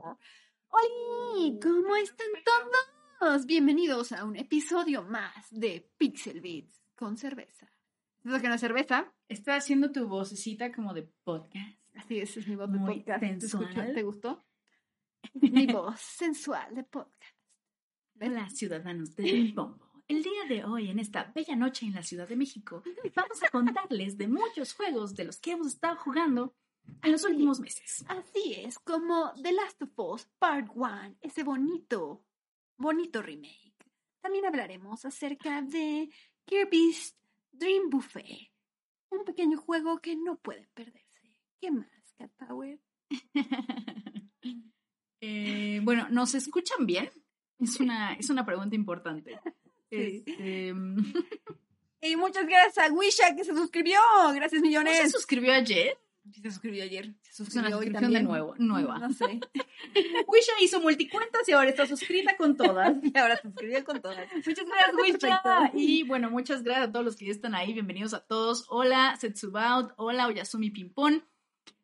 ¡Hola! ¿Cómo están todos? Bienvenidos a un episodio más de Pixel Beats con cerveza. ¿Sabes que no es cerveza? Está haciendo tu vocecita como de podcast. Así es, es mi voz de Muy podcast. ¿Te, sensual. ¿Te gustó? mi voz sensual de podcast. Hola, ciudadanos del bombo. El día de hoy, en esta bella noche en la Ciudad de México, vamos a contarles de muchos juegos de los que hemos estado jugando en los últimos meses. Así es, como The Last of Us Part 1, ese bonito, bonito remake. También hablaremos acerca de Kirby's Dream Buffet, un pequeño juego que no puede perderse. ¿Qué más, Cat Power? Eh, bueno, ¿nos escuchan bien? Es una, es una pregunta importante. Sí. Este, Y muchas gracias a Wisha que se suscribió. Gracias ¿No millones. se suscribió ayer? Se suscribió ayer. Se suscribió hoy también. de nuevo, nueva. No sé. Wisha hizo multicuentas y ahora está suscrita con todas. Y ahora se suscribió con todas. Muchas gracias, Wisha. Y bueno, muchas gracias a todos los que ya están ahí. Bienvenidos a todos. Hola, Setsubaut. Hola, Oyasumi Pimpón.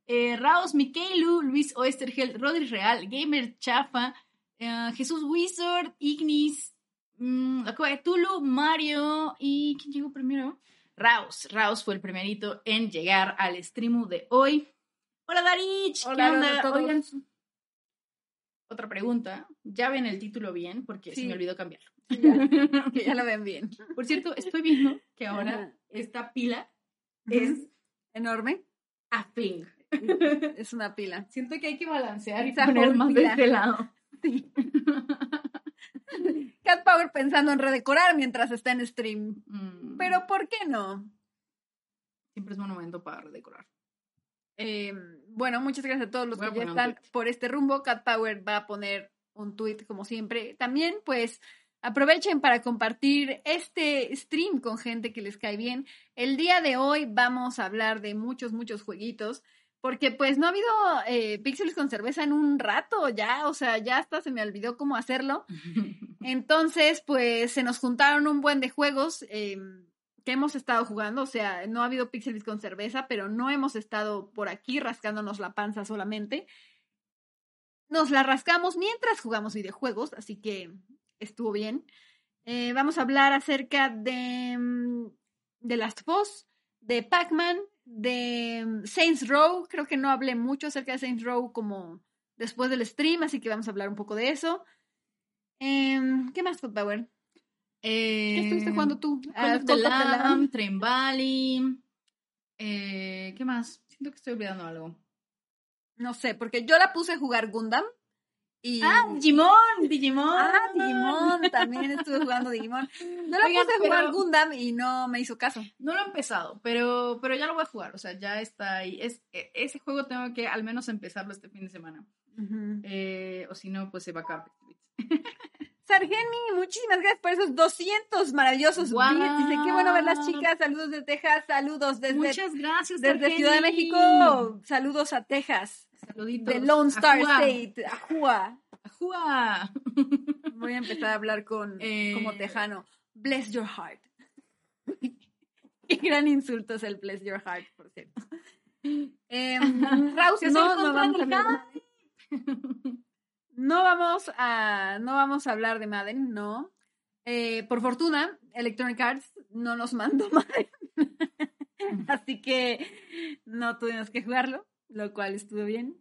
Eh, Raos, Mikeilu, Luis Oestergel, Rodri Real, Gamer Chafa, eh, Jesús Wizard, Ignis, mm, de Tulu, Mario y ¿quién llegó primero? Raos. Raos fue el primerito en llegar al stream de hoy. Hola, Darich. Hola, ¿Qué onda? todos. Oigan, otra pregunta. Ya ven el título bien porque Sí. se me olvidó cambiarlo. Que ya lo ven bien. Por cierto, estoy viendo que ahora Ajá. esta pila Es enorme. a thing. Es una pila. Siento que hay que balancear y poner más de este lado. Sí. Cat Power pensando en redecorar mientras está en stream. Mm, Pero ¿por qué no? siempre es buen momento para decorar. Eh, bueno, muchas gracias a todos los Voy que ya están por este rumbo. Cat Power va a poner un tweet como siempre. También, pues, aprovechen para compartir este stream con gente que les cae bien. El día de hoy vamos a hablar de muchos, muchos jueguitos. Porque pues no ha habido eh, píxeles con cerveza en un rato ya, o sea, ya hasta se me olvidó cómo hacerlo. Entonces, pues se nos juntaron un buen de juegos eh, que hemos estado jugando. O sea, no ha habido píxeles con cerveza, pero no hemos estado por aquí rascándonos la panza solamente. Nos la rascamos mientras jugamos videojuegos, así que estuvo bien. Eh, vamos a hablar acerca de, mm, de Last of Us, de Pac-Man, de Saints Row. Creo que no hablé mucho acerca de Saints Row como después del stream, así que vamos a hablar un poco de eso. Em, ¿Qué más, Power? ¿Qué estuviste jugando tú? Of the Lamb. Lamb, Train Valley. Eh, ¿Qué más? Siento que estoy olvidando algo. No sé, porque yo la puse a jugar Gundam. Y... Ah, Digimon, Digimon. Ah, Digimon, también estuve jugando Digimon. No la Oigan, puse a jugar pero- Gundam y no me hizo caso. No lo he empezado, pero, pero ya lo voy a jugar. O sea, ya está ahí. Es, e- ese juego tengo que al menos empezarlo este fin de semana. Eh, o si no, pues se va a acabar. Sargeni, muchísimas gracias por esos 200 maravillosos bits. Dice, qué bueno ver las chicas. Saludos de Texas, saludos desde, Muchas gracias, desde. Ciudad de México. Saludos a Texas. Saluditos. De Lone Star Ajúa. State, Ajúa. Ajúa. Voy a empezar a hablar con Eh. como tejano. Bless your heart. Qué gran insulto es el bless your heart, por cierto. Eh, Se no, no vamos a No vamos a, no vamos a hablar de Madden, no. Eh, por fortuna, Electronic Arts no nos mandó Madden. Así que no tuvimos que jugarlo, lo cual estuvo bien.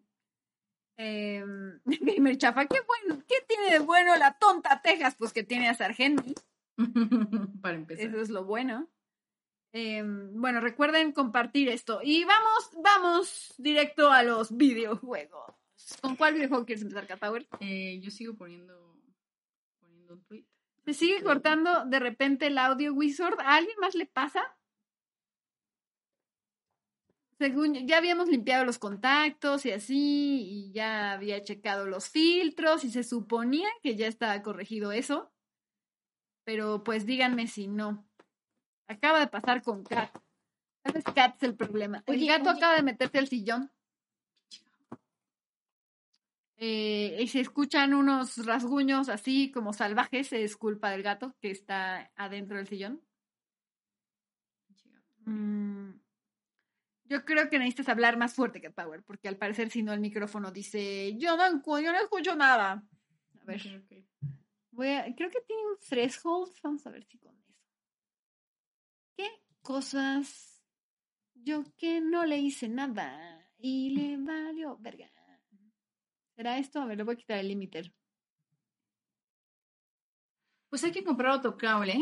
Eh, Gamer Chafa, ¿qué, bueno, ¿qué tiene de bueno la tonta Texas? Pues que tiene a Sargenti. Para empezar. Eso es lo bueno. Eh, bueno, recuerden compartir esto. Y vamos, vamos directo a los videojuegos. ¿Con cuál videojuego quieres empezar, Cat Power? Eh, yo sigo poniendo, poniendo un tweet. Se sigue Sí. cortando de repente el audio Wizard. ¿A alguien más le pasa? Según ya habíamos limpiado los contactos y así, y ya había checado los filtros y se suponía que ya estaba corregido eso. Pero pues díganme si no. Acaba de pasar con Kat. Tal vez Kat es el problema. El Oye, gato oye. acaba de meterse al sillón. Eh, y si escuchan unos rasguños así como salvajes, es culpa del gato que está adentro del sillón. Mm, Yo creo que necesitas hablar más fuerte que Power, porque al parecer si no el micrófono dice, yo no, yo no escucho nada. A ver, voy a- creo que tiene un threshold, vamos a ver si con eso. ¿Qué cosas yo que no le hice nada y le valió verga? ¿Será esto? A ver, le voy a quitar el límite. Pues hay que comprar otro cable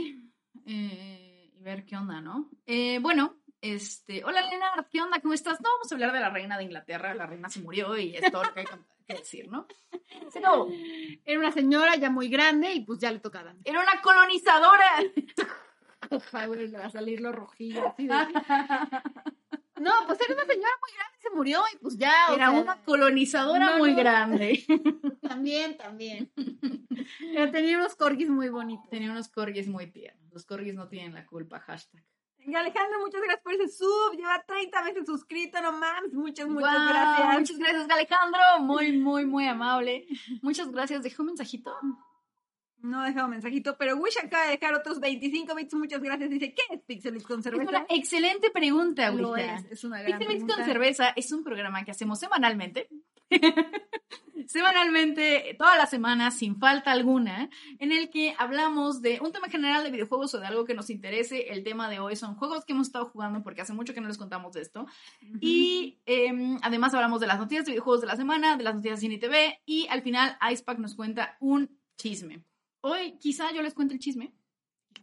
eh, y ver qué onda, ¿no? Eh, bueno, este, hola Leonard, ¿qué onda? ¿Cómo estás? No vamos a hablar de la reina de Inglaterra, la reina se murió y es todo lo que hay que decir, ¿no? Acabó. Era una señora ya muy grande y pues ya le tocaba. Era una colonizadora. Va a salir lo rojillo. así de- No, pues era una señora muy grande y se murió y pues ya. o Era sea, una colonizadora no, muy no. grande. También, también. Pero tenía unos corgis muy bonitos. Tenía unos corgis muy tiernos. Los corgis no tienen la culpa, hashtag. Alejandro, muchas gracias por ese sub. Lleva 30 veces suscrito, no mames. Muchas, muchas gracias. Muchas gracias, Alejandro. Muy, muy, muy amable. Muchas gracias. Dejó un mensajito. No ha dejado mensajito, pero Wish acaba de dejar otros 25 bits. Muchas gracias. Dice, ¿qué es Pixelix con Es cerveza? una excelente pregunta, Lo Wisha. es, es una gran Pixel Mix con cerveza es un programa que hacemos semanalmente. semanalmente, toda la semana, sin falta alguna, en el que hablamos de un tema general de videojuegos o de algo que nos interese. El tema de hoy son juegos que hemos estado jugando porque hace mucho que no les contamos de esto. Y em, además hablamos de las noticias de videojuegos de la semana, de las noticias de cine TV. Y al final, Icepack nos cuenta un chisme. Hoy quizá yo les cuente el chisme,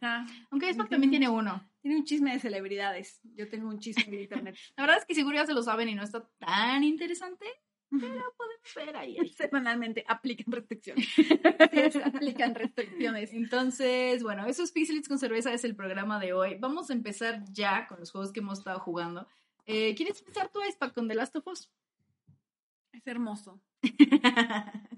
Ah, aunque Ujú. también tiene uno. tiene un chisme de celebridades. Yo tengo un chisme de internet. La verdad es que seguro ya se lo saben y no está tan interesante, pero podemos ver ahí. Semanalmente aplican restricciones. Aplican restricciones. Entonces, bueno, eso es Pixelits con cerveza, es el programa de hoy. Vamos a empezar ya con los juegos que hemos estado jugando. Eh, ¿Quieres empezar tú, Icepack, con The Last of Us? Es hermoso.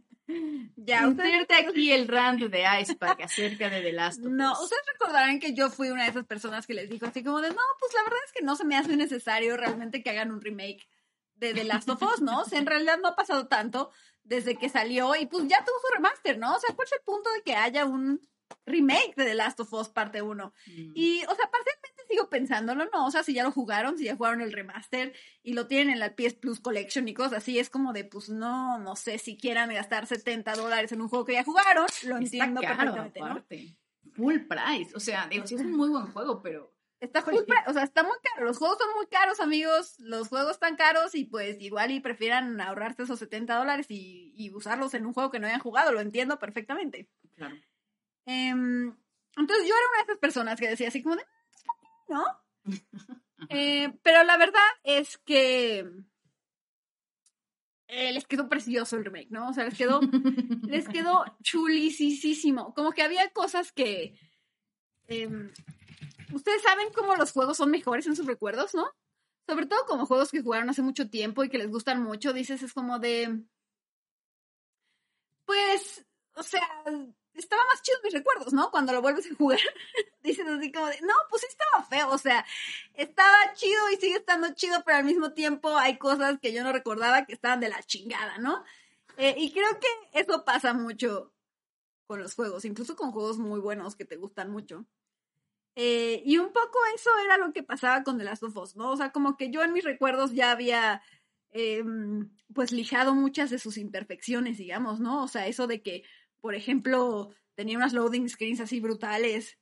Ya, Inserte aquí el rant de Icepack acerca de The Last of no, Us. ustedes recordarán que yo fui una de esas personas que les dijo así como de, no, pues la verdad es que no se me hace necesario realmente que hagan un remake de The Last of Us, ¿no? O sea, en realidad no ha pasado tanto desde que salió y pues ya tuvo su remaster, ¿no? O sea, ¿cuál es el punto de que haya un remake de The Last of Us parte 1? Mm. Y, o sea, parcialmente sigo pensándolo, ¿no? O sea, si ya lo jugaron, si ya jugaron el remaster y lo tienen en la PS Plus Collection y cosas así, es como de, pues no, no sé si quieran gastar 70 dólares en un juego que ya jugaron, lo Está entiendo caro, perfectamente. Full price. O sea, digo, sí es un muy buen juego, pero Está full price, o sea, está muy caro. Los juegos son muy caros, amigos. Los juegos están caros y pues igual y prefieran ahorrarse esos 70 dólares y, y usarlos en un juego que no hayan jugado, lo entiendo perfectamente. claro. Em, entonces yo era una de esas personas que decía así como de, ¿no? Eh, pero la verdad es que eh, les quedó precioso el remake, ¿no? O sea, les quedó, les quedó chulisísimo. Como que había cosas que... em, Ustedes saben cómo los juegos son mejores en sus recuerdos, ¿no? Sobre todo como juegos que jugaron hace mucho tiempo y que les gustan mucho, dices, es como de... Pues, o sea, estaba más chido mis recuerdos, ¿no? Cuando lo vuelves a jugar, dices así como de, no, pues sí estaba feo, o sea, estaba chido y sigue estando chido, pero al mismo tiempo hay cosas que yo no recordaba que estaban de la chingada, ¿no? Eh, y creo que eso pasa mucho con los juegos, incluso con juegos muy buenos que te gustan mucho. Eh, y un poco eso era lo que pasaba con The Last of Us, ¿no? O sea, como que yo en mis recuerdos ya había, eh, pues, lijado muchas de sus imperfecciones, digamos, ¿no? O sea, eso de que, por ejemplo, tenía unas loading screens así brutales.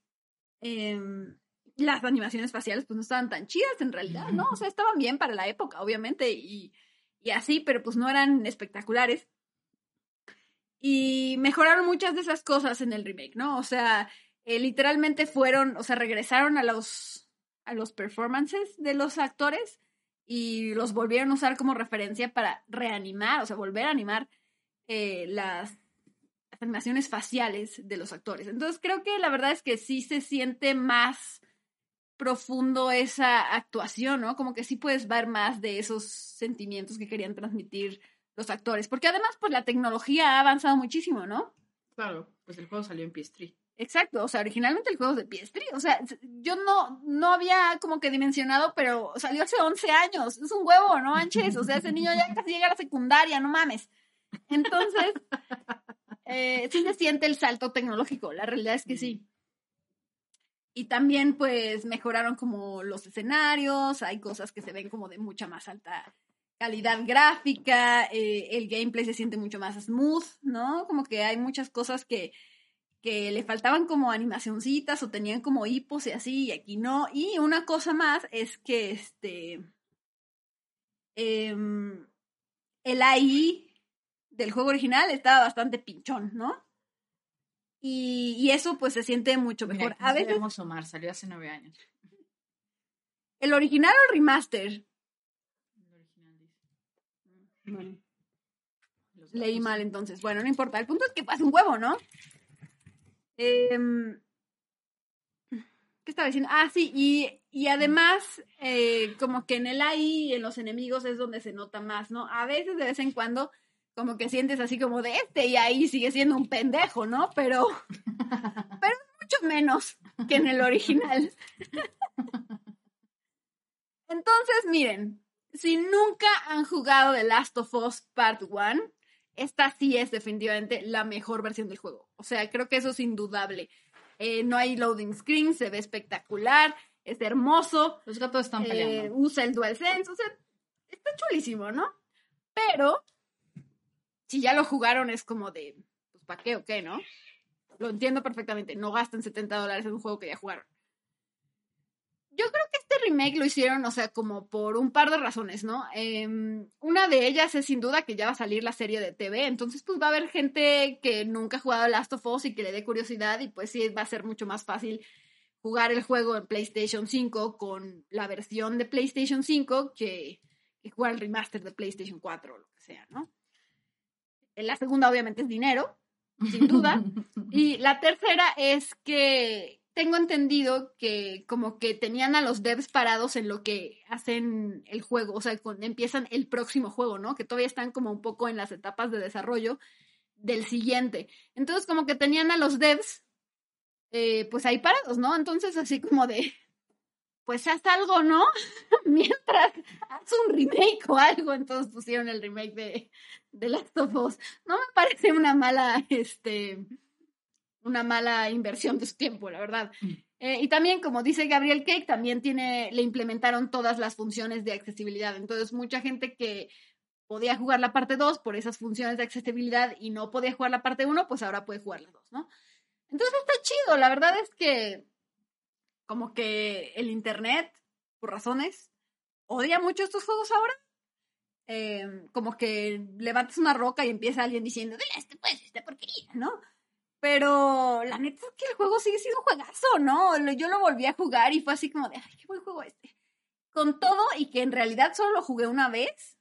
em, las animaciones faciales, pues, no estaban tan chidas en realidad, ¿no? O sea, estaban bien para la época, obviamente, y, y así, pero pues no eran espectaculares. Y mejoraron muchas de esas cosas en el remake, ¿no? O sea, eh, literalmente fueron, o sea, regresaron a los, a los performances de los actores y los volvieron a usar como referencia para reanimar, o sea, volver a animar eh, las, las animaciones faciales de los actores. Entonces creo que la verdad es que sí se siente más profundo esa actuación, ¿no? Como que sí puedes ver más de esos sentimientos que querían transmitir los actores, porque además pues la tecnología ha avanzado muchísimo, ¿no? Claro, pues el juego salió en PS3. Exacto, o sea, originalmente el juego es de PS3, o sea, yo no, no había como que dimensionado, pero salió hace 11 años, es un huevo, no manches, o sea, ese niño ya casi llega a la secundaria, no mames. Entonces, eh, sí se siente el salto tecnológico, la realidad es que sí. y también pues mejoraron como los escenarios, hay cosas que se ven como de mucha más alta calidad gráfica, eh, el gameplay se siente mucho más smooth, ¿no? Como que hay muchas cosas que, que le faltaban como animacioncitas o tenían como hipos y así, y aquí no. Y una cosa más es que este em, el AI del juego original estaba bastante pinchón, ¿no? Y, y eso pues se siente mucho mejor. a veces Omar, salió hace nueve años. ¿El original o el remaster? Leí mal entonces. Bueno, no importa. El punto es que pasa un huevo, ¿no? Em, ¿Qué estaba diciendo? Ah, sí, y, y además, eh, como que en el AI, en los enemigos, es donde se nota más, ¿no? A veces, de vez en cuando, como que sientes así como de este, y ahí sigue siendo un pendejo, ¿no? Pero, pero mucho menos que en el original. Entonces, miren, si nunca han jugado The Last of Us Part 1, esta sí es definitivamente la mejor versión del juego. O sea, creo que eso es indudable. Eh, no hay loading screen, se ve espectacular, es hermoso. Los gatos están eh, peleando. usa el DualSense, o sea, está chulísimo, ¿no? Pero, si ya lo jugaron, es como de, pues, ¿para qué o qué, no? Lo entiendo perfectamente. No gasten 70 dólares en un juego que ya jugaron. Yo creo que este remake lo hicieron, o sea, como por un par de razones, ¿no? Em, una de ellas es sin duda que ya va a salir la serie de TV, entonces pues va a haber gente que nunca ha jugado Last of Us y que le dé curiosidad y pues sí va a ser mucho más fácil jugar el juego en PlayStation 5 con la versión de PlayStation 5 que, que jugar el remaster de PlayStation 4 o lo que sea, ¿no? La segunda obviamente es dinero, sin duda. y la tercera es que tengo entendido que como que tenían a los devs parados en lo que hacen el juego, o sea, cuando empiezan el próximo juego, ¿no? Que todavía están como un poco en las etapas de desarrollo del siguiente. Entonces como que tenían a los devs eh, pues ahí parados, ¿no? Entonces así como de, pues haz algo, ¿no? Mientras haz un remake o algo, entonces pusieron el remake de, de Last of Us. No me parece una mala, este una mala inversión de su tiempo, la verdad. Mm. Eh, y también, como dice Gabriel Cake, también tiene, le implementaron todas las funciones de accesibilidad. Entonces, mucha gente que podía jugar la parte 2 por esas funciones de accesibilidad y no podía jugar la parte 1, pues ahora puede jugar la 2, ¿no? Entonces está chido, la verdad es que como que el Internet, por razones, odia mucho estos juegos ahora. Em, como que levantas una roca y empieza alguien diciendo, este pues, esta porquería, ¿no? Pero la neta es que el juego sigue siendo un juegazo, ¿no? Yo lo volví a jugar y fue así como de, ay, qué buen juego este. Con todo y que en realidad solo lo jugué una vez,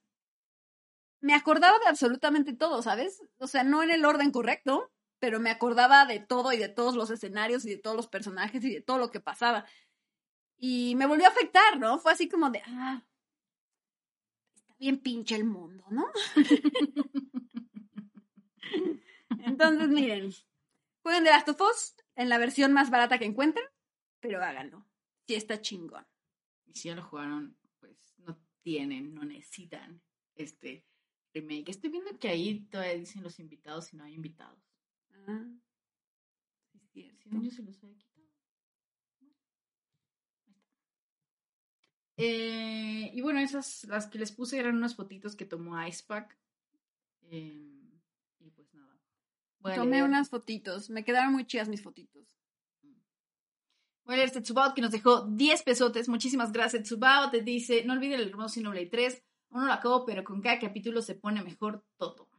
me acordaba de absolutamente todo, ¿sabes? O sea, no en el orden correcto, pero me acordaba de todo y de todos los escenarios y de todos los personajes y de todo lo que pasaba. Y me volvió a afectar, ¿no? Fue así como de, ah, está bien pinche el mundo, ¿no? Entonces, miren, Jueguen de Last of Us en la versión más barata que encuentren, pero háganlo. Si está chingón. Y si ya lo jugaron, pues no tienen, no necesitan este remake. Estoy viendo que ahí todavía dicen los invitados y no hay invitados. Ah, sí, cierto. yo se los había quitado. Eh, y bueno, esas, las que les puse eran unas fotitos que tomó Icepack. Eh, Tomé unas fotitos. Me quedaron muy chidas mis fotitos. Bueno, este Tsubao que nos dejó 10 pesotes. Muchísimas gracias, Tsubao. Te dice, no olviden el hermoso Xenoblade 3. Uno lo acabo, pero con cada capítulo se pone mejor todo.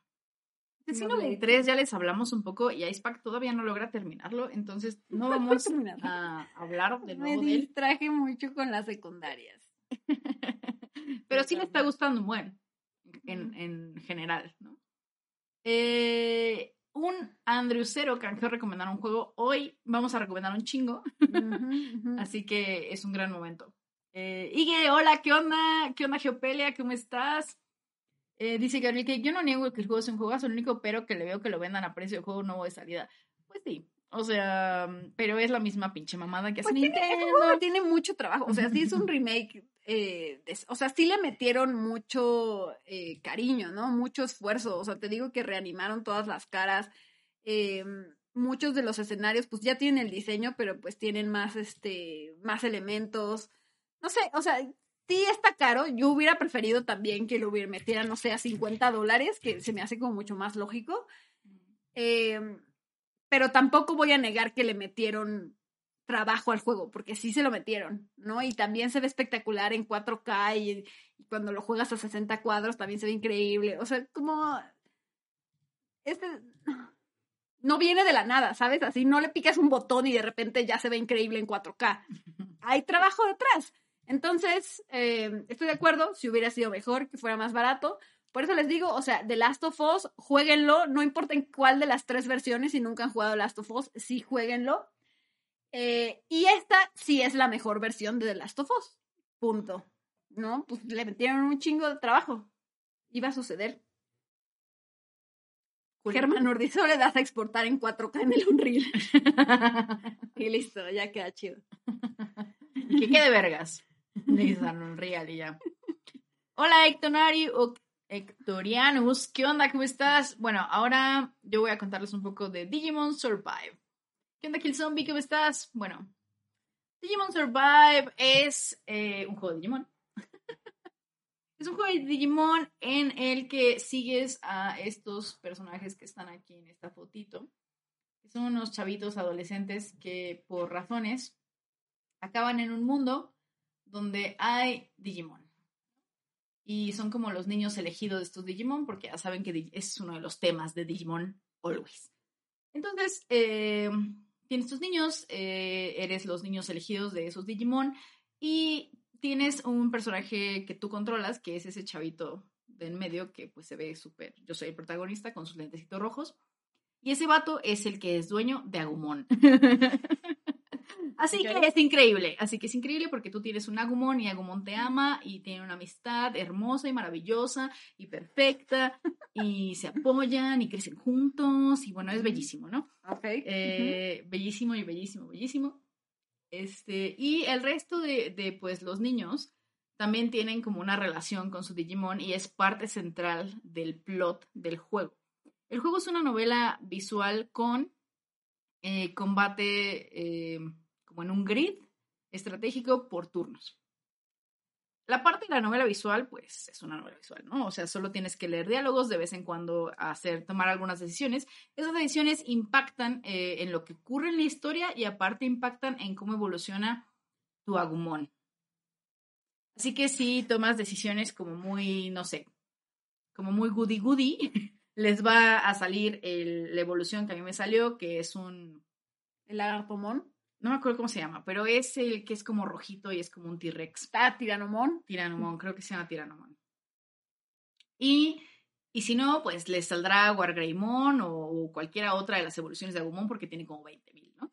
Xenoblade 3 ya les hablamos un poco y Icepack todavía no logra terminarlo, entonces no vamos a hablar de nuevo Me distraje mucho con las secundarias. pero sí le está gustando un buen, en, en general, ¿no? Eh, un Andrew Cero canjeó recomendar un juego. Hoy vamos a recomendar un chingo. Así que es un gran momento. Eh, Ige, hola, ¿qué onda? ¿Qué onda, Geopelia? ¿Cómo estás? Eh, dice Gabriel que yo no niego que el juego es un juego, es el único pero que le veo que lo vendan a precio de juego nuevo de salida. Pues sí, o sea, pero es la misma pinche mamada que hace pues Nintendo. Tiene, mucho trabajo, o sea, sí es un remake, eh, o sea, sí le metieron mucho cariño, ¿no? Mucho esfuerzo, o sea, te digo que reanimaron todas las caras, eh, muchos de los escenarios pues ya tienen el diseño, pero pues tienen más, este, más elementos. No sé, o sea, sí está caro. Yo hubiera preferido también que lo hubiera metiera, no sé, a 50 dólares, que se me hace como mucho más lógico. Em, pero tampoco voy a negar que le metieron trabajo al juego, porque sí se lo metieron, ¿no? Y también se ve espectacular en 4K y, y cuando lo juegas a 60 cuadros también se ve increíble. O sea, como... Este no viene de la nada, ¿sabes? Así no le picas un botón y de repente ya se ve increíble en 4K. Hay trabajo detrás. Entonces, eh, estoy de acuerdo, si hubiera sido mejor, que fuera más barato. Por eso les digo, o sea, The Last of Us, jueguenlo, no importa en cuál de las tres versiones, si nunca han jugado The Last of Us, sí jueguenlo. Eh, y esta sí es la mejor versión de The Last of Us. Punto. ¿No? Pues le metieron un chingo de trabajo. Iba a suceder. Germán Urdizo le das a exportar en 4K en el Unreal. y listo, ya queda chido. que quede vergas. Dices Unreal y ya. Hola, Hectonari Hectorianus. ¿Qué onda? ¿Cómo estás? Bueno, ahora yo voy a contarles un poco de Digimon Survive. ¿Qué onda, Zombie? ¿Cómo estás? Bueno, Digimon Survive es eh, un juego de Digimon. es un juego de Digimon en el que sigues a estos personajes que están aquí en esta fotito. son unos chavitos adolescentes que por razones acaban en un mundo donde hay Digimon. Y son como los niños elegidos de estos Digimon porque ya saben que es uno de los temas de Digimon Always. Entonces, eh, tienes tus niños, eh, eres los niños elegidos de esos Digimon y tienes un personaje que tú controlas, que es ese chavito de en medio que pues se ve súper, yo soy el protagonista con sus lentecitos rojos y ese vato es el que es dueño de Agumon. Así que es increíble, así que es increíble porque tú tienes un Agumon y Agumon te ama y tiene una amistad hermosa y maravillosa y perfecta y se apoyan y crecen juntos y bueno, es bellísimo, ¿no? Ok. Eh, bellísimo y bellísimo, bellísimo. Este, y el resto de, de, pues, los niños también tienen como una relación con su Digimon y es parte central del plot del juego. El juego es una novela visual con eh, combate eh, como en un grid estratégico por turnos. La parte de la novela visual, pues es una novela visual, ¿no? O sea, solo tienes que leer diálogos, de vez en cuando hacer, tomar algunas decisiones. Esas decisiones impactan eh, en lo que ocurre en la historia y aparte impactan en cómo evoluciona tu agumón. Así que si tomas decisiones como muy, no sé, como muy goody goody, les va a salir la evolución que a mí me salió, que es un... ¿El lagartomón? No me acuerdo cómo se llama, pero es el que es como rojito y es como un T-Rex. Ah, Tiranomón. Tiranomón, creo que se llama Tiranomón. Y, y si no, pues les saldrá Wargreymon o cualquiera otra de las evoluciones de Agumon porque tiene como 20.000, ¿no?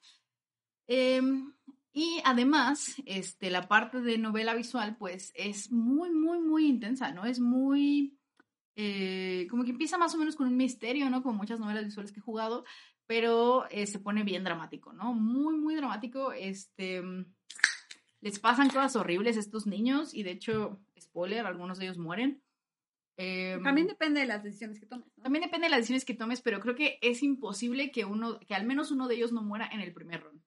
Em, y además, este, la parte de novela visual, pues es muy, muy, muy intensa, ¿no? Es muy... Eh, como que empieza más o menos con un misterio, ¿no? Como muchas novelas visuales que he jugado, pero eh, se pone bien dramático, ¿no? Muy, muy dramático. Este, mm, les pasan cosas horribles a estos niños y de hecho, spoiler, algunos de ellos mueren. Em, también depende de las decisiones que tomes. También depende de las decisiones que tomes, pero creo que es imposible que uno, que al menos uno de ellos no muera en el primer round.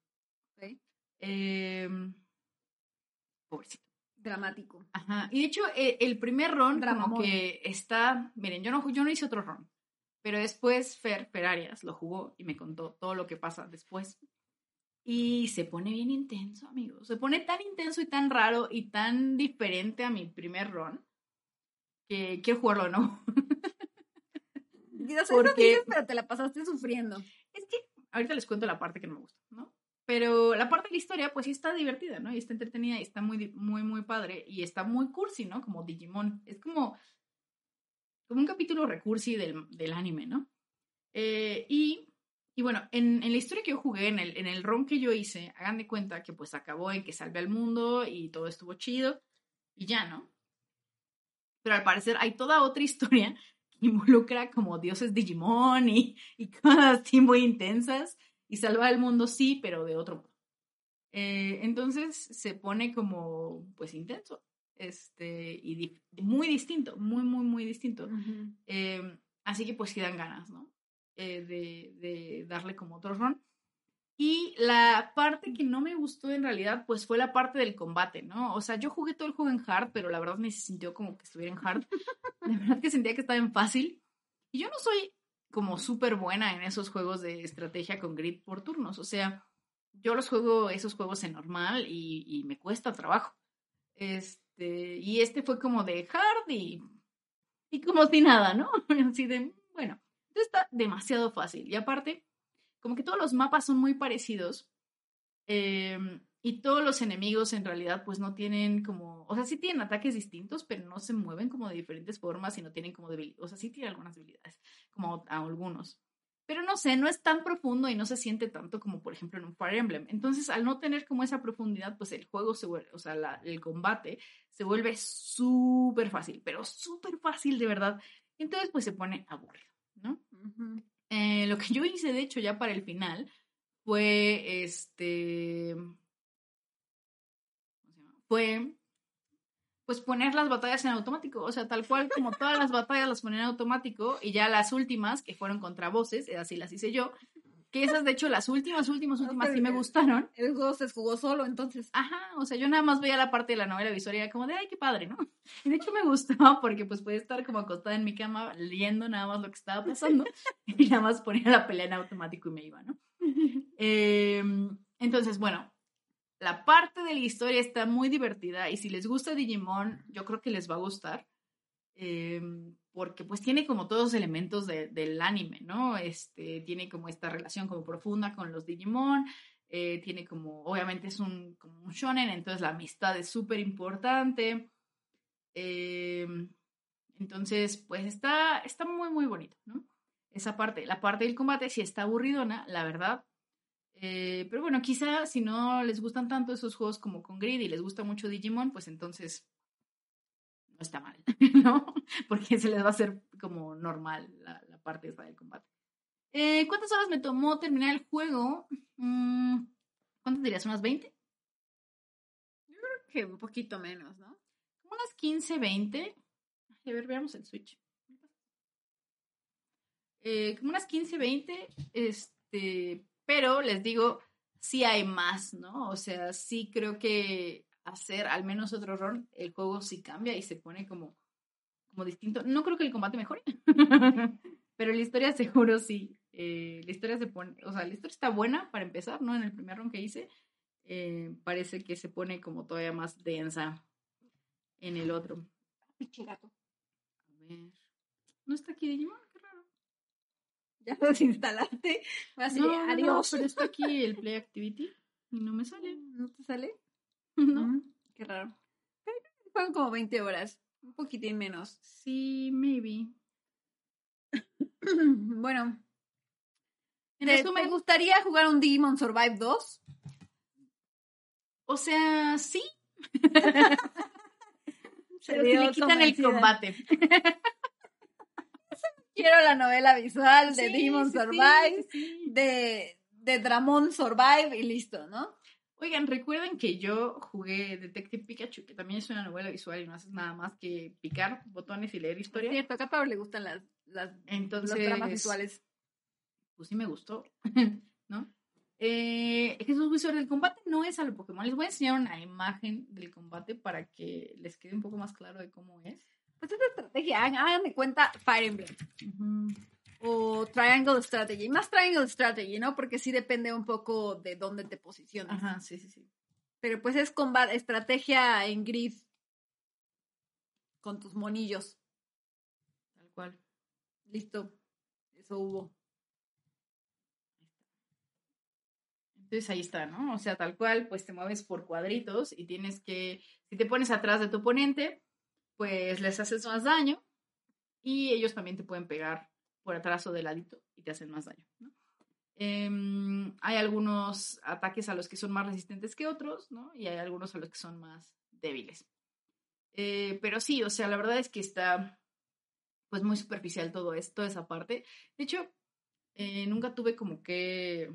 Em, pobrecito. Dramático. Ajá. Y de hecho, e, el, primer ron como que está. Miren, yo no, yo no hice otro ron. Pero después Fer, Fer lo jugó y me contó todo lo que pasa después. Y se pone bien intenso, amigos. Se pone tan intenso y tan raro y tan diferente a mi primer run que quiero jugarlo, ¿no? Porque... pero te la pasaste sufriendo. Es que ahorita les cuento la parte que no me gusta, ¿no? Pero la parte de la historia, pues sí está divertida, ¿no? Y está entretenida y está muy, muy, muy padre. Y está muy cursi, ¿no? Como Digimon. Es como como un capítulo recursi del, del anime, ¿no? Eh, y, y, bueno, en, en, la historia que yo jugué, en el, en el que yo hice, hagan de cuenta que pues acabó en que salve al mundo y todo estuvo chido y ya, ¿no? Pero al parecer hay toda otra historia que involucra como dioses Digimon y, y cosas así muy intensas y salva al mundo sí, pero de otro modo. Eh, entonces se pone como pues intenso este, y muy distinto, muy, muy, muy distinto. Em, así que pues sí dan ganas, ¿no? eh, de, de darle como otro run. Y la parte que no me gustó en realidad, pues fue la parte del combate, ¿no? O sea, yo jugué todo el juego en hard, pero la verdad me se sintió como que estuviera en hard. De verdad que sentía que estaba en fácil. Y yo no soy como súper buena en esos juegos de estrategia con grid por turnos. O sea, yo los juego esos juegos en normal y, y me cuesta trabajo. Este, y este fue como de hard y, como si nada, ¿no? Así de, bueno, está demasiado fácil. Y aparte, como que todos los mapas son muy parecidos. Em, y todos los enemigos en realidad pues no tienen como, o sea, sí tienen ataques distintos, pero no se mueven como de diferentes formas y no tienen como debilidades, o sea, sí tienen algunas debilidades, como a algunos. Pero no sé, no es tan profundo y no se siente tanto como por ejemplo en un Fire Emblem. Entonces, al no tener como esa profundidad, pues el juego se o sea, el combate se vuelve súper fácil, pero súper fácil de verdad. Entonces, pues se pone aburrido, ¿no? Eh, lo que yo hice, de hecho, ya para el final, fue este. Fue. Pues poner las batallas en automático. O sea, tal cual como todas las batallas las ponen en automático. Y ya las últimas, que fueron contra voces, así las hice yo. Que esas, de hecho, las últimas, últimas, últimas sí me gustaron. El juego se jugó solo, entonces. Ajá, o sea, yo nada más veía la parte de la novela visual y era como de, ay, qué padre, ¿no? Y de hecho me gustó porque pues podía estar como acostada en mi cama leyendo nada más lo que estaba pasando y nada más ponía la pelea en automático y me iba, ¿no? Em, entonces, bueno, la parte de la historia está muy divertida y si les gusta Digimon, yo creo que les va a gustar. Eh, porque pues tiene como todos los elementos del anime, ¿no? Este, tiene como esta relación como profunda con los Digimon, eh, tiene como, obviamente es un, como un shonen, entonces la amistad es súper importante. Eh, entonces, pues está, está muy, muy bonito, ¿no? Esa parte, la parte del combate sí está aburridona, la verdad. Eh, pero bueno, quizá si no les gustan tanto esos juegos como con Grid y les gusta mucho Digimon, pues entonces no está mal, ¿no? Porque se les va a hacer como normal la, parte esa del combate. Eh, ¿Cuántas horas me tomó terminar el juego? Mm, ¿Cuántas dirías? ¿Unas 20? Yo creo que un poquito menos, ¿no? Como unas 15, 20. A ver, veamos el Switch. Eh, como unas 15, 20. Este, pero les digo, sí hay más, ¿no? O sea, sí creo que hacer al menos otro rol, el juego sí cambia y se pone como, como distinto. No creo que el combate mejore, pero la historia seguro sí. Eh, la historia se pone, o sea, la historia está buena para empezar, ¿no? En el primer run que hice, eh, parece que se pone como todavía más densa en el otro. Pinche gato. A ver. ¿No está aquí Digimon? Qué raro. Ya los instalaste. no, adiós. pero está aquí el Play Activity y no me sale. ¿No te sale? ¿No? qué raro. Fueron como 20 horas, un poquitín menos. Sí, maybe. bueno. ¿Te, ¿Me gustaría jugar un Digimon Survive 2? O sea, sí. Pero si le quitan el combate. Quiero la novela visual de Digimon Survive, de, de Dramon Survive y listo, ¿no? Oigan, recuerden que yo jugué Detective Pikachu, que también es una novela visual y no haces nada más que picar botones y leer historia. cierto, acá a Pablo le gustan las, las Entonces, los dramas visuales. Pues sí me gustó, ¿no? Eh, Jesús Wizard, el combate no es a lo Pokémon. Les voy a enseñar una imagen del combate para que les quede un poco más claro de cómo es. Pues esta estrategia, hagan de cuenta Fire Emblem o Triangle Strategy. Más Triangle Strategy, ¿no? Porque sí depende un poco de dónde te posicionas. Ajá, sí, sí, sí. Pero pues es combate, estrategia en grid con tus monillos. Tal cual. Listo. Eso hubo. Entonces ahí está, ¿no? O sea, tal cual, pues te mueves por cuadritos y tienes que, si te pones atrás de tu oponente, pues les haces más daño y ellos también te pueden pegar por atrás o de ladito y te hacen más daño. Em, hay algunos ataques a los que son más resistentes que otros, ¿no? Y hay algunos a los que son más débiles. Eh, pero sí, o sea, la verdad es que está pues muy superficial todo esto, esa parte. De hecho, eh, nunca tuve como que...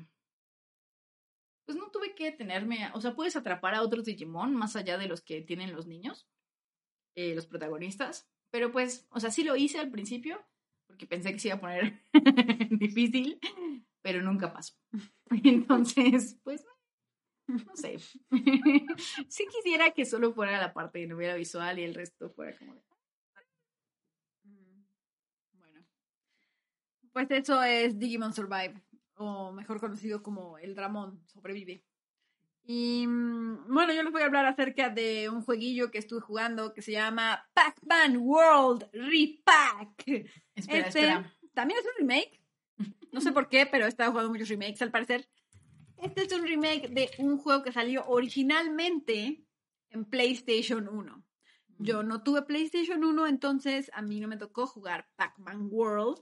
Pues no tuve que tenerme... O sea, puedes atrapar a otros Digimon más allá de los que tienen los niños, eh, los protagonistas. Pero pues, o sea, sí lo hice al principio, porque pensé que se iba a poner difícil, pero nunca pasó. Entonces, pues, no sé. sí quisiera que solo fuera la parte de novela visual y el resto fuera como de... Mm, Bueno. Pues eso es Digimon Survive, o mejor conocido como el Dramón sobrevive. Y mm, bueno, yo les voy a hablar acerca de un jueguillo que estuve jugando que se llama Pac-Man World Repack. Espera, Este espera. también es un remake. No sé por qué, pero he estado jugando muchos remakes al parecer. Este es un remake de un juego que salió originalmente en PlayStation 1. Yo no tuve PlayStation 1, entonces a mí no me tocó jugar Pac-Man World.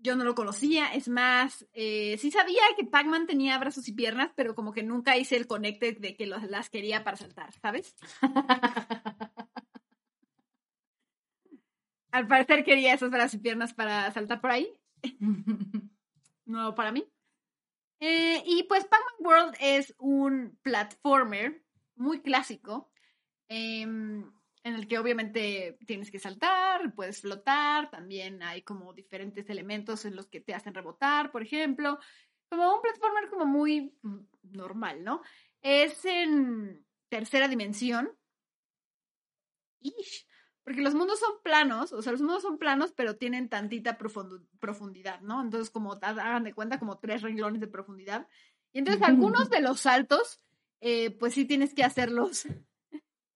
Yo no lo conocía, es más, eh, sí sabía que Pac-Man tenía brazos y piernas, pero como que nunca hice el conecte de que los- las quería para saltar, ¿sabes? Al parecer quería esos brazos y piernas para saltar por ahí, no para mí. Eh, y pues Pac-Man World es un platformer muy clásico, em, en el que obviamente tienes que saltar, puedes flotar, también hay como diferentes elementos en los que te hacen rebotar, por ejemplo, como un platformer como muy normal, ¿no? Es en tercera dimensión. Ish, porque los mundos son planos, o sea, los mundos son planos, pero tienen tantita profundidad, ¿no? Entonces, como ha- hagan de cuenta, como tres renglones de profundidad. Y entonces, algunos de los saltos, eh, pues sí tienes que hacerlos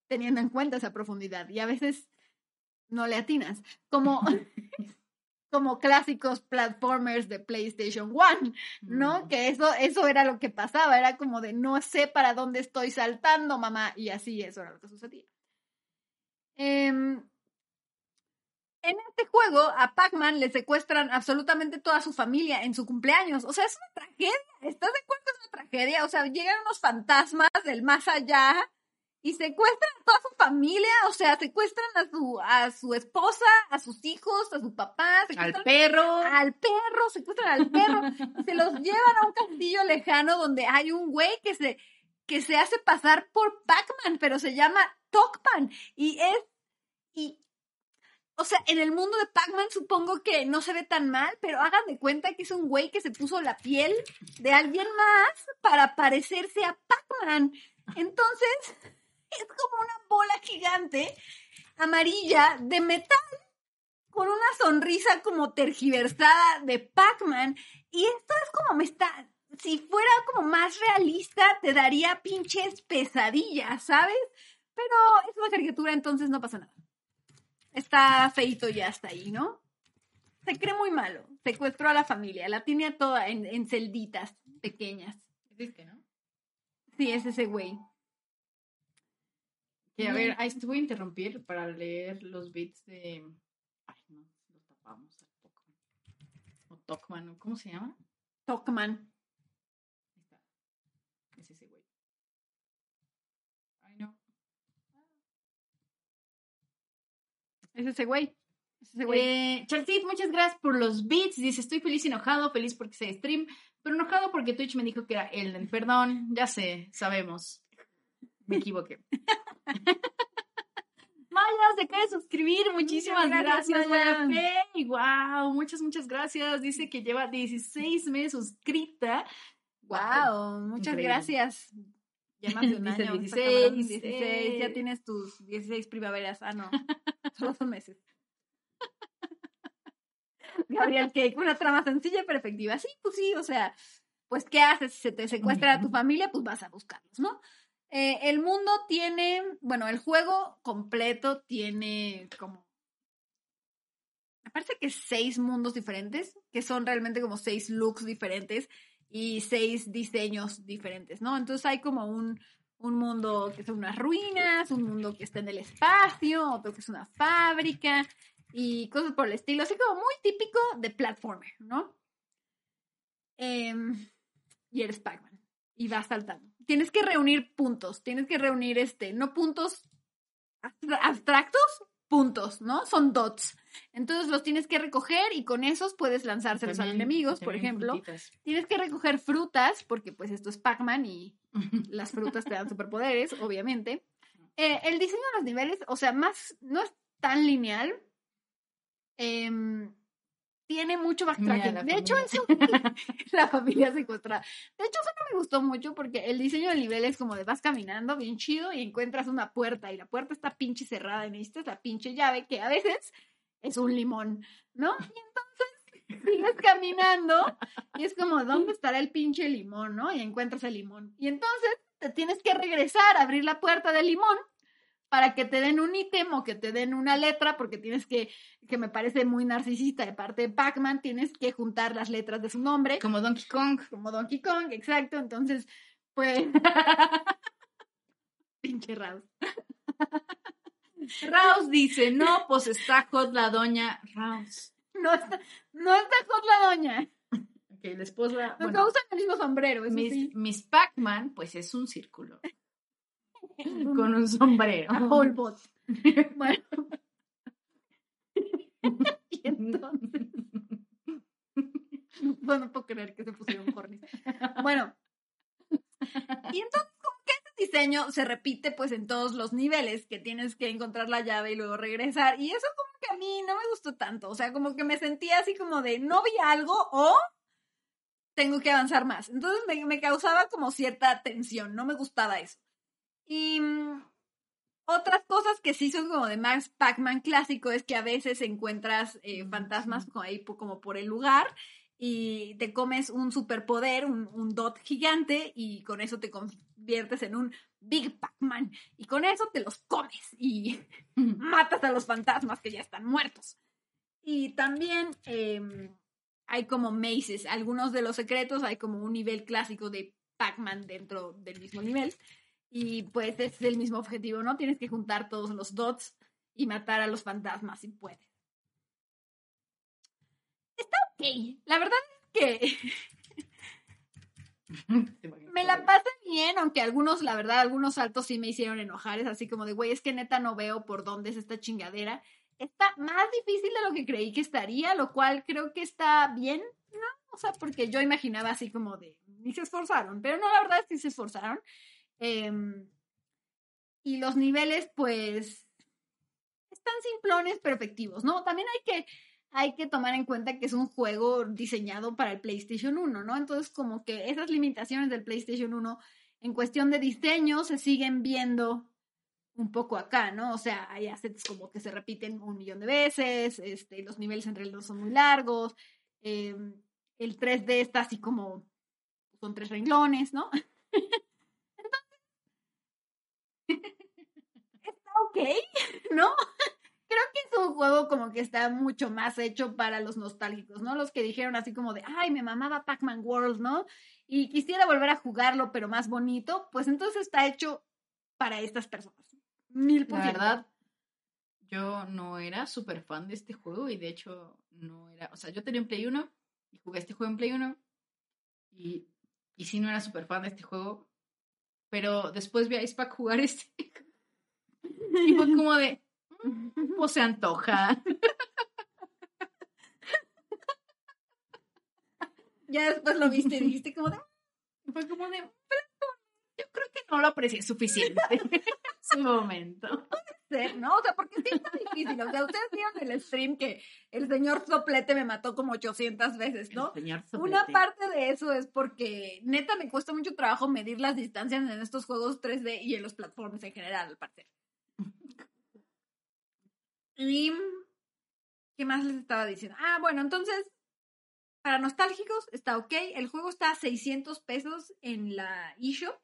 teniendo en cuenta esa profundidad. Y a veces no le atinas. Como, como clásicos platformers de PlayStation 1, ¿no? Que eso, eso era lo que pasaba, era como de no sé para dónde estoy saltando, mamá, y así eso era lo que sucedía. Em, en este juego a Pac-Man le secuestran absolutamente toda su familia en su cumpleaños. O sea, es una tragedia. ¿Estás de acuerdo? Es una tragedia. O sea, llegan unos fantasmas del más allá y secuestran a toda su familia. O sea, secuestran a su, a su esposa, a sus hijos, a su papá, Al perro. al perro, secuestran al perro y se los llevan a un castillo lejano donde hay un güey que se, que se hace pasar por Pac-Man, pero se llama Tokpan y es, y, o sea, en el mundo de Pac-Man supongo que no se ve tan mal, pero hagan de cuenta que es un güey que se puso la piel de alguien más para parecerse a Pac-Man. Entonces, es como una bola gigante amarilla de metal con una sonrisa como tergiversada de Pac-Man. Y esto es como me está. Si fuera como más realista, te daría pinches pesadillas, ¿sabes? Pero es una caricatura, entonces no pasa nada. Está feito ya está ahí, ¿no? Se cree muy malo. Secuestró a la familia, la tiene a toda en, en celditas pequeñas. Existe, ¿no? Sí, es ese güey. Que a ver, ahí te voy a interrumpir para leer los bits de. Ay, no, lo tapamos al Tokman. O Tokman. ¿cómo se llama? Tokman. Ahí está. Es ese güey. Ay, no. Es ese güey. Es ese güey. Eh, Charcit, muchas gracias por los bits. Dice, estoy feliz y enojado, feliz porque se stream, pero enojado porque Twitch me dijo que era Elden. Perdón, ya sé, sabemos. Me equivoqué. Maya se acaba de suscribir. Muchísimas Muchas gracias, gracias, Maya. Fey. Wow, muchas, muchas gracias. Dice que lleva 16 meses suscrita. Wow, muchas Increíble. gracias. Ya más de un Dice año. 16, esta camarón, 16, eh. ya tienes tus 16 primaveras. Ah, no. Solo son meses. Gabriel Cake, una trama sencilla pero efectiva. Sí, pues sí, o sea, pues ¿qué haces? Si se te secuestra a tu familia, pues vas a buscarlos, ¿no? Eh, el mundo tiene, bueno, el juego completo tiene como, me parece que seis mundos diferentes, que son realmente como seis looks diferentes y seis diseños diferentes, ¿no? Entonces hay como un, un mundo que son unas ruinas, un mundo que está en el espacio, otro que es una fábrica y cosas por el estilo, así como muy típico de platformer, ¿no? Em, y eres Pac-Man y vas saltando. Tienes que reunir puntos, tienes que reunir este, no puntos abstra- abstractos, puntos, ¿no? Son dots. Entonces los tienes que recoger y con esos puedes lanzárselos a los También- enemigos, por ejemplo. Tienes que recoger frutas, porque pues esto es Pac-Man y las frutas te dan superpoderes, obviamente. Eh, el diseño de los niveles, o sea, más, no es tan lineal. em, tiene mucho Mira, backtracking. la de hecho, eso, la familia secuestrada. De hecho, eso no me gustó mucho porque el diseño del nivel es como de vas caminando bien chido y encuentras una puerta y la puerta está pinche cerrada y necesitas la pinche llave que a veces es un limón, ¿no? Y entonces sigues caminando y es como, ¿dónde estará el pinche limón, no? Y encuentras el limón. Y entonces te tienes que regresar a abrir la puerta del limón para que te den un ítem o que te den una letra, porque tienes que, que me parece muy narcisista de parte de Pac-Man, tienes que juntar las letras de su nombre, Como Donkey Kong. como Donkey Kong, exacto. Entonces, pues. Pinche Raus. Raus dice, no, pues está hot la doña Raus. No está, no está con la doña. Ok, la esposa. Los bueno, usan el mismo sombrero, eso Miss, sí. Miss Pac-Man, pues es un círculo. Con un sombrero. A polvot. Bueno. y entonces. Bueno, no puedo creer que se pusieron cornis. Bueno. Y entonces, como que este diseño se repite pues en todos los niveles, que tienes que encontrar la llave y luego regresar. Y eso como que a mí no me gustó tanto. O sea, como que me sentía así como de no vi algo o tengo que avanzar más. Entonces me, me causaba como cierta tensión. No me gustaba eso. Y mm, otras cosas que sí son como de Max Pac-Man clásico es que a veces encuentras eh, fantasmas ahí como por el lugar y te comes un superpoder, un, un dot gigante y con eso te conviertes en un Big Pac-Man y con eso te los comes y matas a los fantasmas que ya están muertos. Y también em, hay como mazes, algunos de los secretos hay como un nivel clásico de Pac-Man dentro del mismo nivel. Y pues es el mismo objetivo, ¿no? Tienes que juntar todos los dots y matar a los fantasmas si puedes. Está ok. La verdad es que me la pasé bien, aunque algunos, la verdad, algunos saltos sí me hicieron enojar. Es así como de, güey, es que neta no veo por dónde es esta chingadera. Está más difícil de lo que creí que estaría, lo cual creo que está bien, ¿no? O sea, porque yo imaginaba así como de, ni se esforzaron, pero no, la verdad es que se esforzaron. Em, y los niveles, pues, están simplones, pero efectivos, ¿no? También hay que, hay que tomar en cuenta que es un juego diseñado para el PlayStation 1, ¿no? Entonces, como que esas limitaciones del PlayStation 1 en cuestión de diseño se siguen viendo un poco acá, ¿no? O sea, hay assets como que se repiten un millón de veces, este, los niveles entre los son muy largos, em, el 3D está así como, son tres renglones, ¿no? está ok, ¿no? Creo que es un juego como que está mucho más hecho para los nostálgicos, ¿no? Los que dijeron así como de, ay, me mamaba Pac-Man World, ¿no? Y quisiera volver a jugarlo, pero más bonito, pues entonces está hecho para estas personas. Mil por La verdad, yo no era súper fan de este juego y de hecho no era, o sea, yo tenía un Play 1 y jugué este juego en Play 1 y, y sí no era súper fan de este juego, pero después vi a Ice Pack jugar este y fue como de, pues se antoja. Ya después lo viste y dijiste como de, Fue como de, "Pero yo creo que no lo aprecié suficiente en su momento. ser, ¿no? O sea, porque sí está difícil. O sea, ustedes vieron el stream que el señor Soplete me mató como 800 veces, ¿no? El señor Una Soplete. parte de eso es porque neta me cuesta mucho trabajo medir las distancias en estos juegos 3D y en los platforms en general, al parecer. Y ¿qué más les estaba diciendo? Ah, bueno, entonces para nostálgicos está ok. El juego está a 600 pesos en la eShop.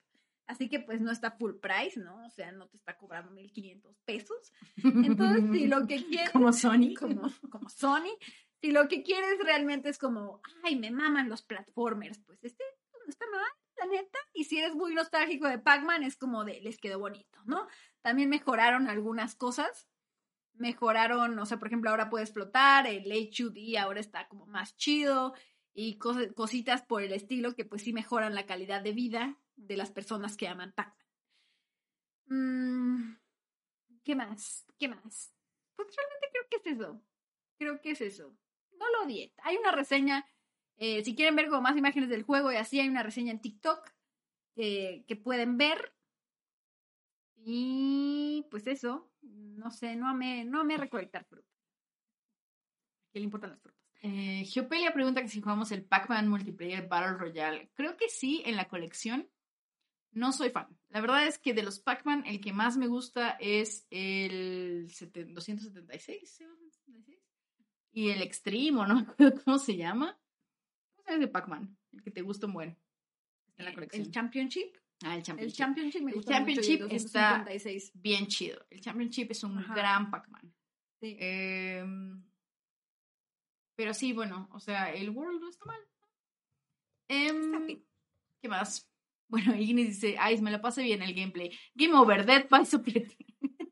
Así que pues no está full price, ¿no? O sea, no te está cobrando 1500 pesos. Entonces, si lo que quieres Como Sony. como, como Sony. Si lo que quieres realmente es como, ay, me maman los platformers, pues este no está mal, la neta. Y si eres muy nostálgico de Pac-Man, es como de, les quedó bonito, ¿no? También mejoraron algunas cosas. Mejoraron, o sea, por ejemplo, ahora puedes flotar, el HUD ahora está como más chido y cos- cositas por el estilo que pues sí mejoran la calidad de vida de las personas que aman Pac-Man. Mm, ¿Qué más? ¿Qué más? Pues realmente creo que es eso. Creo que es eso. No lo odié. Hay una reseña, eh, si quieren ver como más imágenes del juego y así, hay una reseña en TikTok eh, que pueden ver. Y pues eso, no sé, no me, no me recolectar fruta. ¿Qué le importan las frutas? Eh, Geopelia pregunta que si jugamos el Pac-Man Multiplayer Battle Royale. Creo que sí, en la colección. No soy fan. La verdad es que de los Pac-Man, el que más me gusta es el 276. Y el Extreme, o no me acuerdo cómo se llama. ¿Cómo llama de Pac-Man? El que te gusta un buen. en la colección. El Championship. Ah, el Championship. El Championship me El gusta Championship mucho, el está 256. bien chido. El Championship es un Ajá. gran Pac-Man. Sí. Em, pero sí, bueno, o sea, el World no está mal. Em, Está. ¿Qué más? Bueno, Ignis dice, ay, me la pasé bien el gameplay. Game over, Dead by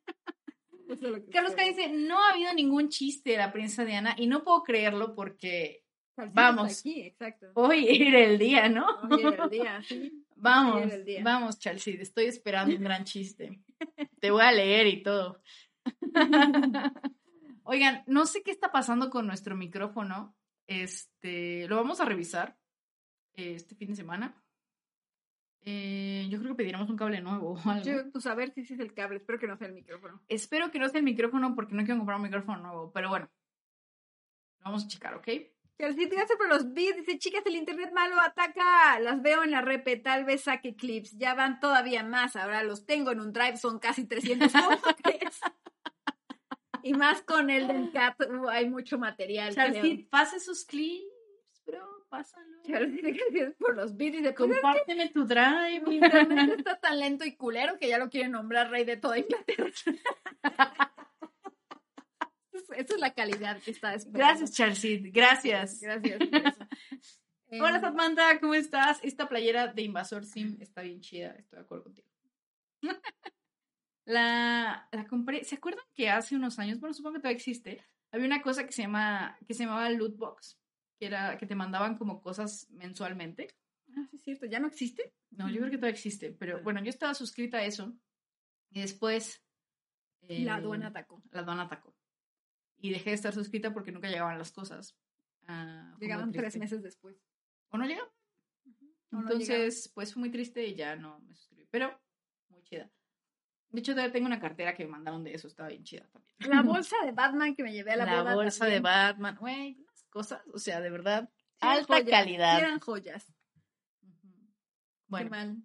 es lo que Carlos K dice, no ha habido ningún chiste de la princesa Diana y no puedo creerlo porque Salsita vamos. Aquí, hoy era el día, ¿no? Hoy era el día, sí. Vamos, era el día. vamos, Chelsea, estoy esperando un gran chiste. Te voy a leer y todo. Oigan, no sé qué está pasando con nuestro micrófono. Este, lo vamos a revisar eh, este fin de semana. Eh, yo creo que pediremos un cable nuevo o algo. Yo, pues a ver si es el cable, espero que no sea el micrófono. Espero que no sea el micrófono porque no quiero comprar un micrófono nuevo, pero bueno. Vamos a checar, ¿ok? Chelsea, gracias por los beats. Dice, chicas, el internet malo ataca. Las veo en la repe, tal vez saque clips. Ya van todavía más. Ahora los tengo en un drive, son casi 300. ¿Cómo crees? y más con el del cat, uh, hay mucho material. Chelsea, creo. pase sus clips, bro, pásalo. Chelsea, gracias por los beats. Dice, pues, Compárteme tu drive. mi internet está tan lento y culero que ya lo quieren nombrar rey de toda Inglaterra. Esa es la calidad que está esperando. Gracias, Chelsea. Gracias. Gracias. Hola, Em, Samantha, ¿cómo estás? Esta playera de Invasor Sim está bien chida, estoy de acuerdo contigo. la, la compré, ¿se acuerdan que hace unos años, bueno, supongo que todavía existe, había una cosa que se llama, que se llamaba Loot Box, que era, que te mandaban como cosas mensualmente. Ah, sí, es cierto. ¿Ya no existe? No, yo creo que todavía existe, pero bueno, yo estaba suscrita a eso y después... La eh, aduana atacó. La aduana atacó. Y dejé de estar suscrita porque nunca llegaban las cosas. Ah, Llegaban tres meses después. ¿O no llegaban? O no Entonces, pues fue muy triste y ya no me suscribí. Pero, muy chida. De hecho, todavía tengo una cartera que me mandaron de eso, estaba bien chida también. La bolsa de Batman que me llevé a la, La boda bolsa de también. Batman, güey, cosas, o sea, de verdad, eran alta joyas, calidad. eran joyas. Qué Bueno, mal.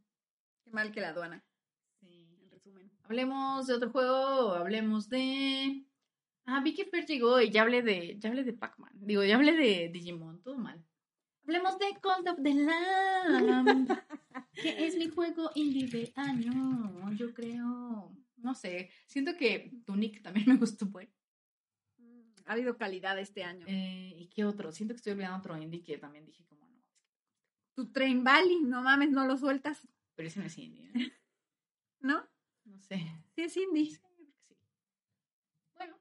Qué mal que la aduana, sí. en resumen. hablemos de otro juego, hablemos de... Ah, vi que Fer llegó y ya hablé de, ya hablé de Pac-Man. Digo, ya hablé de Digimon, todo mal. Hablemos de Call of the Lamb, que es mi juego indie de año, yo creo. No sé, siento que Tunic también me gustó, pues. Ha habido calidad este año. Eh, ¿Y qué otro? Siento que estoy olvidando otro indie que también dije como no. Tu Train Valley, no mames, no lo sueltas, Pero ese no es indie, ¿eh? ¿no? No sé. Sí es indie. Sí. Bueno.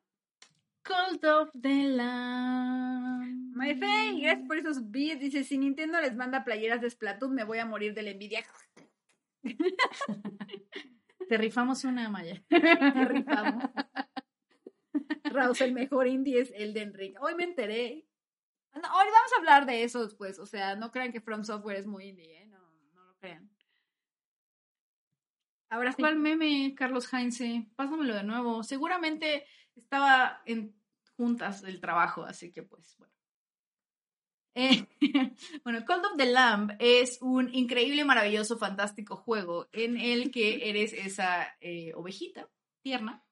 Cult of the Lamb. My Faye, gracias por esos beats. Dice, si Nintendo les manda playeras de Splatoon, me voy a morir de la envidia. Te rifamos una malla. Te rifamos. Raus, el mejor indie es Elden Ring. Hoy me enteré. No, hoy vamos a hablar de eso después. O sea, no crean que From Software es muy indie, ¿eh? No, no lo crean. Ahora sí. ¿Cuál meme, Carlos Heinze? Pásamelo de nuevo. Seguramente estaba en juntas del trabajo, así que pues bueno. Eh, bueno, Call of the Lamb es un increíble, maravilloso, fantástico juego en el que eres esa eh, ovejita tierna.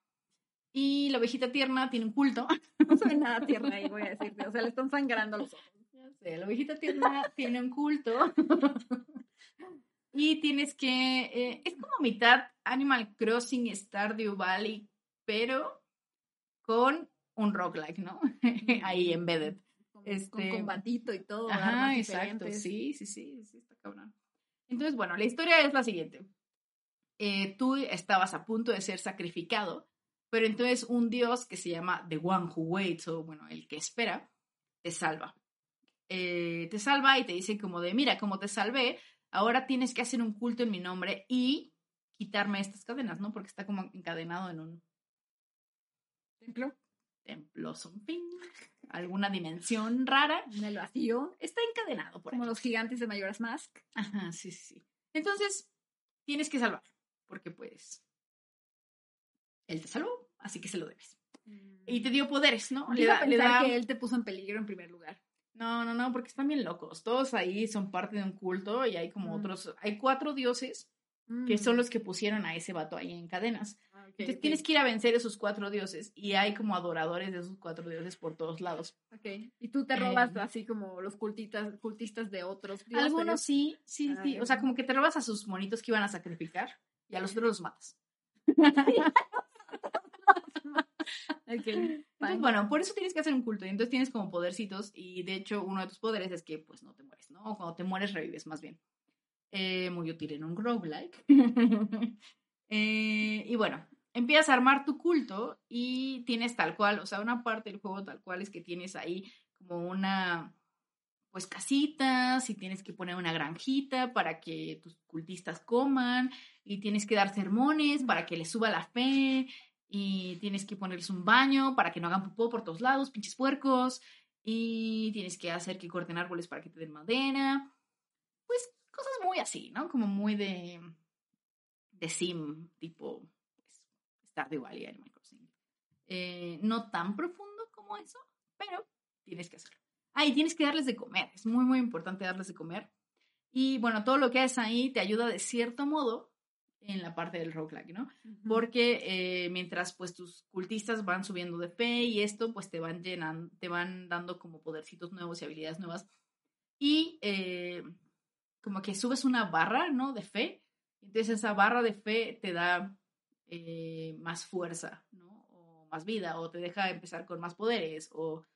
Y la ovejita tierna tiene un culto. No soy nada tierna ahí, voy a decirte. O sea, le están sangrando los ojos. Sé, la ovejita tierna tiene un culto. y tienes que. eh, es como mitad Animal Crossing Stardew Valley, pero con un roguelike, ¿no? Ahí embedded. Con, Este- con combatito y todo. Ajá, exacto. Sí, sí, sí, sí, está cabrón. Entonces, bueno, la historia es la siguiente. Eh, tú estabas a punto de ser sacrificado, pero entonces un dios que se llama The One Who Waits, o bueno, el que espera, te salva. Eh, te salva y te dice como de, mira, como te salvé, ahora tienes que hacer un culto en mi nombre y quitarme estas cadenas, ¿no? Porque está como encadenado en un Templo, templo fin, alguna dimensión rara. en el vacío. Está encadenado por. Como los gigantes de Majora's Mask. Ajá, sí, sí, sí. Entonces, tienes que salvar, porque pues él te salvó, así que se lo debes. y te dio poderes, ¿no? Le da, le da... que él te puso en peligro en primer lugar. No, no, no, porque están bien locos. Todos ahí son parte de un culto y hay como otros, hay cuatro dioses que son mm. los que pusieron a ese vato ahí en cadenas. Ah, Entonces tienes que ir a vencer esos cuatro dioses y hay como adoradores de esos cuatro dioses por todos lados. Ok. Y tú te robas em. así como los cultistas, cultistas de otros dioses. Algunos sí, sí, sí. O sea, como que te robas a sus monitos que iban a sacrificar y a los otros los matas. okay, bueno, por eso tienes que hacer un culto y entonces tienes como podercitos y de hecho uno de tus poderes es que pues no te mueres, ¿no? O cuando te mueres revives más bien eh, muy útil en un roguelike. eh, y bueno, empiezas a armar tu culto y tienes tal cual, o sea, una parte del juego tal cual es que tienes ahí como una, pues casitas y tienes que poner una granjita para que tus cultistas coman y tienes que dar sermones para que les suba la fe y tienes que ponerles un baño para que no hagan popó por todos lados, pinches puercos y tienes que hacer que corten árboles para que te den madera. Pues cosas muy así, ¿no? Como muy de, de sim, tipo pues, Stardew Valley, Animal Crossing. Eh, no tan profundo como eso, pero tienes que hacerlo. Ah, y tienes que darles de comer. Es muy, muy importante darles de comer. Y bueno, todo lo que haces ahí te ayuda de cierto modo en la parte del roguelike, ¿no? Porque eh, mientras pues tus cultistas van subiendo de fe y esto, pues te van llenando, te van dando como podercitos nuevos y habilidades nuevas. Y eh, como que subes una barra, ¿no? De fe. Entonces esa barra de fe te da eh, más fuerza, ¿no? O más vida, o te deja empezar con más poderes, o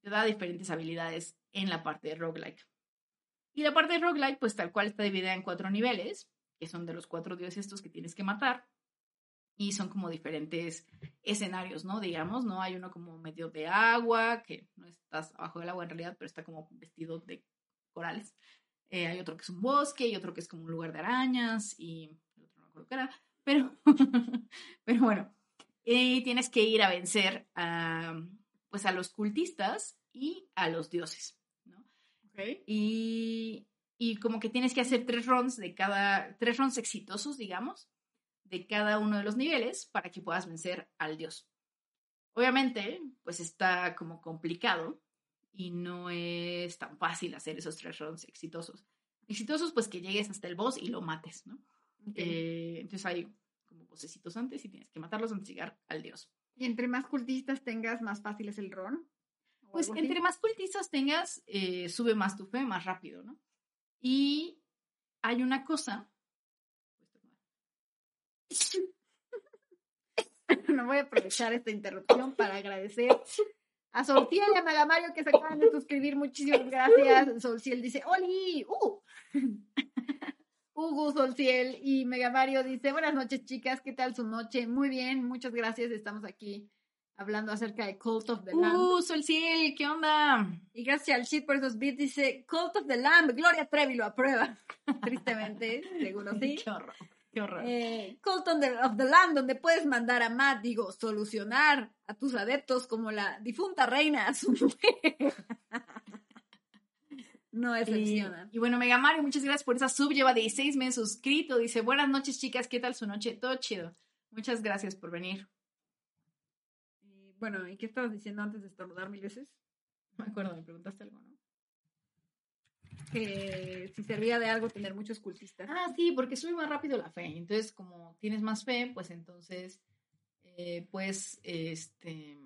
te da diferentes habilidades en la parte de roguelike. Y la parte de roguelike, pues tal cual está dividida en cuatro niveles, que son de los cuatro dioses estos que tienes que matar. Y son como diferentes escenarios, ¿no? Digamos, ¿no? Hay uno como medio de agua, que no estás abajo del agua en realidad, pero está como vestido de corales. Eh, hay otro que es un bosque y otro que es como un lugar de arañas y el otro no era, pero, pero bueno, y tienes que ir a vencer a, pues a los cultistas y a los dioses, ¿no? Y, y como que tienes que hacer tres runs de cada, tres runs exitosos, digamos, de cada uno de los niveles para que puedas vencer al dios. Obviamente, pues está como complicado y no es tan fácil hacer esos tres rounds exitosos. Exitosos, pues que llegues hasta el boss y lo mates, ¿no? Eh, entonces hay como vocecitos antes y tienes que matarlos antes de llegar al dios. ¿Y entre más cultistas tengas, más fácil es el run? Pues entre más cultistas tengas, eh, sube más tu fe, más rápido, ¿no? Y hay una cosa. no voy a aprovechar esta interrupción para agradecer a Solciel y a Megamario que se acaban de suscribir. Muchísimas gracias. Solciel dice, ¡Oli! ¡Uh! Hugo Solciel y Megamario dice, buenas noches chicas, ¿qué tal su noche? Muy bien, muchas gracias, estamos aquí hablando acerca de Cult of the Lamb. ¡Uh, Solciel! ¿Qué onda? Y gracias al shit por esos beats dice, Cult of the Lamb, Gloria Trevi lo aprueba. Tristemente, seguro sí. Qué horror. Qué horror. Eh, Cult of the Lamb, donde puedes mandar a Matt, digo, solucionar a tus adeptos como la difunta reina a su mujer. no decepciona. Y, y bueno, Mega Mario, muchas gracias por esa sub. Lleva 16 meses suscrito. Dice, buenas noches, chicas. ¿Qué tal su noche? Todo chido. Muchas gracias por venir. Bueno, ¿y qué estabas diciendo antes de estornudar mil veces? No me acuerdo, me preguntaste algo, ¿no? que si servía de algo tener muchos cultistas. Ah, sí, porque sube más rápido la fe. Entonces, como tienes más fe, pues entonces eh, puedes este,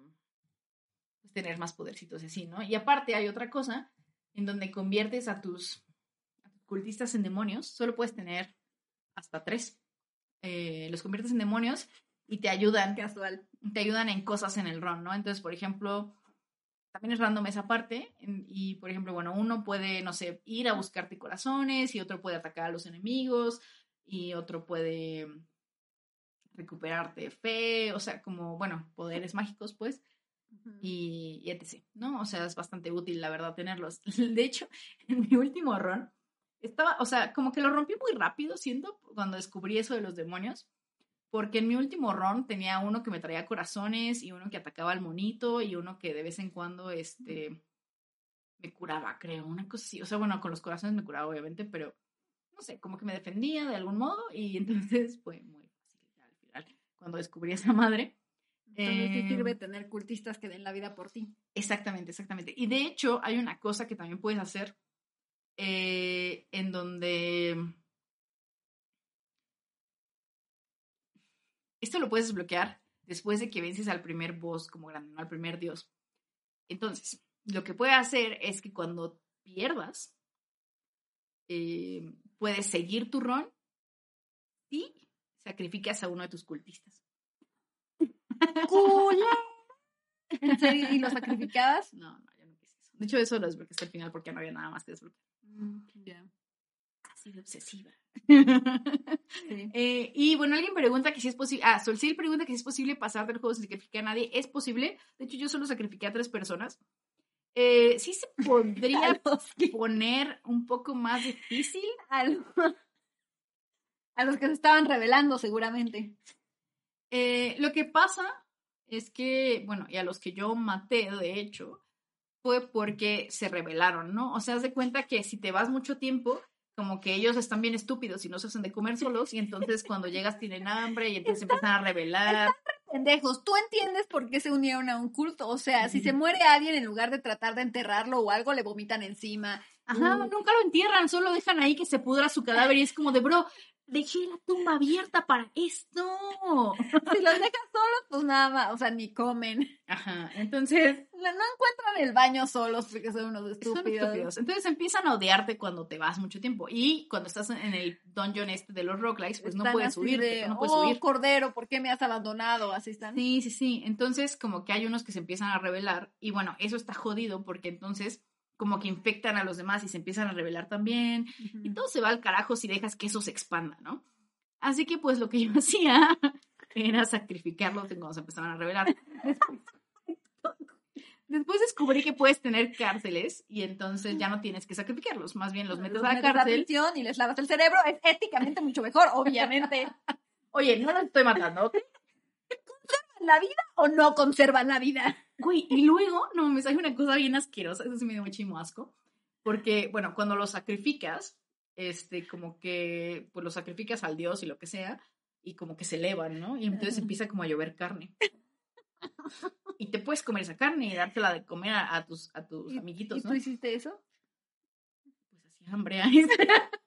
pues tener más podercitos así, ¿no? Y aparte hay otra cosa en donde conviertes a tus, cultistas en demonios. Solo puedes tener hasta tres. Eh, los conviertes en demonios y te ayudan. Casual. Te ayudan en cosas en el run, ¿no? Entonces, por ejemplo, también es random esa parte. Y, por ejemplo, bueno, uno puede, no sé, ir a buscarte corazones y otro puede atacar a los enemigos y otro puede recuperarte fe, o sea, como, bueno, poderes mágicos, pues. Y, y etc, ¿no? O sea, es bastante útil, la verdad, tenerlos. De hecho, en mi último run, estaba, o sea, como que lo rompí muy rápido, siento, cuando descubrí eso de los demonios porque en mi último run tenía uno que me traía corazones y uno que atacaba al monito y uno que de vez en cuando este me curaba, creo, una cosa así. O sea, bueno, con los corazones me curaba obviamente, pero no sé, como que me defendía de algún modo y entonces fue muy fácil al final cuando descubrí esa madre. Entonces Eh, sirve tener cultistas que den la vida por ti. Exactamente, exactamente. Y de hecho, hay una cosa que también puedes hacer eh, en donde. Esto lo puedes desbloquear después de que vences al primer boss como grande, ¿no? al primer dios. Entonces, lo que puedes hacer es que cuando pierdas, eh, puedes seguir tu run y sacrificas a uno de tus cultistas. ¿En serio? ¿Y lo sacrificabas? No, no, yo no quise eso. De hecho, eso lo desbloqueé hasta el final porque no había nada más que desbloquear. Mm, ya. De obsesiva. Sí. Eh, y bueno, alguien pregunta que si es posible. Ah, Solcil pregunta que si es posible pasar del juego sin sacrificar a nadie. Es posible. De hecho, yo solo sacrifiqué a tres personas. Eh, sí se podría poner un poco más difícil. a los, a los que se estaban revelando, seguramente. Eh, lo que pasa es que, bueno, y a los que yo maté, de hecho, fue porque se rebelaron, ¿no? O sea, haz de cuenta que si te vas mucho tiempo, como que ellos están bien estúpidos y no se hacen de comer solos, y entonces cuando llegas tienen hambre y entonces empiezan a rebelar. Pendejos, ¿tú entiendes por qué se unieron a un culto? O sea, si se muere alguien, en lugar de tratar de enterrarlo o algo, le vomitan encima. Ajá, Mm. nunca lo entierran, solo dejan ahí que se pudra su cadáver y es como de, bro, dejé la tumba abierta para esto. Si los dejas solos, pues nada más, o sea, ni comen. Ajá, entonces No encuentran el baño solos porque son unos Son estúpidos. estúpidos. Entonces empiezan a odiarte cuando te vas mucho tiempo. Y cuando estás en el dungeon este de los roguelikes, pues no puedes subirte, de, no puedes oh, subir. cordero, ¿por qué me has abandonado? Así están. Sí, sí, sí. Entonces, como que hay unos que se empiezan a rebelar. Y bueno, eso está jodido porque entonces como que infectan a los demás y se empiezan a rebelar también. Y todo se va al carajo si dejas que eso se expanda, ¿no? Así que pues lo que yo hacía era sacrificarlos cuando se empezaban a rebelar. Después descubrí que puedes tener cárceles y entonces ya no tienes que sacrificarlos, más bien los metes Los a la metes cárcel. prisión y les lavas el cerebro. Es éticamente mucho mejor, obviamente. Oye, no los estoy matando, ¿ok? ¿La vida o no conservan la vida? Güey, y luego, no, me sale una cosa bien asquerosa, eso sí me dio muchísimo asco, porque, bueno, cuando los sacrificas, este, como que, pues los sacrificas al dios y lo que sea, y como que se elevan, ¿no? Y entonces empieza como a llover carne. Y te puedes comer esa carne y dártela de comer a, a tus, a tus ¿Y, amiguitos, ¿y ¿no? tú hiciste eso? Pues así hambre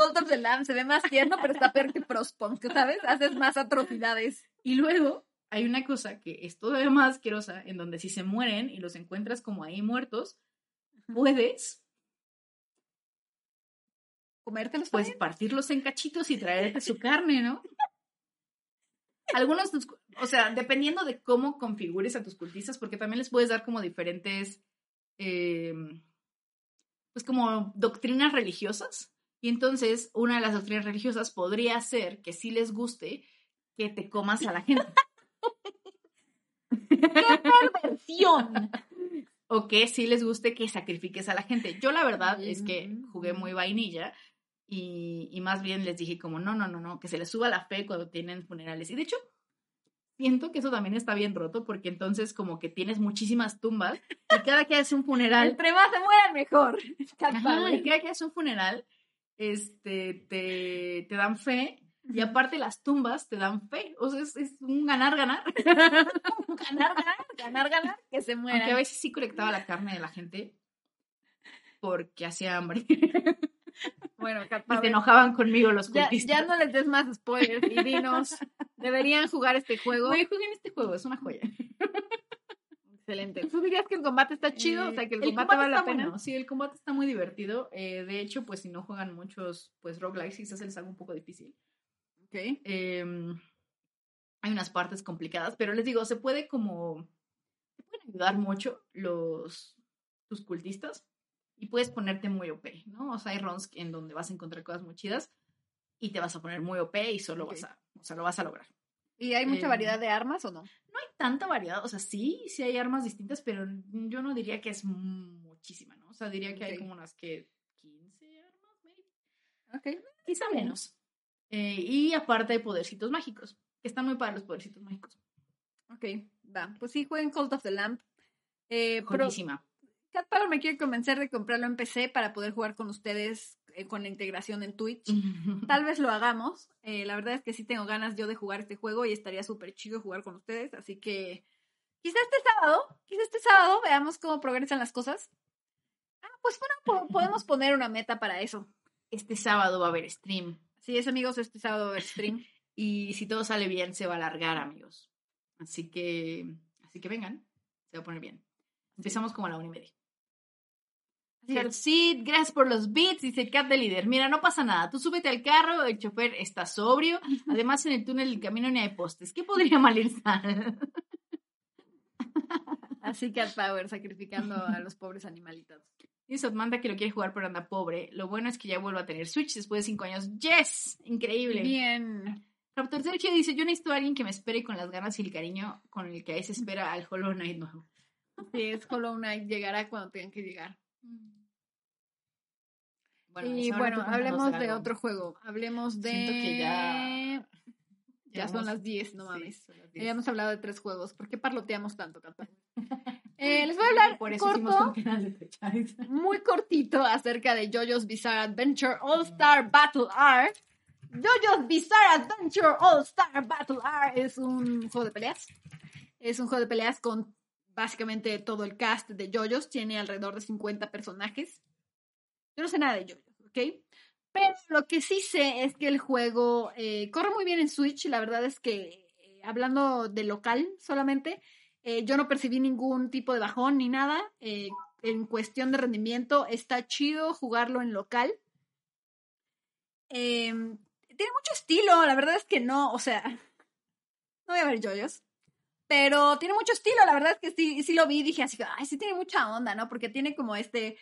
Cult of the Lamb se ve más tierno, pero está peor que Frostpunk, ¿sabes? Haces más atrocidades. Y luego hay una cosa que es todavía más asquerosa, en donde si se mueren y los encuentras como ahí muertos, puedes ¿Comértelos? pues partirlos en cachitos y traerte su carne, ¿no? Algunos, o sea, dependiendo de cómo configures a tus cultistas, porque también les puedes dar como diferentes, eh, pues como doctrinas religiosas. Y entonces, una de las doctrinas religiosas podría ser que sí les guste que te comas a la gente. versión. o que sí les guste que sacrifiques a la gente. Yo la verdad es que jugué muy vainilla y, y más bien les dije como, no, no, no, no, que se les suba la fe cuando tienen funerales. Y de hecho, siento que eso también está bien roto porque entonces como que tienes muchísimas tumbas y cada que haces un funeral, Entre más se mueran, mejor. Ajá, y cada que haces un funeral, este, te, te dan fe. Y aparte las tumbas te dan fe. O sea, es, es un ganar-ganar. ganar, ganar, ganar, ganar, que se mueran. Aunque a veces sí colectaba la carne de la gente porque hacía hambre. Bueno, Cat Y se enojaban conmigo los ya, cultistas. ya no les des más spoilers y dinos, ¿deberían jugar este juego? Güey, jueguen este juego, es una joya. Excelente. ¿Tú dirías que el combate está chido? o sea, que el, Eh, combate, vale la pena. bueno, Sí, el combate está muy divertido. Eh, de hecho, pues si no juegan muchos pues roguelikes, quizás se les haga un poco difícil. Ok. Eh, hay unas partes complicadas, pero les digo, se puede como... Te pueden ayudar mucho los tus cultistas y puedes ponerte muy OP, ¿no? O sea, hay runs en donde vas a encontrar cosas muy chidas y te vas a poner muy OP y solo Ok. vas a, o sea, lo vas a lograr. ¿Y hay mucha Eh, variedad de armas o no? No hay tanta variedad, o sea, sí, sí hay armas distintas, pero yo no diría que es muchísima, ¿no? O sea, diría que hay Ok. como unas que 15 armas, maybe. Ok. quizá menos. Eh, y aparte hay podercitos mágicos, que están muy para los podercitos mágicos. Ok, va. Pues sí, jueguen Cult of the Lamp. Eh. Cat Power me quiere convencer de comprarlo en PC para poder jugar con ustedes eh, con la integración en Twitch. Tal vez lo hagamos. Eh, la verdad es que sí tengo ganas yo de jugar este juego y estaría súper chido jugar con ustedes. Así que quizá este sábado, quizá este sábado veamos cómo progresan las cosas. Ah, pues bueno, po- podemos poner una meta para eso. Este sábado va a haber stream. Así es, amigos, este sábado va a haber stream. Y si todo sale bien, se va a alargar, amigos. Así que, así que vengan, se va a poner bien. Empezamos como a la una y media. Sid, gracias por los beats, dice Cat de líder. Mira, no pasa nada. Tú súbete al carro, el chofer está sobrio. Además, en el túnel del camino ni hay postes. ¿Qué podría mal ir? Así que Power sacrificando a los pobres animalitos. Dice Otmanta que lo quiere jugar, pero anda pobre. Lo bueno es que ya vuelve a tener Switch después de cinco años. ¡Yes! Increíble. Bien. Raptor Sergio dice: Yo necesito a alguien que me espere con las ganas y el cariño con el que ahí se espera al Hollow Knight nuevo. Así es, Hollow Knight llegará cuando tengan que llegar. Y bueno, hablemos de otro juego. Hablemos de. Siento que ya- Ya son las 10, no mames. son las 10. Ya hemos hablado de tres juegos. ¿Por qué parloteamos tanto, Cata? Eh, les voy a hablar Por eso corto, de muy cortito acerca de JoJo's Bizarre Adventure All Star Battle R. JoJo's Bizarre Adventure All Star Battle R es un juego de peleas. Es un juego de peleas con básicamente todo el cast de JoJo's. Tiene alrededor de 50 personajes. Yo no sé nada de JoJo's, ¿ok? Pero lo que sí sé es que el juego eh, corre muy bien en Switch. La verdad es que, eh, hablando de local solamente, eh, yo no percibí ningún tipo de bajón ni nada. En cuestión de rendimiento, está chido jugarlo en local. Eh, tiene mucho estilo, la verdad es que no, o sea, no voy a ver yoyos. Pero tiene mucho estilo, la verdad es que sí, sí lo vi y dije así, ay, sí tiene mucha onda, ¿no? Porque tiene como este,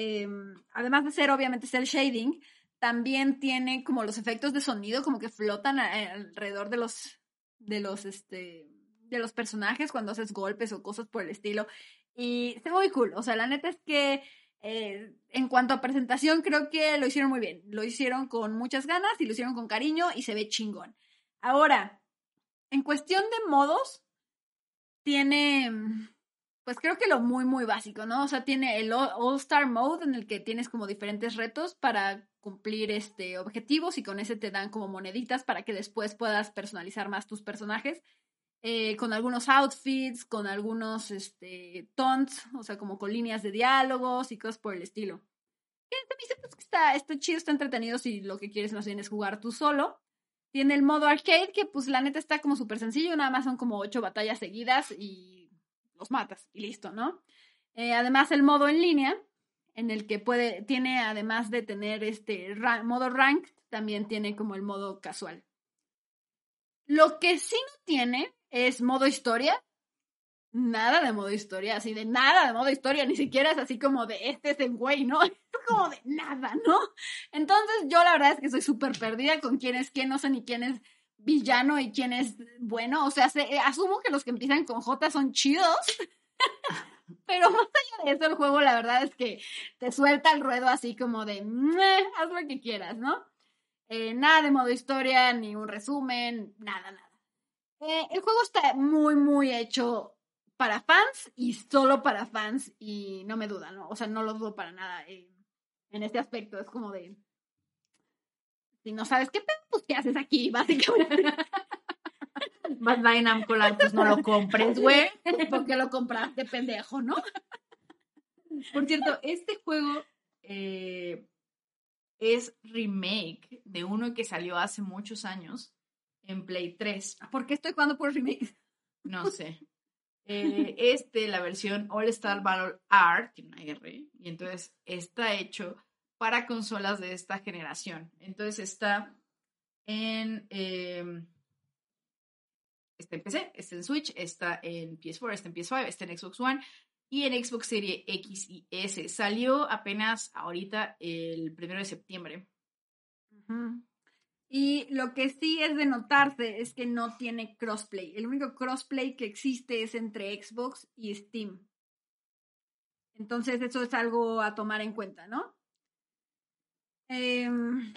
eh, además de ser obviamente cel shading, también tiene como los efectos de sonido como que flotan a- alrededor de los, de los, este, de los personajes cuando haces golpes o cosas por el estilo. Y está muy cool, o sea, la neta es que eh, en cuanto a presentación creo que lo hicieron muy bien, lo hicieron con muchas ganas y lo hicieron con cariño y se ve chingón. Ahora, en cuestión de modos, tiene, pues creo que lo muy, muy básico, ¿no? O sea, tiene el All All Star Mode en el que tienes como diferentes retos para cumplir este objetivos y con ese te dan como moneditas para que después puedas personalizar más tus personajes. eh, con algunos outfits, con algunos este, taunts, o sea, como con líneas de diálogos y cosas por el estilo. Está, está chido, está entretenido si lo que quieres más bien es jugar tú solo. Tiene el modo arcade, que pues la neta está como súper sencillo, nada más son como ocho batallas seguidas y los matas y listo, ¿no? Eh, además el modo en línea, en el que puede, tiene además de tener este modo rank, también tiene como el modo casual. Lo que sí no tiene es modo historia. Nada de modo historia, así de nada de modo historia, ni siquiera es así como de este es el güey, ¿no? Es como de nada, ¿no? Entonces yo la verdad es que soy súper perdida con quién es quién, no sé ni quién es villano y quién es bueno. O sea, se- eh, asumo que los que empiezan con J son chidos. Pero más allá de eso, el juego la verdad es que te suelta el ruedo así como de "Meh, haz lo que quieras, ¿no? Eh, nada de modo historia, ni un resumen, nada, nada. Eh, el juego está muy, muy hecho para fans y solo para fans y no me duda, ¿no? O sea, no lo dudo para nada eh, en este aspecto. Es como de, si no sabes qué pedo, pues qué haces aquí, básicamente. Namco Live, pues no lo compres, güey. Porque lo compraste, pendejo, ¿no? Por cierto, este juego eh, es remake de uno que salió hace muchos años en Play 3. ¿Por qué estoy jugando por remake? No sé. Eh, este, la versión All Star Battle R, tiene una R, y entonces está hecho para consolas de esta generación. Entonces está en. está en PC, está en Switch, está en PS4, está en PS5, está en Xbox One y en Xbox Series X y S. Salió apenas ahorita el primero de septiembre. Y lo que sí es de notarse es que no tiene crossplay. El único crossplay que existe es entre Xbox y Steam. Entonces eso es algo a tomar en cuenta, ¿no? Em,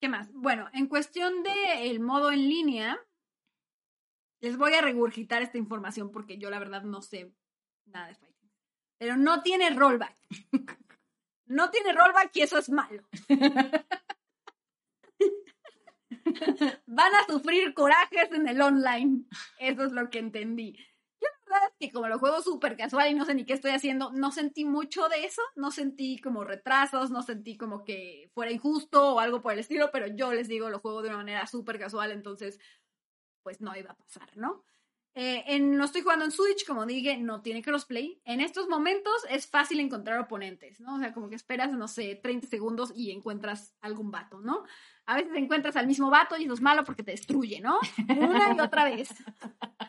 ¿Qué más? Bueno, en cuestión del el modo en línea, les voy a regurgitar esta información porque yo la verdad no sé nada de fighting. Pero no tiene rollback. no tiene rollback y eso es malo. Van a sufrir corajes en el online. Eso es lo que entendí. Que como lo juego súper casual y no sé ni qué estoy haciendo, no sentí mucho de eso. No sentí como retrasos, no sentí como que fuera injusto o algo por el estilo, pero yo les digo, lo juego de una manera súper casual, entonces pues no iba a pasar, ¿no? Eh, en, no estoy jugando en Switch, como dije, no tiene crossplay. En estos momentos es fácil encontrar oponentes, ¿no? O sea, como que esperas, no sé, 30 segundos y encuentras algún vato, ¿no? A veces encuentras al mismo vato y eso es malo porque te destruye, ¿no? Una y otra vez.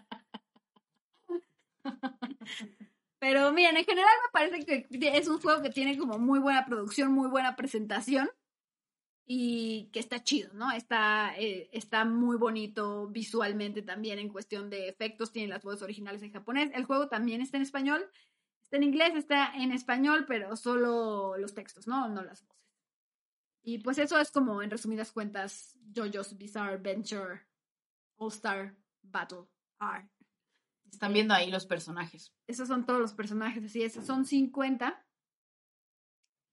Pero miren, en general me parece que es un juego que tiene como muy buena producción, muy buena presentación y que está chido, ¿no? Está, eh, está muy bonito visualmente también en cuestión de efectos, tiene las voces originales en japonés. El juego también está en español, está en inglés, está en español, pero solo los textos, ¿no? No las voces. Y pues eso es como, en resumidas cuentas, JoJo's Bizarre Adventure All Star Battle R. Están viendo ahí los personajes. Esos son todos los personajes, así es, son 50.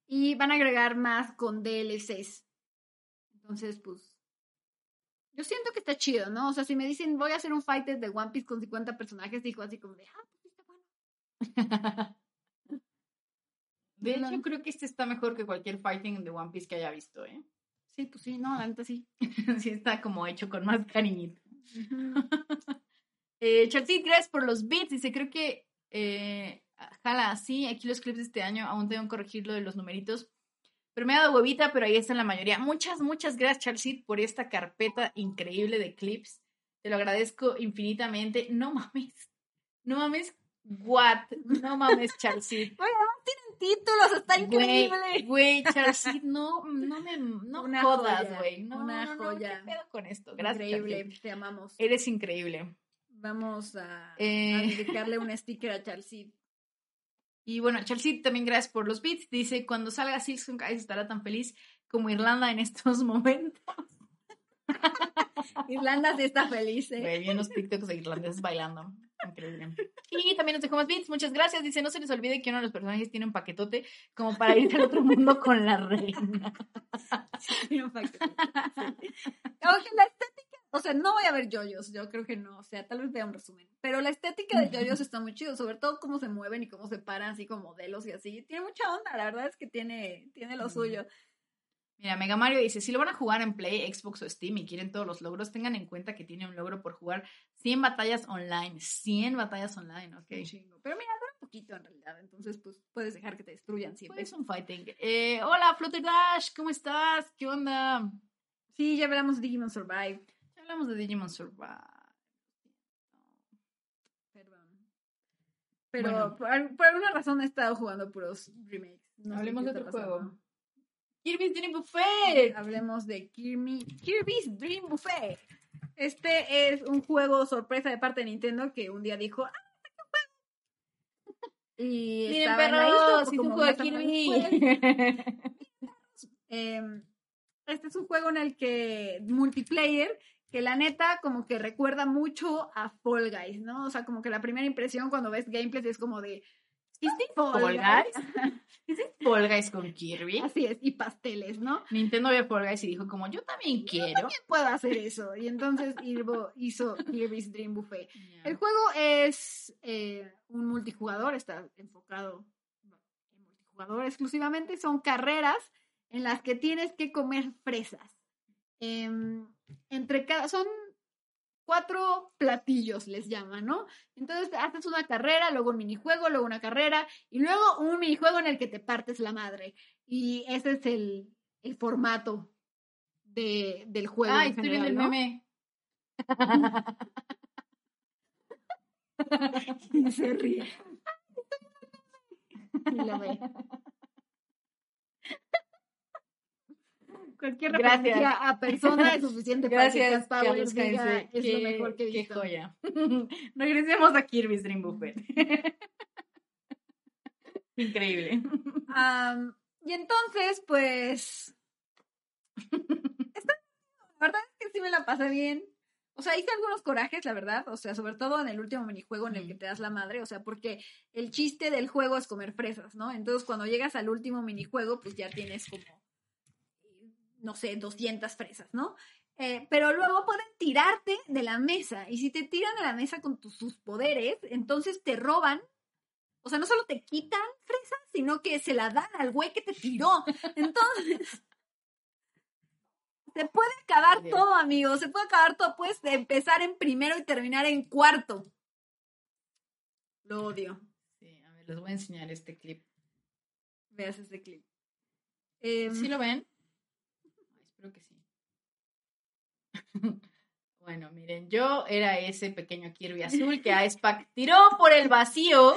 Y van a agregar más con DLCs. Entonces, pues, yo siento que está chido, ¿no? O sea, si me dicen voy a hacer un fighter de One Piece con 50 personajes, digo así como de, ah, pues está bueno. De hecho, yo creo que este está mejor que cualquier fighting de One Piece que haya visto, ¿eh? Sí, pues sí, no, la neta sí. sí, está como hecho con más cariñito. Eh, Chelsea, gracias por los beats. Dice, creo que, eh, jala así, aquí los clips de este año, aún tengo que corregir lo de los numeritos. Pero me ha dado huevita, pero ahí están la mayoría. Muchas, muchas gracias, Charles, por esta carpeta increíble de clips. Te lo agradezco infinitamente. No mames. No mames. What? No mames, Charles. Bueno, tienen títulos, está increíble. Güey, Charles, no, no me no una jodas, güey. No, una no, no, joya. ¿Qué pedo con esto? Gracias. Increíble, te amamos. Eres increíble. Vamos a, Eh. a dedicarle un sticker a Chelsea. Y bueno, Chelsea, también gracias por los beats. Dice, cuando salga Silksong Ice estará tan feliz como Irlanda en estos momentos. Irlanda sí está feliz, ¿eh? Vi unos TikToks de irlandeses bailando. Increíble. Y también nos dejó más beats. Muchas gracias. Dice, no se les olvide que uno de los personajes tiene un paquetote como para irse al otro mundo con la reina. Sí, un facto. Sí. Aunque la estética, o sea, no voy a ver yoyos, yo creo que no, o sea, tal vez vea un resumen. Pero la estética de yoyos está muy chido, sobre todo cómo se mueven y cómo se paran así como modelos y así. Tiene mucha onda, la verdad es que tiene, tiene lo suyo. Mira, Mega Mario dice, si lo van a jugar en Play, Xbox o Steam y quieren todos los logros, tengan en cuenta que tiene un logro por jugar 100 batallas online. 100 batallas online, ok. Chingo. Pero mira, dura un poquito en realidad, entonces pues puedes dejar que te destruyan siempre. Es un fighting. Eh, hola, Flutter Dash, ¿cómo estás? ¿Qué onda? Sí, ya hablamos de Digimon Survive. Hablamos de Digimon Survive. Perdón. Pero Bueno. por, al- por alguna razón he estado jugando puros remakes. No Hablemos de otro pasando. juego. Kirby's Dream Buffet. Hablemos de Kirby, Kirby's Dream Buffet. Este es un juego sorpresa de parte de Nintendo que un día dijo, ¡ah! Y Miren, perros, pues, hice un juego de Kirby. después. Em, este es un juego en el que multiplayer que la neta como que recuerda mucho a Fall Guys, ¿no? O sea, como que la primera impresión cuando ves gameplays es como de ¿Es de Fall Guys? ¿Es de Fall Guys con Kirby? Así es, y pasteles, ¿no? Nintendo vio Fall Guys y dijo como, yo también quiero. ¿Quién puedo hacer eso? Y entonces Irvo hizo Kirby's Dream Buffet. El juego es eh, un multijugador, está enfocado en multijugador exclusivamente. Son carreras en las que tienes que comer fresas. Em, entre cada, son cuatro platillos, les llaman, ¿no? Entonces haces una carrera, luego un minijuego, luego una carrera y luego un minijuego en el que te partes la madre. Y ese es el, el formato de, del juego. Ay, en estoy viendo general, el ¿no? meme. Y se ríe. Y lo ve. Cualquier Gracias. referencia a persona es suficiente Gracias, para que Carlos diga, es lo mejor que he qué visto. joya. Regresemos a Kirby's Dream Buffet. Increíble. Y entonces, pues. está- La verdad es que sí me la pasé bien. O sea, hice algunos corajes, la verdad. O sea, sobre todo en el último minijuego en el que te das la madre. O sea, porque el chiste del juego es comer fresas, ¿no? Entonces, cuando llegas al último minijuego, pues ya tienes como, no sé, 200 fresas, ¿no? Eh, pero luego pueden tirarte de la mesa. Y si te tiran de la mesa con tus, sus poderes, entonces te roban. O sea, no solo te quitan fresas, sino que se la dan al güey que te tiró. Entonces, se puede acabar Bien. todo, amigos. Se puede acabar todo. Puedes empezar en primero y terminar en cuarto. Lo odio. Sí, a ver, les voy a enseñar este clip. Veas ese clip. Em, ¿Sí lo ven? Que sí. bueno, miren, yo era ese pequeño Kirby azul que a Spac tiró por el vacío,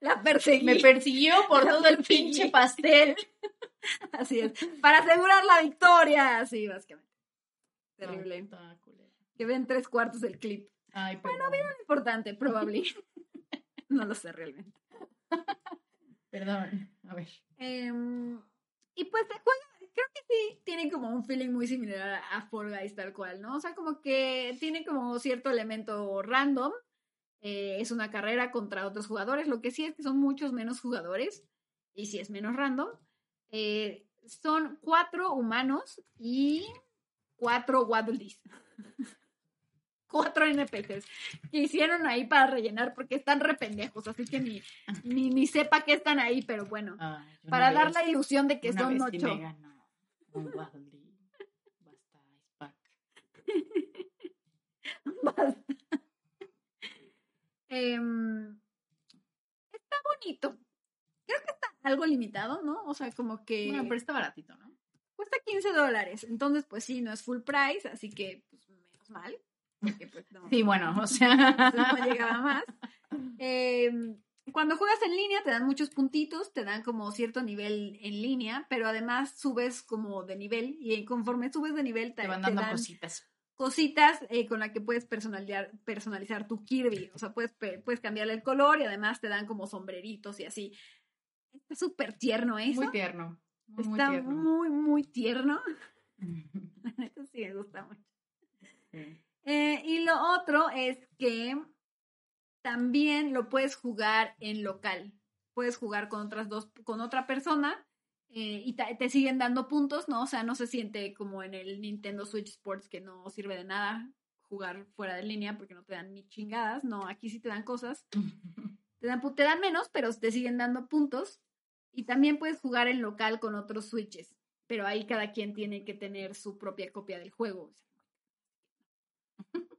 la perseguí. me persiguió por La todo el pinche pastel. Así es. Para asegurar la victoria. Sí, básicamente. Terrible. No. Que ven tres cuartos del clip. Ay, perdón. Importante, probable. no lo sé realmente. Perdón. A ver. Em, y pues se juega, creo que sí tiene como un feeling muy similar a, Fall Guys tal cual, ¿no? O sea, como que tiene como cierto elemento random. eh, es una carrera contra otros jugadores. Lo que sí es que son muchos menos jugadores. Y si es menos random. eh, son cuatro humanos y cuatro Waddle cuatro NPCs que hicieron ahí para rellenar porque están re pendejos, así que ni, ni, ni sepa que están ahí, pero bueno. Una Para dar la ilusión de que son ocho. Waddle. Basta, Spac. Basta. Em, está bonito. Creo que está algo limitado, ¿no? O sea, como que Bueno, pero está baratito, ¿no? cuesta 15 dólares. Entonces, pues sí, no es full price, así que, pues, menos mal. Porque, pues, no, Sí, bueno, o sea. no llegaba más. Em, cuando juegas en línea te dan muchos puntitos, te dan como cierto nivel en línea, pero además subes como de nivel y conforme subes de nivel te, Te van te dando dan cositas. cositas eh, con las que puedes personalizar, personalizar tu Kirby. O sea, puedes, puedes cambiarle el color y además te dan como sombreritos y así. Está súper tierno eso. Muy tierno. Muy, muy Está tierno. muy, muy tierno. Sí me gusta mucho. Sí. Eh, y lo otro es que también lo puedes jugar en local. Puedes jugar con otras dos, con otra persona eh, y te siguen dando puntos, ¿no? O sea, no se siente como en el Nintendo Switch Sports que no sirve de nada jugar fuera de línea porque no te dan ni chingadas. No, aquí sí te dan cosas. Te dan, te dan menos, pero te siguen dando puntos. Y también puedes jugar en local con otros Switches. Pero ahí cada quien tiene que tener su propia copia del juego.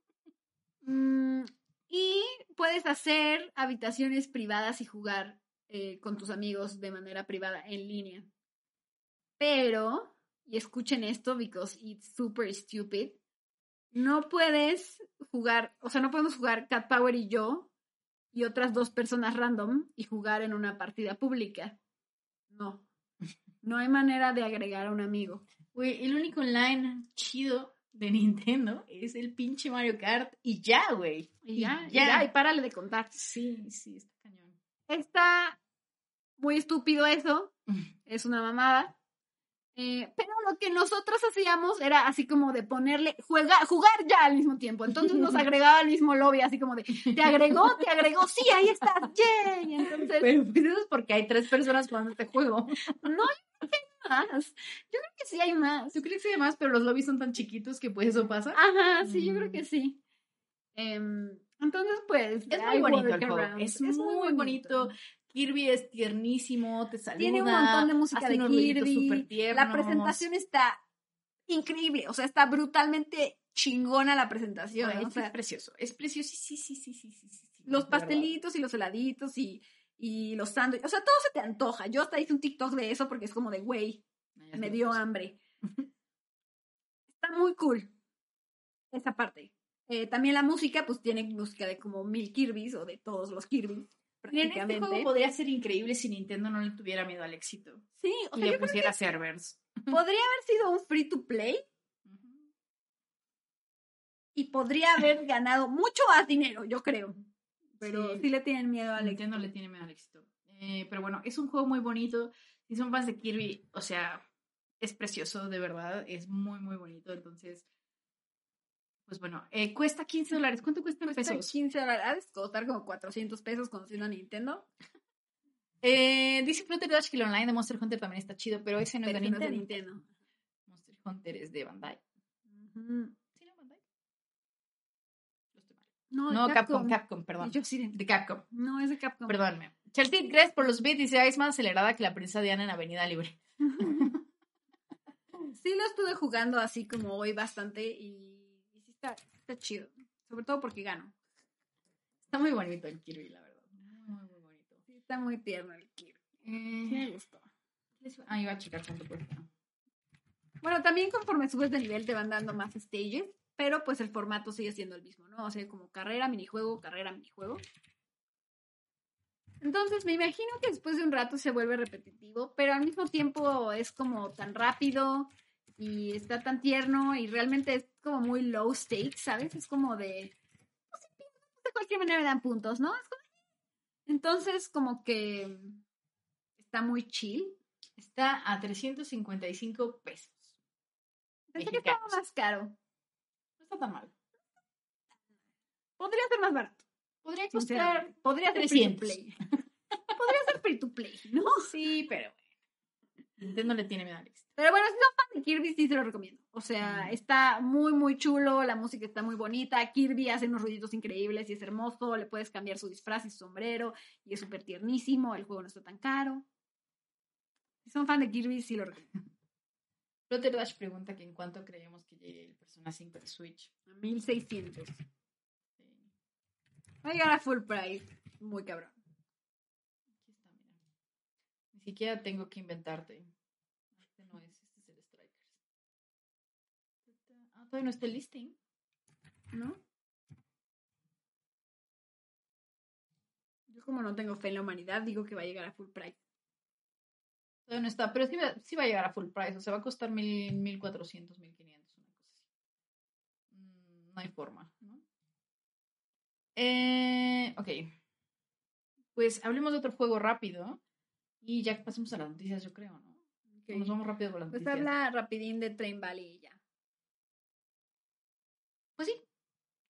Mm, y puedes hacer habitaciones privadas y jugar eh, con tus amigos de manera privada en línea. Pero, y escuchen esto because it's super stupid, no puedes jugar, o sea, no podemos jugar Cat Power y yo y otras dos personas random y jugar en una partida pública. No. No hay manera de agregar a un amigo. Güey, el único online chido de Nintendo es el pinche Mario Kart y ya, güey. Y ya, y ya, y párale de contar. Sí, sí, está cañón. Está muy estúpido eso, es una mamada. Eh, pero lo que nosotros hacíamos era así como de ponerle, juega, jugar ya al mismo tiempo. Entonces nos agregaba al mismo lobby, así como de, te agregó, te agregó, sí, ahí estás, yay. Entonces, Pero pues eso es porque hay tres personas jugando este juego. no hay más. Yo creo que sí hay más. Yo creo que sí hay más, pero los lobbies son tan chiquitos que pues eso pasa. Ajá, sí, yo creo Mm. que sí. Em, entonces, pues. Es muy bonito el juego. workarounds. Es, muy bonito. Kirby es tiernísimo, te saluda. Tiene un montón de música de Kirby. La presentación está increíble. O sea, está brutalmente chingona la presentación. Ay, o es, sea, precioso. Es precioso. Sí, sí, sí, sí, sí, sí, sí, los de verdad. pastelitos y los heladitos y, y los sándwiches. O sea, todo se te antoja. Yo hasta hice un TikTok de eso porque es como de, güey, ya me dio hambre. Está muy cool. Esa parte. Eh, también la música, pues tiene música de como mil Kirby's o de todos los Kirby's. Este Prácticamente. juego podría ser increíble si Nintendo no le tuviera miedo al éxito. Sí, o Y sea, le yo creo pusiera servers. podría haber sido un free to play y podría haber ganado mucho más dinero, yo creo. Pero sí, Sí. le tienen miedo al Nintendo éxito. le tiene miedo al éxito. Eh, pero bueno, es un juego muy bonito. Si son fans de Kirby, o sea, es precioso, de verdad. Es muy, muy bonito. Entonces, pues bueno, eh, cuesta 15 dólares. ¿Cuánto cuesta en pesos? 15 dólares. Ha de costar como 400 pesos conociendo a Nintendo. Eh, dice Flutter Dash que el online de Monster Hunter también está chido, pero ese no es pero de ese no es de Nintendo. Nintendo. Monster Hunter es de Bandai. ¿Sí, no, Bandai? Yo estoy mal. No, Capcom, Capcom, perdón. Yo sí, de- Capcom, no, es de Capcom. perdónme. Chelsea, gracias por los bits. Dice, "Ah, es más acelerada que la princesa Diana en Avenida Libre. Sí lo estuve jugando así como hoy bastante y, y sí está, está chido. Sobre todo porque gano. Está muy bonito el Kirby, la verdad. Muy, muy bonito. Sí, está muy tierno el Kirby. Sí Eh, me gustó. ah, iba a checar cuánto cuesta. Bueno, también conforme subes de nivel te van dando más stages, pero pues el formato sigue siendo el mismo, ¿no? O sea, como carrera, minijuego, carrera, minijuego. Entonces me imagino que después de un rato se vuelve repetitivo, pero al mismo tiempo es como tan rápido y está tan tierno y realmente es como muy low stakes, ¿sabes? Es como de... pues, de cualquier manera me dan puntos, ¿no? Es como- Entonces como que está muy chill. Está a 355 pesos. Pensé que estaba más caro. Está tan mal. Podría ser más barato. Podría costar. Podría ser 300. free to play. Podría ser free to play, ¿no? Sí, pero bueno. Nintendo le tiene miedo a Alex. Pero bueno, si son fan de Kirby, sí se lo recomiendo. O sea, está muy, muy chulo, la música está muy bonita, Kirby hace unos ruiditos increíbles y es hermoso, le puedes cambiar su disfraz y su sombrero y es súper tiernísimo, el juego no está tan caro. Si son fan de Kirby, sí lo recomiendo. Flutter Dash pregunta que en cuánto creemos que llegue el Persona 5 al Switch. A 1600. Sí. Va a llegar a full price, muy cabrón. Aquí está, mira. Ni siquiera tengo que inventarte. Este no es, este es el Strikers. Ah, todavía no está el listing. ¿No? Yo como no tengo fe en la humanidad, digo que va a llegar a full price. Todavía no está, pero sí va, sí va a llegar a full price. O sea, va a costar mil, 1400, 1500, una cosa así. Mm, No hay forma, ¿no? Eh, ok. Pues hablemos de otro juego rápido. Y ya pasemos a las noticias, yo creo, ¿no? Nos vamos rápido con las Pues noticias. habla rapidín de Train Valley y ya. Pues sí.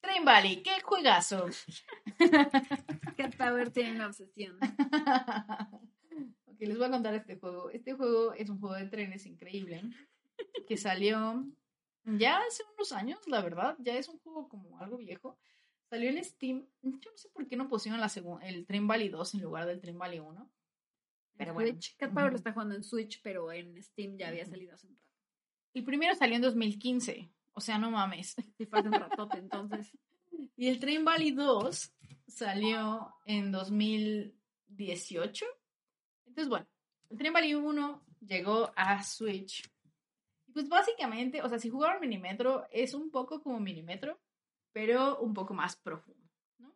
Train Valley, qué juegazo. Cat Power tiene una obsesión. ok, les voy a contar este juego. Este juego es un juego de trenes increíble que salió ya hace unos años, la verdad. Ya es un juego como algo viejo. Salió en Steam. Yo no sé por qué no pusieron la el Train Valley 2 en lugar del Train Valley 1. Pero En bueno. Switch. Cat Power lo está jugando en Switch, pero en Steam ya había salido hace un rato. El primero salió en 2015. O sea, no mames. Sí, fue hace un ratote, entonces. Y el Train Valley 2 salió en 2018. Entonces, bueno, el Train Valley 1 llegó a Switch. Y pues básicamente, o sea, si jugaron Minimetro, es un poco como Minimetro, pero un poco más profundo. ¿no?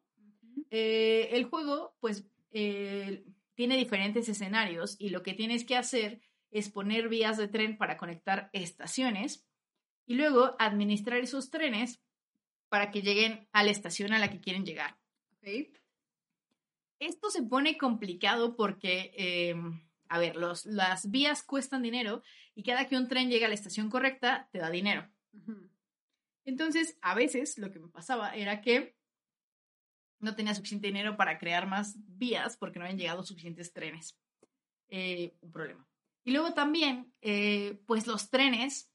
Eh, el juego, pues, eh, tiene diferentes escenarios y lo que tienes que hacer es poner vías de tren para conectar estaciones y luego administrar esos trenes para que lleguen a la estación a la que quieren llegar. Ok. Esto se pone complicado porque, eh, a ver, los, las vías cuestan dinero y cada que un tren llega a la estación correcta te da dinero. Entonces, a veces lo que me pasaba era que no tenía suficiente dinero para crear más vías porque no habían llegado suficientes trenes. Eh, un problema. Y luego también, eh, pues los trenes,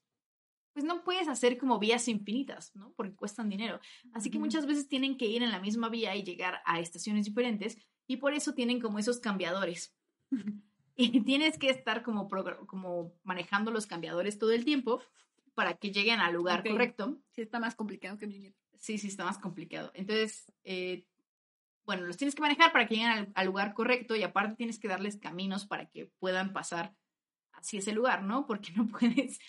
pues no puedes hacer como vías infinitas, ¿no? Porque cuestan dinero. Así que muchas veces tienen que ir en la misma vía y llegar a estaciones diferentes y por eso tienen como esos cambiadores. Y tienes que estar como, como manejando los cambiadores todo el tiempo para que lleguen al lugar correcto. Sí, está más complicado que mi Sí, sí, está más complicado. Entonces, eh, bueno, los tienes que manejar para que lleguen al, al lugar correcto y aparte tienes que darles caminos para que puedan pasar hacia ese lugar, ¿no? Porque no puedes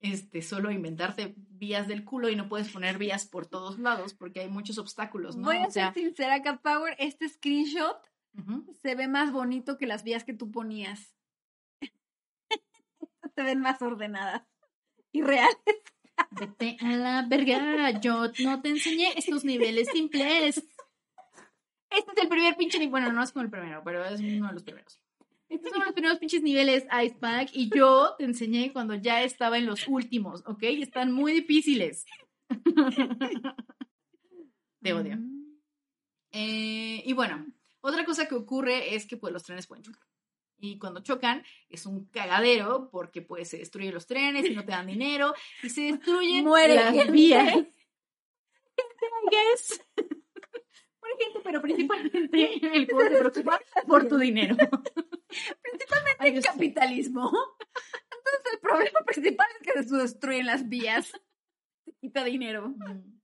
este, solo inventarte vías del culo y no puedes poner vías por todos lados porque hay muchos obstáculos, ¿no? Voy a O sea, ser sincera, Cat Power. Este screenshot se ve más bonito que las vías que tú ponías. se ven más ordenadas y reales. Vete a la verga, yo no te enseñé estos niveles simples. Este es el primer pinche bueno, no es como el primero, pero es uno de los primeros. Estos son los primeros pinches niveles Icepack y yo te enseñé cuando ya estaba en los últimos, ¿ok? Están muy difíciles. Te odio. Mm. Eh, y bueno, otra cosa que ocurre es que pues los trenes pueden chocar. Y cuando chocan es un cagadero porque pues se destruyen los trenes y no te dan dinero y se destruyen Muere las gente. vías. Guess. Muere gente, pero principalmente el juego se preocupa por tu dinero. Principalmente Ay, el sé. capitalismo. Entonces el problema principal es que se destruyen las vías. Se quita dinero. Mm.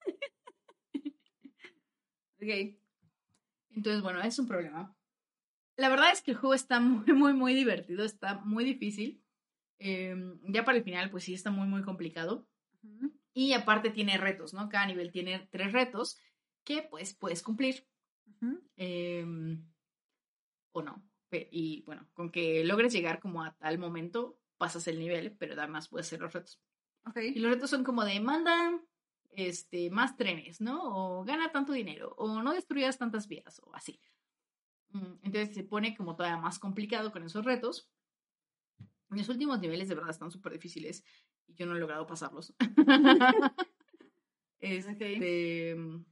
Ok. Entonces, bueno, es un problema. La verdad es que el juego está muy, muy, muy divertido, está muy difícil. Eh, ya para el final, pues sí, está muy, muy complicado. Y aparte tiene retos, ¿no? Cada nivel tiene tres retos que pues puedes cumplir eh, o no. Y bueno, con que logres llegar como a tal momento, pasas el nivel, pero además puedes hacer los retos. Ok. Y los retos son como de manda este, más trenes, ¿no? O gana tanto dinero, o no destruyas tantas vías, o así. Mm, Entonces se pone como todavía más complicado con esos retos. Los últimos niveles de verdad están súper difíciles y yo no he logrado pasarlos. este, Entonces, bueno.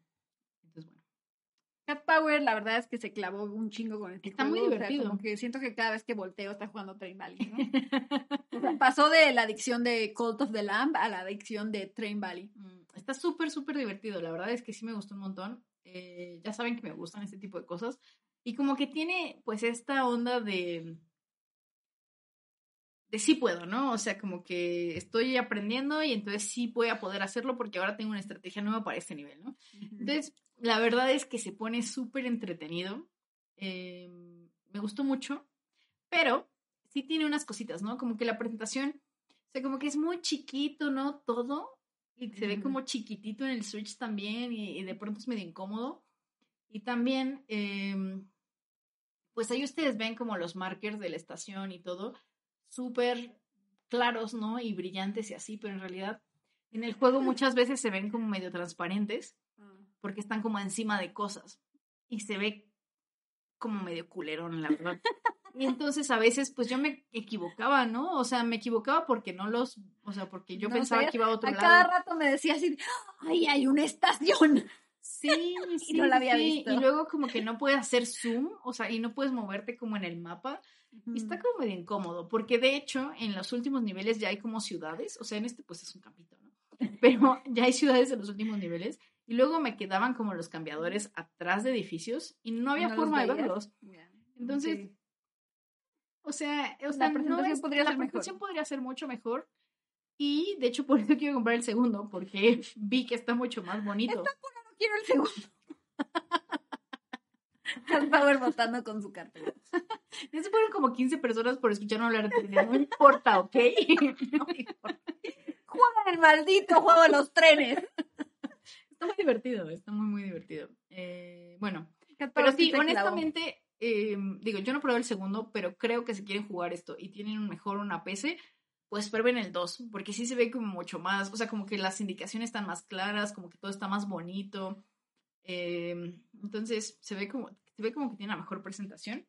Cat Power, la verdad es que se clavó un chingo con este Está muy juego, o sea, divertido. como que siento que cada vez que volteo está jugando Train Valley, ¿no? O sea, pasó de la adicción de Cult of the Lamb a la adicción de Train Valley. Mm, Está súper, súper divertido. La verdad es que sí me gustó un montón. Eh, ya saben que me gustan este tipo de cosas. Y como que tiene, pues, esta onda de. De sí puedo, ¿no? O sea, como que estoy aprendiendo y entonces sí voy a poder hacerlo porque ahora tengo una estrategia nueva para este nivel, ¿no? Entonces, la verdad es que se pone súper entretenido. Eh, me gustó mucho, pero sí tiene unas cositas, ¿no? Como que la presentación, o sea, como que es muy chiquito, ¿no? Todo. Y se ve como chiquitito en el Switch también y, y de pronto es medio incómodo. Y también, eh, pues ahí ustedes ven como los markers de la estación y todo, súper claros, ¿no? Y brillantes y así, pero en realidad en el juego muchas veces se ven como medio transparentes Ah. porque están como encima de cosas y se ve como medio culerón, la verdad. Y entonces a veces pues yo me equivocaba, ¿no? O sea, me equivocaba porque no los, o sea, porque yo No pensaba que iba a otro A lado. cada rato me decía así, ¡ay, hay una estación! Sí, sí, no la había sí. visto. Y luego como que no puedes hacer zoom, o sea, y no puedes moverte como en el mapa. Y está como medio incómodo, porque de hecho en los últimos niveles ya hay como ciudades, o sea, en este pues es un campito, ¿no? Pero ya hay ciudades en los últimos niveles y luego me quedaban como los cambiadores atrás de edificios y no había ¿No forma de verlos. Ya. Entonces, Sí. o sea, o La sea, no presentación es- podría la ser mejor. presentación podría ser mucho mejor. Y de hecho por eso quiero comprar el segundo, porque vi que está mucho más bonito. no quiero el segundo. Cat Power votando con su cartera. Ya se fueron como 15 personas por escucharme hablar de dinero. No importa, ¿ok? No me importa. Juega el maldito juego de los trenes. Está muy divertido, está muy, muy divertido. Eh, bueno, pero sí, honestamente, eh, digo, yo no probé el segundo, pero creo que si quieren jugar esto y tienen mejor una PC, pues prueben el 2, porque sí se ve como mucho más, o sea, como que las indicaciones están más claras, como que todo está más bonito. Eh, entonces, se ve como se ve como que tiene una mejor presentación.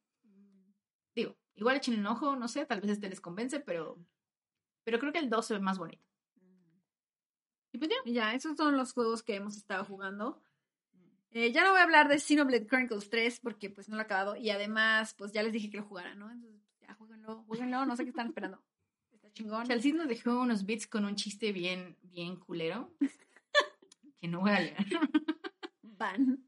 Digo, igual echen un ojo, no sé, tal vez este les convence, pero pero creo que el 2 se ve más bonito. Y pues ya. Ya, esos son los juegos que hemos estado jugando. Eh, ya no voy a hablar de Xenoblade Chronicles 3 porque pues no lo he acabado y además pues ya les dije que lo jugaran, ¿no? Entonces ya jueguenlo, jueguenlo, no sé qué están esperando. Está chingón. Chalcid nos dejó unos bits con un chiste bien, bien culero. que no voy a leer. Van.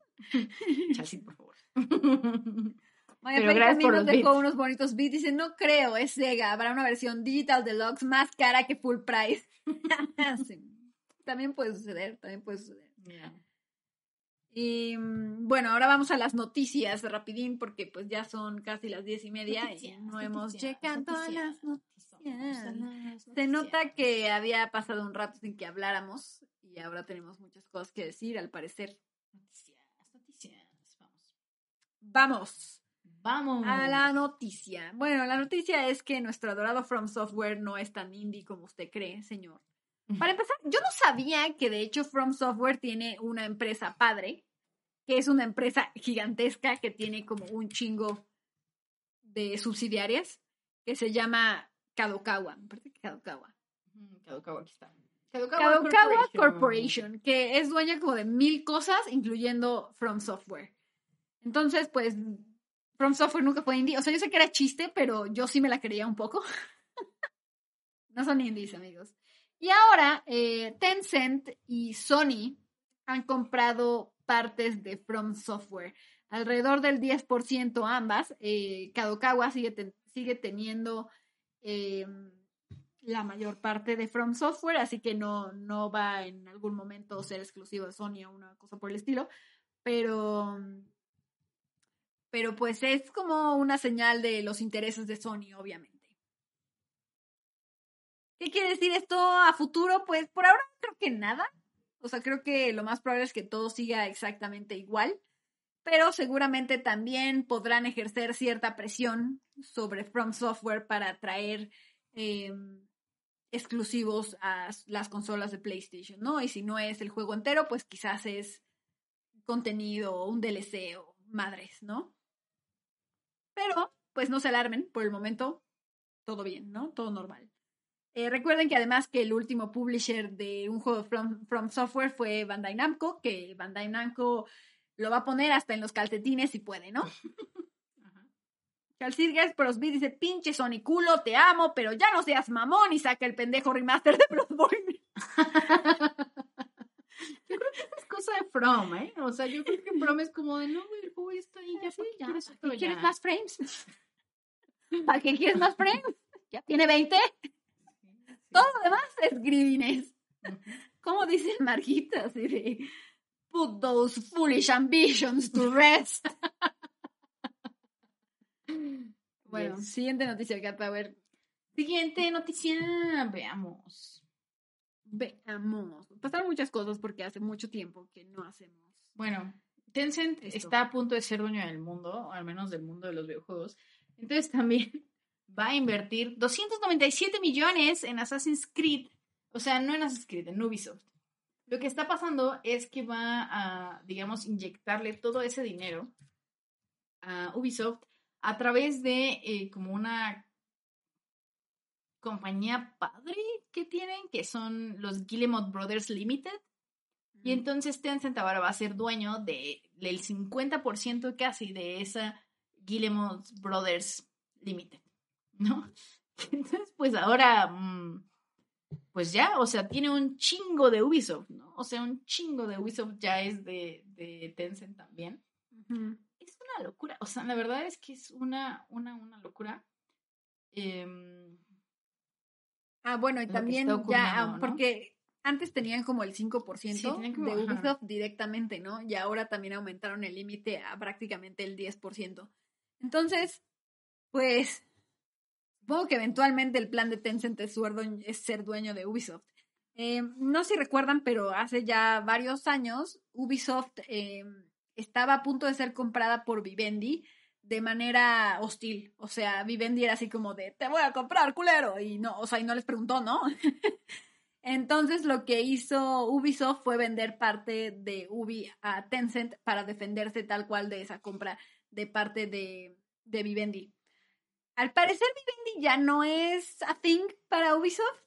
Chalcid, por favor. Oye, Pero gracias también por nos los dejó bits. unos bonitos beats. Dice, no creo, es Sega. Habrá una versión Digital Deluxe más cara que full price. Sí. También puede suceder, también puede suceder. Y mm, bueno, ahora vamos a las noticias rapidín porque pues ya son casi las diez y media Noticias, y no hemos llegado a las noticias. Se nota que había pasado un rato sin que habláramos y ahora tenemos muchas cosas que decir, al parecer. Noticias, noticias. Vamos. Vamos Vamos. a la noticia. Bueno, la noticia es que nuestro adorado From Software no es tan indie como usted cree, señor. Para empezar, yo no sabía que de hecho From Software tiene una empresa padre, que es una empresa gigantesca que tiene como un chingo de subsidiarias, que se llama Kadokawa. Me parece que Kadokawa. Kadokawa, aquí está. Kadokawa, Corporation. Corporation, que es dueña como de mil cosas, incluyendo From Software. Entonces, pues, From Software nunca fue indie. O sea, yo sé que era chiste, pero yo sí me la creía un poco. no son indies, amigos. Y ahora, eh, Tencent y Sony han comprado partes de From Software. Alrededor del 10% ambas. Eh, Kadokawa sigue, sigue teniendo em, la mayor parte de From Software, así que no, no va en algún momento a ser exclusivo de Sony o una cosa por el estilo. Pero, pero pues es como una señal de los intereses de Sony, obviamente. ¿Qué quiere decir esto a futuro? Pues por ahora creo que nada. O sea, creo que lo más probable es que todo siga exactamente igual. Pero seguramente también podrán ejercer cierta presión sobre From Software para traer em, exclusivos a las consolas de PlayStation, ¿no? Y si no es el juego entero, pues quizás es contenido, un DLC o madres, ¿no? Pero, pues no se alarmen, por el momento, todo bien, ¿no? Todo normal. Eh, recuerden que además que el último publisher de un juego from, from, Software fue Bandai Namco, que Bandai Namco lo va a poner hasta en los calcetines si puede, ¿no? Calcid Prosby dice, pinche Sony culo, te amo, pero ya no seas mamón y saca el pendejo remaster de Bloodborne. yo creo que es cosa de From, ¿eh? O sea, yo creo que From es como de, no, el juego está ahí, ya, sí, ya, quieres, ¿quieres más frames? ¿Para qué quieres más frames? ¿Ya tiene 20? Todo lo demás es greenes. Como dice así de, put those foolish ambitions to rest. Bueno, siguiente noticia, Cat Power. Siguiente noticia, veamos. Veamos. Pasaron muchas cosas porque hace mucho tiempo que no hacemos. Bueno, Tencent está a punto de ser dueño del mundo, al menos del mundo de los videojuegos. Entonces también va a invertir 297 millones en Assassin's Creed. O sea, no en Assassin's Creed, en Ubisoft. Lo que está pasando es que va a, digamos, inyectarle todo ese dinero a Ubisoft a través de eh, como una compañía padre que tienen, que son los Guillemot Brothers Limited. Y entonces Tencent ahora va a ser dueño de, del 50% casi de esa Guillemot Brothers Limited, ¿no? Entonces, pues ahora, mm, pues ya, o sea, tiene un chingo de Ubisoft, ¿no? O sea, un chingo de Ubisoft ya es de, de Tencent también locura. O sea, la verdad es que es una, una, una locura. Em, ah, bueno, y también ya, porque antes tenían como el 5% de Ubisoft directamente, ¿no? Y ahora también aumentaron el límite a prácticamente el 10%. Entonces, pues, supongo que eventualmente el plan de Tencent es, ser dueño de Ubisoft. Em, no sé si recuerdan, pero hace ya varios años Ubisoft eh, estaba a punto de ser comprada por Vivendi de manera hostil. O sea, Vivendi era así como de, te voy a comprar, culero. Y no, o sea, y no les preguntó, ¿no? Entonces lo que hizo Ubisoft fue vender parte de Ubi a Tencent para defenderse tal cual de esa compra de parte de, de Vivendi. Al parecer Vivendi ya no es a thing para Ubisoft.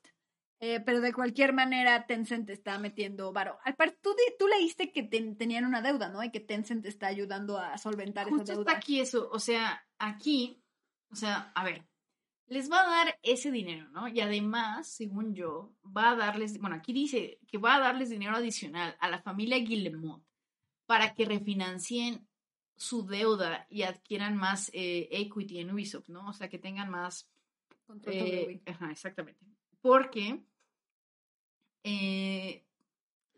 Eh, pero de cualquier manera, Tencent está metiendo varo. Tú, tú leíste que tenían una deuda, ¿no? Y que Tencent está ayudando a solventar esa deuda. está aquí eso. O sea, aquí, o sea, a ver, les va a dar ese dinero, ¿no? Y además, según yo, va a darles, bueno, aquí dice que va a darles dinero adicional a la familia Guillemot para que refinancien su deuda y adquieran más eh, equity en Ubisoft, ¿no? O sea, que tengan más... Control eh, ajá, exactamente. Porque eh,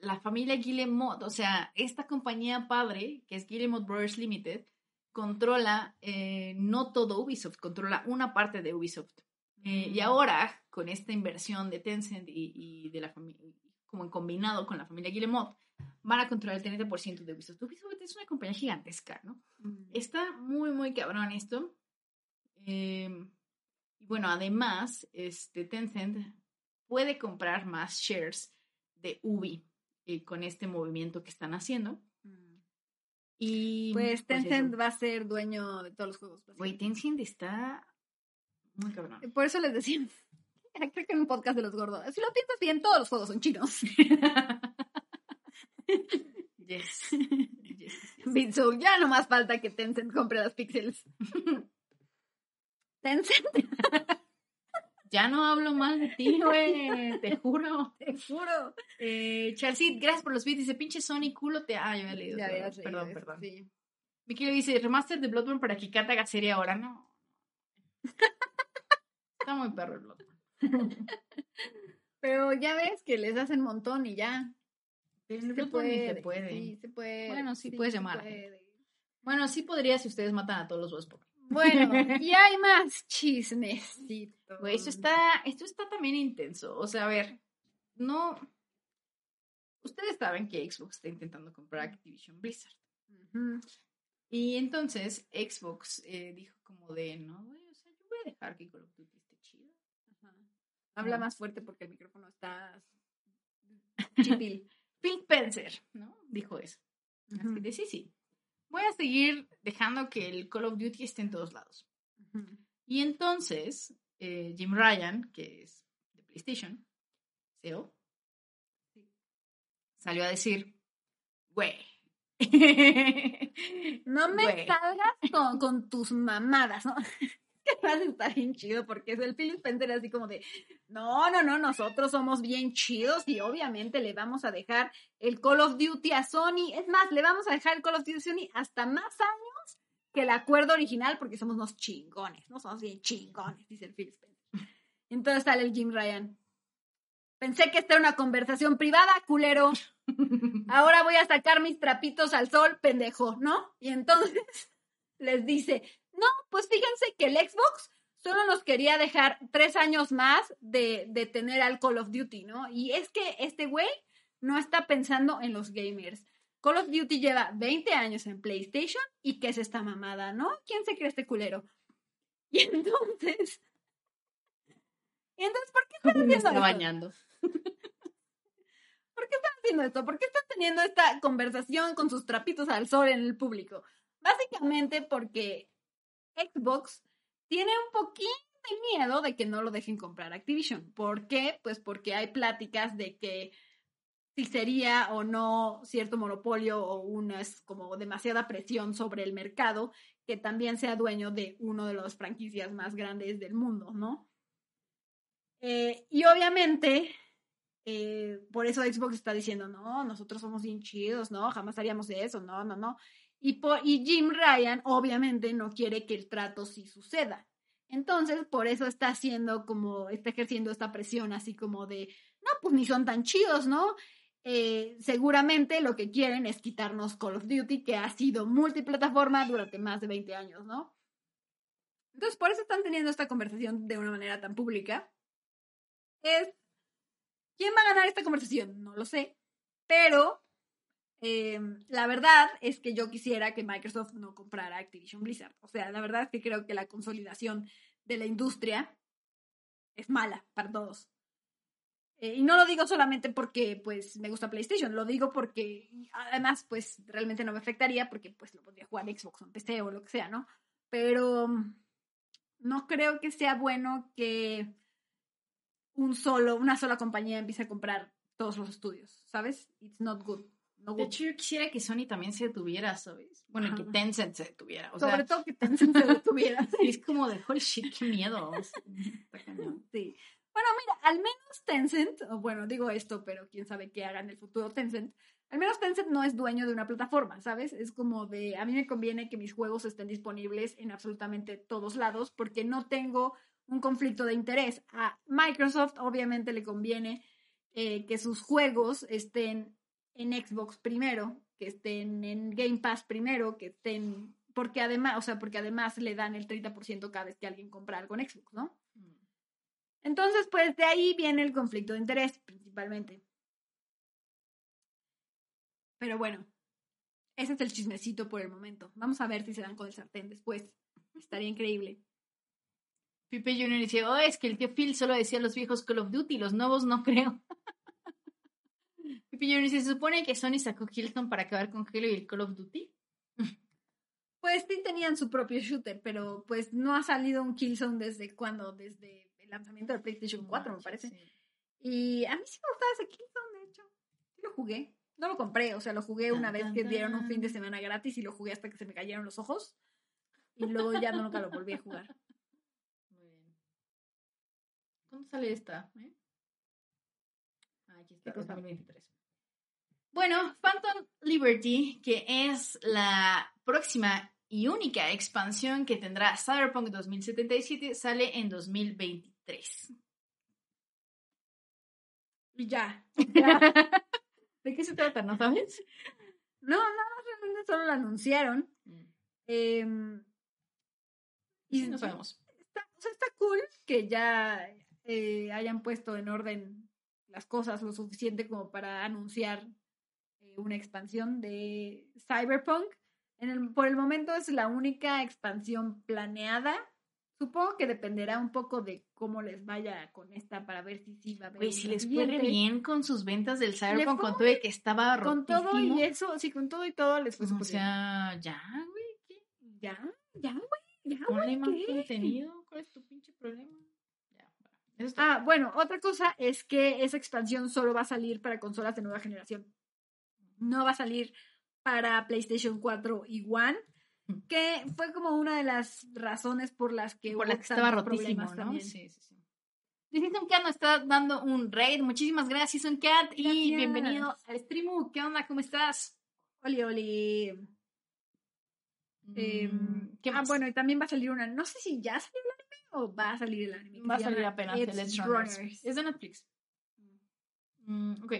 la familia Guillemot, o sea, esta compañía padre, que es Guillemot Brothers Limited, controla eh, no todo Ubisoft, controla una parte de Ubisoft. Eh, y mm. ahora, con esta inversión de Tencent y, de la familia, como en combinado con la familia Guillemot, van a controlar el 30% de Ubisoft. Ubisoft es una compañía gigantesca, ¿no? Mm. Está muy, muy cabrón esto. y bueno, además, este, Tencent puede comprar más shares de Ubi eh, con este movimiento que están haciendo. Mm. Y pues, pues Tencent va a ser dueño de todos los juegos. Güey, Tencent está muy cabrón. Por eso les decía, creo que en un podcast de los gordos. Si lo piensas bien, todos los juegos son chinos. Yes. Yes, ya no más falta que Tencent compre las pixels. Tencent, Ya no hablo mal de ti, güey. Te juro. te juro. Eh, Charcit, gracias por los beats. Dice, pinche Sony, culo te. Ah, yo había leído. Ya perdón, perdón, sí. Miki le dice, remaster de Bloodborne para que Kata haga serie ahora. No. Está muy perro el Bloodborne. Pero ya ves que les hacen montón y ya. Se Bloodborne puede. se puede. Sí, se puede. Bueno, sí puedes se llamar. Bueno, sí podría si ustedes matan a todos los Pokémon. Bueno, y hay más chismecito. Güey, esto está, esto está también intenso. O sea, a ver, no. Ustedes saben que Xbox está intentando comprar Activision Blizzard. Y entonces Xbox eh, dijo como de, no, güey, o sea, yo voy a dejar que Call of Duty esté chido. Ajá. Habla No. más fuerte porque el micrófono está chipil. Phil Spencer, ¿no? Dijo eso. Así de, sí, sí. Voy a seguir dejando que el Call of Duty esté en todos lados. Y entonces, eh, Jim Ryan, que es de PlayStation, CEO, salió a decir, güey. No me salgas con, con tus mamadas, ¿no? que vas a estar bien chido porque el Phil Spencer así como de, no, no, no, nosotros somos bien chidos y obviamente le vamos a dejar el Call of Duty a Sony. Es más, le vamos a dejar el Call of Duty a Sony hasta más años que el acuerdo original porque somos unos chingones, ¿no? Somos bien chingones, dice el Phil Spencer. Entonces sale el Jim Ryan. Pensé que esta era una conversación privada, culero. Ahora voy a sacar mis trapitos al sol, pendejo, ¿no? Y entonces les dice, no, pues fíjense que el Xbox solo nos quería dejar tres años más de, de tener al Call of Duty, ¿no? Y es que este güey no está pensando en los gamers. Call of Duty lleva 20 años en PlayStation y que es esta mamada, ¿no? ¿Quién se cree este culero? Y entonces... Y entonces, ¿por qué están Me haciendo está esto? bañando. ¿Por qué están haciendo esto? ¿Por qué están teniendo esta conversación con sus trapitos al sol en el público? Básicamente porque Xbox tiene un poquito de miedo de que no lo dejen comprar Activision. ¿Por qué? Pues porque hay pláticas de que si sería o no cierto monopolio o una es como demasiada presión sobre el mercado que también sea dueño de uno de las franquicias más grandes del mundo, ¿no? Eh, y obviamente eh, por eso Xbox está diciendo, no, nosotros somos bien chidos, no, jamás haríamos eso, no, no, no. Y, Jim Ryan obviamente no quiere que el trato sí suceda. Entonces, por eso está haciendo como, está ejerciendo esta presión así como de, no, pues ni son tan chidos, ¿no? Eh, seguramente lo que quieren es quitarnos Call of Duty, que ha sido multiplataforma durante más de 20 años, ¿no? Entonces, por eso están teniendo esta conversación de una manera tan pública. ¿Quién va a ganar esta conversación? No lo sé. Pero eh, la verdad es que yo quisiera que Microsoft no comprara Activision Blizzard. O sea, la verdad es que creo que la consolidación de la industria es mala para todos. Eh, y no lo digo solamente porque pues me gusta PlayStation, lo digo porque además pues realmente no me afectaría porque pues lo podría jugar en Xbox o en PC o lo que sea, ¿no? Pero mm, no creo que sea bueno que un solo, una sola compañía empiece a comprar todos los estudios, ¿sabes? It's not good. No De hecho, yo quisiera que Sony también se detuviera, ¿sabes? Bueno, que. Tencent se detuviera. O Sobre sea, todo que Tencent se detuviera. es como de holy shit, qué miedo. Sí. Bueno, mira, al menos Tencent, o bueno, digo esto, pero quién sabe qué haga en el futuro Tencent, al menos Tencent no es dueño de una plataforma, ¿sabes? Es como de, a mí me conviene que mis juegos estén disponibles en absolutamente todos lados porque no tengo un conflicto de interés. A Microsoft obviamente le conviene eh, que sus juegos estén en Xbox primero, que estén en Game Pass primero, que estén, porque además, o sea, porque además le dan el 30% cada vez que alguien compra algo en Xbox, ¿no? Entonces, pues de ahí viene el conflicto de interés, principalmente. Pero bueno, ese es el chismecito por el momento. Vamos a ver si se dan con el sartén después. Estaría increíble. Pipe Jr. dice, oh, es que el tío Phil solo decía los viejos Call of Duty, los nuevos no creo. Dice, se supone que Sony sacó Killzone para acabar con Halo y el Call of Duty. Pues sí tenían su propio shooter, pero pues no ha salido un Killzone desde cuando, desde el lanzamiento del PlayStation 4, me parece. sí. Y a mí sí me gustaba ese Killzone, de hecho. Sí lo jugué. No lo compré, o sea, lo jugué una vez que dieron un fin de semana gratis y lo jugué hasta que se me cayeron los ojos. Y luego ya nunca lo volví a jugar. Muy bien. ¿Cuándo sale esta? eh? Ah, aquí está, ¿Qué cosa? 2023. Bueno, Phantom Liberty, que es la próxima y única expansión que tendrá Cyberpunk 2077, sale en 2023. Y ya. ¿De qué se trata, no sabes? No, nada más realmente solo lo anunciaron. Em, y Sí, no sabemos. Está, cool que ya eh, hayan puesto en orden las cosas lo suficiente como para anunciar una expansión de Cyberpunk. En el- por el momento es la única expansión planeada. Supongo que dependerá un poco de cómo les vaya con esta para ver si sí va a haber. Güey, si les fue siguiente. bien con sus ventas del Cyberpunk, fue con todo de que estaba Con todo y eso, sí, con todo y todo les fue O sea, ya, güey, ¿qué? Ya, ya, güey, ya, Ponle más contenido. ¿Cuál es tu pinche problema? Ah, bueno, otra cosa es que esa expansión solo va a salir para consolas de nueva generación. No va a salir para PlayStation 4 y One, Mm. que fue como una de las razones por las que por que estaba rotísimo, ¿no? también. Sí, sí, sí. Season Cat nos está dando un raid. Muchísimas gracias, Cat. Y bienvenido al stream. ¿Qué onda? ¿Cómo estás? Oli, oli. Mm, ¿Qué ah, más? bueno, y también va a salir una, no sé si ya salió el anime o va a salir el anime. que Va a salir apenas Let's Runners. Runners. Es de Netflix. Mm, ok.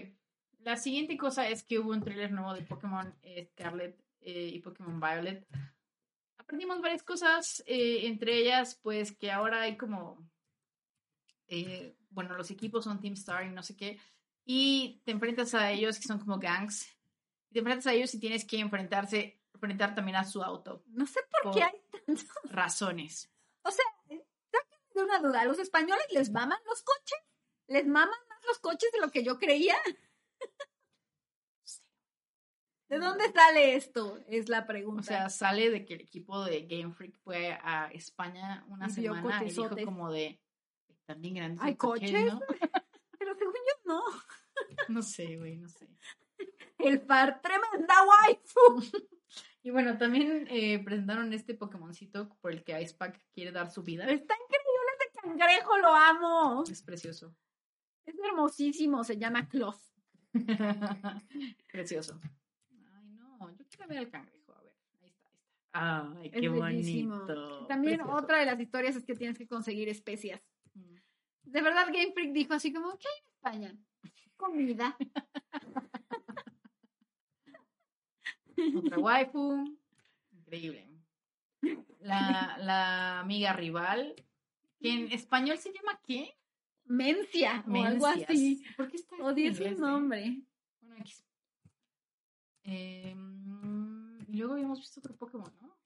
La siguiente cosa es que hubo un tráiler nuevo de Pokémon eh, Scarlet eh, y Pokémon Violet. Aprendimos varias cosas, eh, entre ellas, pues que ahora hay como, eh, bueno, los equipos son Team Star y no sé qué, y te enfrentas a ellos que son como gangs, y te enfrentas a ellos y tienes que enfrentarse, enfrentar también a su auto, No sé por qué hay tantos. razones. O sea, de una duda, ¿a los españoles les maman los coches? ¿Les maman más los coches de lo que yo creía? ¿De dónde sale esto? Es la pregunta. O sea, sale de que el equipo de Game Freak fue a España una Y semana y dijo como de, están bien grandes. ¿Hay coches, coches? ¿no? Pero según yo no. No sé, güey, no sé. El par, tremenda waifu. Y bueno, también eh, presentaron este Pokémoncito por el que Icepack quiere dar su vida. Está increíble ese cangrejo, lo amo. Es precioso. Es hermosísimo, se llama Cloth. precioso. Ay, no, yo quiero ver al cangrejo. A ver, ahí está, ahí está. Ay, Es qué bellísimo. bonito. También precioso. otra de las historias es que tienes que conseguir especias. Mm. De verdad, Game Freak dijo así como, ¿qué hay en España? Comida. Otra waifu. Increíble. La, la amiga rival. Que en español se llama ¿qué? Mencia o algo así. ¿Por qué está Odié su eh? nombre. Bueno, X. Eh, y luego habíamos visto otro Pokémon, ¿no?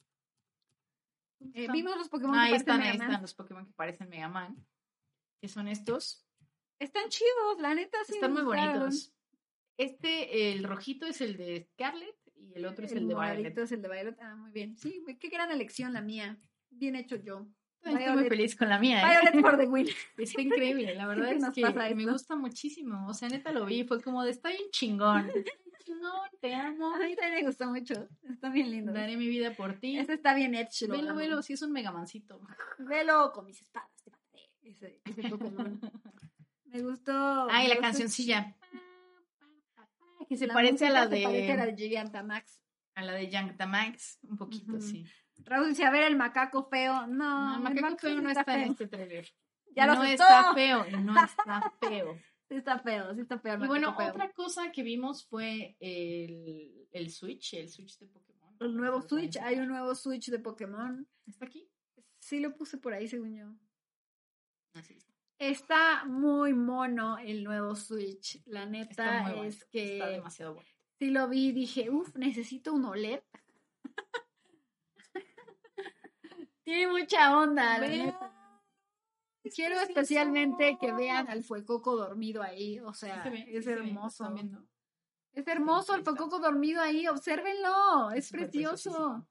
¿Dónde Eh, vimos los Pokémon que ahí parecen están, Mega ahí Man. están los Pokémon que parecen Mega Man. Que son estos. Están chidos, la neta sí. están muy gustaron. bonitos. Este, el rojito es el de Scarlet y el otro es el, de moradito Violet. es el de Violet. Ah, muy bien. Sí, qué gran elección la mía. Bien hecho yo. Estoy muy feliz con la mía. ¿eh? Violet for the win. Está increíble, la verdad es que pasa me gusta muchísimo. O sea, neta lo vi, fue como de está bien chingón. Chingón, te amo. A mí también me gustó mucho. Está bien lindo. Daré mi vida por ti. Este está bien hecho. lo Velo, amo. velo, si es un megamancito. Velo con mis espadas. te. Ese, ese Pokémon. Me gustó. Ay, me la cancioncilla. Que se La parece a la se parece a la de de Gigantamax. a la de Gigantamax, un poquito, sí. Raúl dice, a ver, el macaco feo. No, No, el macaco feo no está en este trailer. Ya lo no está feo, no está feo. Sí está feo, sí está feo. el Y bueno, feo. otra cosa que vimos fue el, el Switch, el Switch de Pokémon. El nuevo No Switch, hay un nuevo Switch de Pokémon. ¿Está aquí? Sí lo puse por ahí, según yo. Así está. Está muy mono el nuevo Switch. La neta bueno, es que Está demasiado bueno. sí lo vi y dije, uff, necesito un OLED. Tiene mucha onda, la neta. Quiero precioso. especialmente que vean al Fuecoco dormido ahí. O sea, Sí se ve, sí es se ve, ¿lo hermoso. Es hermoso el. Fuecoco dormido ahí. Obsérvenlo. Es precioso.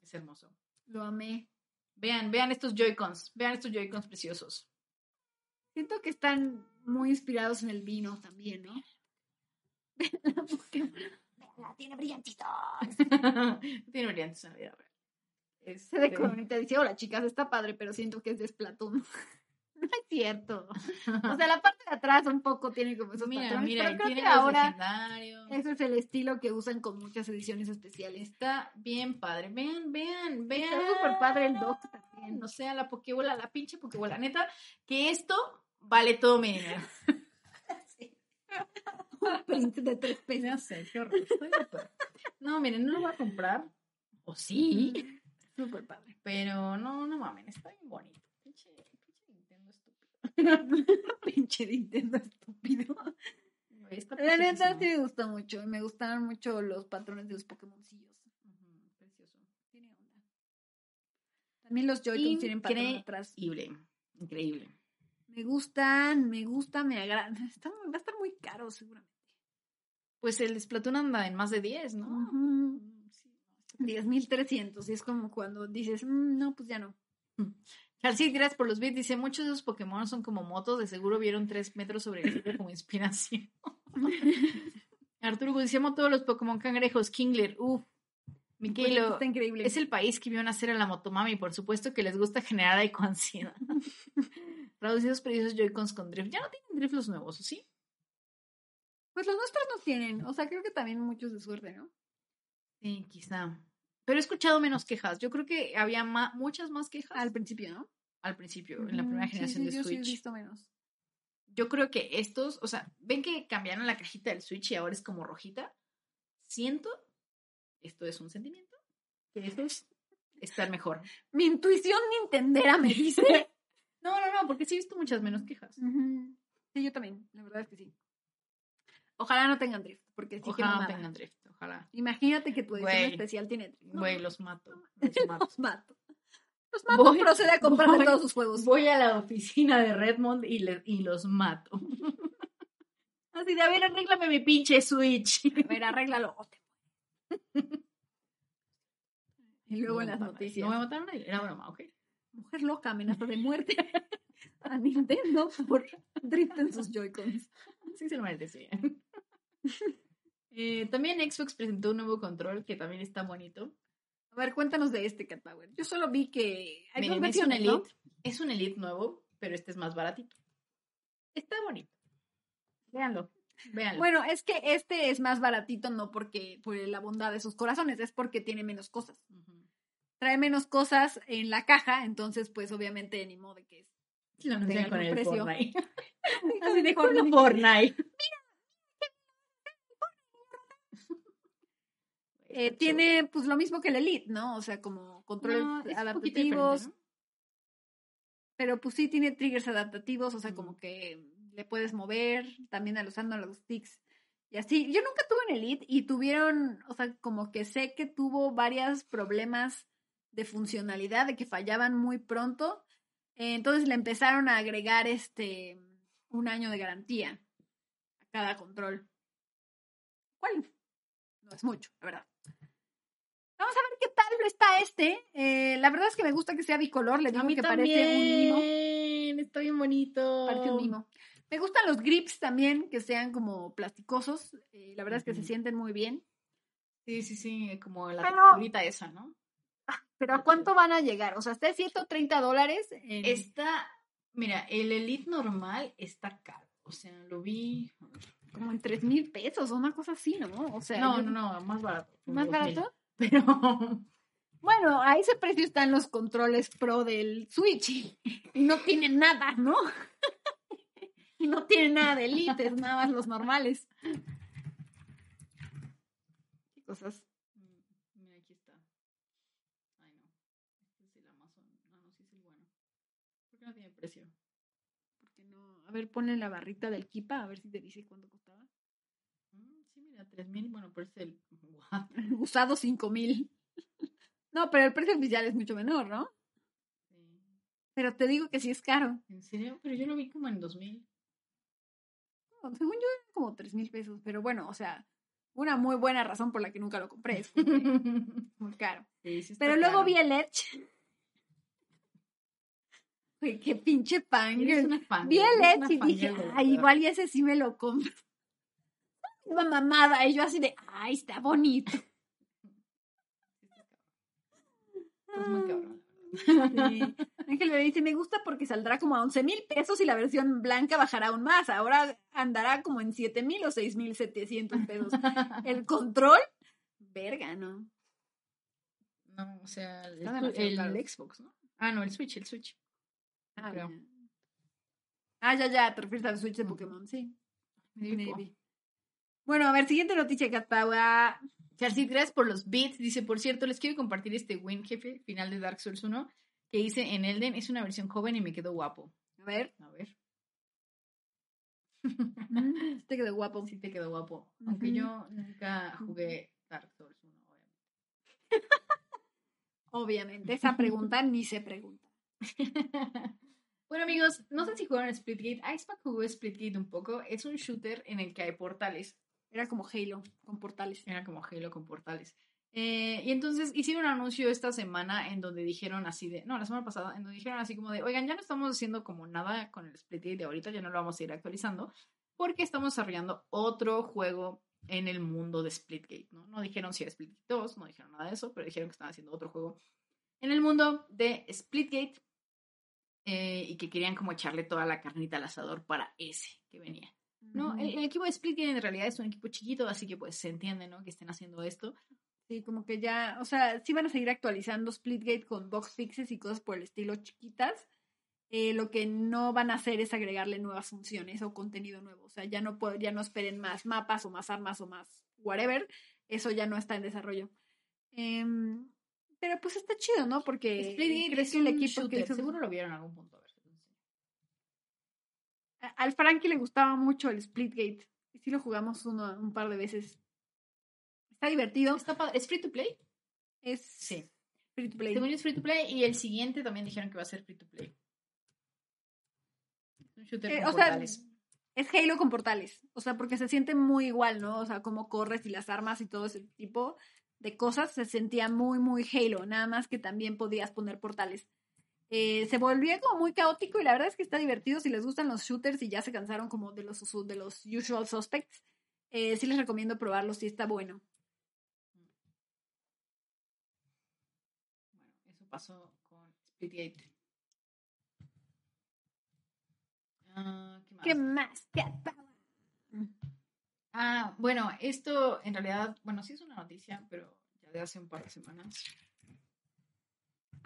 Es hermoso. Lo amé. Vean, vean estos Joy-Cons. Vean estos Joy-Cons preciosos. Siento que están muy inspirados en el vino también, ¿no? La tiene brillantitos. Tiene brillantes en la vida real. Se de Este, Coronita dice, hola chicas, está padre, pero siento que es de Splatoon. No es cierto. O sea, la parte de atrás un poco tiene como esos Mira, patrones, mira, pero creo tiene que ahora ese es el estilo que usan con muchas ediciones especiales. Está bien padre. Vean, vean, vean. Está súper padre el doc también. O sea, la pokebola, la pinche pokebola. Neta, que esto vale todo mi dinero. Un print de tres pesos. Sé, qué horror. Estoy. No, miren, no lo voy a comprar. O sí. Súper padre. Pero no, no mamen, está bien bonito. Pinche, pinche Nintendo estúpido. Pinche Nintendo estúpido. La neta sí me gustó mucho. Me gustaron mucho los patrones de los Pokémoncillos. Precioso. Tiene onda. También los Joy-Cons tienen patrón atrás. Increíble. Increíble. Me gustan, me gusta, me agrada. Está muy- va a estar muy caro seguramente. Pues el Splatoon anda en más de 10, ¿no? 10.300 y es como cuando dices, "Mm, no, pues ya no. Charcit, gracias por los bits. Dice, muchos de esos Pokémon son como motos. De seguro vieron tres metros sobre el cielo como inspiración. Arturo amo todos los Pokémon cangrejos. Kingler, uff. Pues Miquelo, está increíble. es el país que vio nacer a la Motomami. Por supuesto que les gusta generar ecoansiedad. Reducidos preciosos Joy-Cons con drift. Ya no tienen drift los nuevos, ¿o sí? Pues los nuestros no tienen. O sea, creo que también muchos de suerte, ¿no? Sí, quizá. Pero he escuchado menos quejas. Yo creo que había ma- muchas más quejas Al principio, ¿no? al principio, en la primera sí, generación sí, de yo sí he Switch. visto menos. yo creo que estos, o sea, ven que cambiaron la cajita del Switch y ahora es como rojita. Siento, esto es un sentimiento, que estos están mejor. Mi intuición nintendera me dice. No, no, no, porque sí he visto muchas menos quejas. Ujú. Sí, yo también. La verdad es que sí. Ojalá no tengan drift, porque sí que Ojalá no mamada. tengan drift, ojalá. Imagínate que tu edición Güey. especial tiene. No, Güey, los mato. Los mato. los mato. Los mato, Voy- procede a comprar voy- todos sus juegos. Voy a la oficina de Redmond y, le- y los mato. Así de, a ver, arréglame mi pinche Switch. A ver, arréglalo. Y luego en las noticias. No me mataron nadie, era broma, ok. Mujer loca, amenaza de muerte a Nintendo por drift en sus Joy-Cons. Sí se lo merecían. Eh, también Xbox presentó un nuevo control que también está bonito. A ver, cuéntanos de este Cat Power. Yo solo vi que hay Miren, es un. Elite. Es un Elite nuevo, pero este es más baratito. Está bonito. Véanlo. Véanlo. Bueno, es que este es más baratito no porque por la bondad de sus corazones, es porque tiene menos cosas. Trae menos cosas en la caja, entonces pues obviamente ni modo de que es. Lo anuncian con el precio. Fortnite. Así de Fortnite. con Eh, tiene pues lo mismo que el Elite, ¿no? O sea, como controles No, adaptativos, pero pues sí tiene triggers adaptativos, o sea, como que le puedes mover también al usando los sticks y así. Yo nunca tuve en Elite y tuvieron, o sea, como que sé que tuvo varios problemas de funcionalidad, de que fallaban muy pronto. Eh, entonces le empezaron a agregar este un año de garantía a cada control. ¿Cuál? No es mucho, la verdad. Vamos a ver qué tal está este. Eh, la verdad es que me gusta que sea bicolor. Le digo A mí que también. parece un mimo. Está bien bonito. Parece un mimo. Me gustan los grips también, que sean como plasticosos. Eh, la verdad es que se sienten muy bien. Sí, sí, sí, como la Pero- esa, ¿no? Pero ¿a cuánto van a llegar? O sea, está de 130 dólares. en- Está, mira, el Elite normal está caro. O sea, lo vi. Como en 3 mil pesos o una cosa así, ¿no? O sea, No, yo- no, no, más barato. ¿Más 2000. barato? Pero Bueno, a ese precio están los controles pro del Switch. Y no tienen nada, ¿no? Y no tienen nada de Elite, es nada más los normales. ¿Qué cosas? Mm, Mira, aquí está. Ay, no. Este es el Amazon. No, no, sí es el bueno. ¿Por qué no tiene precio? Porque no. A ver, ponle la barrita del Kipa, a ver si te dice cuánto costaba. Mm, sí, mira, 3000. Bueno, pero es el. What? Usado 5 mil. No, pero el precio oficial es mucho menor, ¿no? Sí. Pero te digo que sí es caro. ¿En serio? Pero yo lo vi como en 2000. No, según yo, eran como 3 mil pesos. Pero bueno, o sea, una muy buena razón por la que nunca lo compré. Es muy caro. Sí, sí está Pero luego caro. vi el Edge. Güey, qué pinche fan. Vi el una y dije, ay, igual y ese sí me lo compro. Una mamada. Y yo así de, ay, está bonito. Estás muy cabrón. Sí. Ángel me dice, me gusta porque saldrá como a 11 mil pesos y la versión blanca bajará aún más. Ahora andará como en 7 mil o 6 mil 700 pesos. El control, verga, ¿no? No, o sea, el, el caro. Xbox, ¿no? Ah, no, el Switch, el Switch. Ah, Creo. Ah, ya, ya, te refieres al Switch de Pokémon, sí. Maybe. Bueno, a ver, siguiente noticia, Catpaua. Charcit, gracias por los beats. Dice, por cierto, les quiero compartir este win, jefe, final de Dark Souls 1, que hice en Elden. Es una versión joven y me quedó guapo. A ver, A ver. mm, te quedó guapo. Sí te quedó guapo. Aunque yo nunca jugué Dark Souls 1, Obviamente, esa pregunta ni se pregunta. obviamente. bueno, amigos, no sé si jugaron Splitgate. Icepack jugó Splitgate un poco. Es un shooter en el que hay portales. Era como Halo, con portales. Era como Halo con portales. Eh, y entonces hicieron un anuncio esta semana en donde dijeron así de, no, la semana pasada, en donde dijeron así como de, oigan, ya no estamos haciendo como nada con el Splitgate de ahorita, ya no lo vamos a ir actualizando, porque estamos desarrollando otro juego en el mundo de Splitgate, ¿no? No dijeron si era Splitgate 2, no dijeron nada de eso, pero dijeron que estaban haciendo otro juego en el mundo de Splitgate eh, y que querían como echarle toda la carnita al asador para ese que venía. No, el, el equipo de Splitgate en realidad es un equipo chiquito, así que pues se entiende, ¿no? Que estén haciendo esto. Sí, como que ya, o sea, sí van a seguir actualizando Splitgate con box fixes y cosas por el estilo chiquitas. Eh, lo que no van a hacer es agregarle nuevas funciones o contenido nuevo. O sea, ya no, puedo- ya no esperen más mapas o más armas o más whatever. Eso ya no está en desarrollo. Em, pero pues está chido, ¿no? Porque Splitgate es el un equipo que shooter, Seguro lo vieron en algún punto. Al Frankie le gustaba mucho el Splitgate. Y sí lo jugamos uno, un par de veces. Está divertido. Está padre. ¿Es free to play? Es Sí. free to play. Según es free to play y el siguiente también dijeron que va a ser free to play. Un shooter Eh, con o sea, portales. es Halo con portales. O sea, porque se siente muy igual, ¿no? O sea, cómo corres y las armas y todo ese tipo de cosas se sentía muy, muy Halo. Nada más que también podías poner portales. Eh, se volvía como muy caótico y la verdad es que está divertido. Si les gustan los shooters y ya se cansaron como de los, de los usual suspects, eh, sí les recomiendo probarlo si está bueno. Bueno, eso pasó con Splitgate. Ah, ¿qué más? ¿Qué más? Ah, bueno, esto en realidad, bueno, sí es una noticia, pero ya de hace un par de semanas.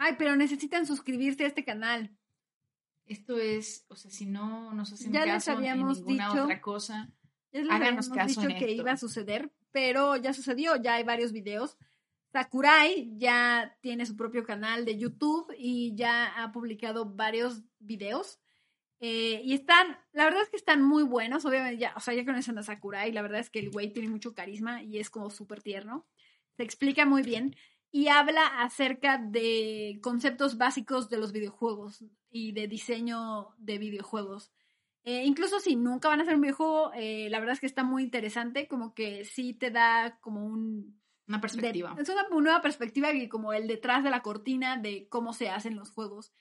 Ay, pero necesitan suscribirse a este canal. Esto es, o sea, si no nos hacen Ya les caso en habíamos ninguna dicho. otra cosa, Ya les Háganos habíamos caso dicho en que esto. iba a suceder, pero ya sucedió, ya hay varios videos. Sakurai ya tiene su propio canal de YouTube y ya ha publicado varios videos. Eh, y están, la verdad es que están muy buenos, obviamente ya, o sea, ya conocen a Sakurai, la verdad es que el güey tiene mucho carisma y es como súper tierno. Se explica muy bien y habla acerca de conceptos básicos de los videojuegos y de diseño de videojuegos. Eh, incluso si nunca van a hacer un videojuego, eh, la verdad es que está muy interesante, como que sí te da como un... una de- perspectiva. es una nueva perspectiva y como el detrás de la cortina de cómo se hacen los juegos.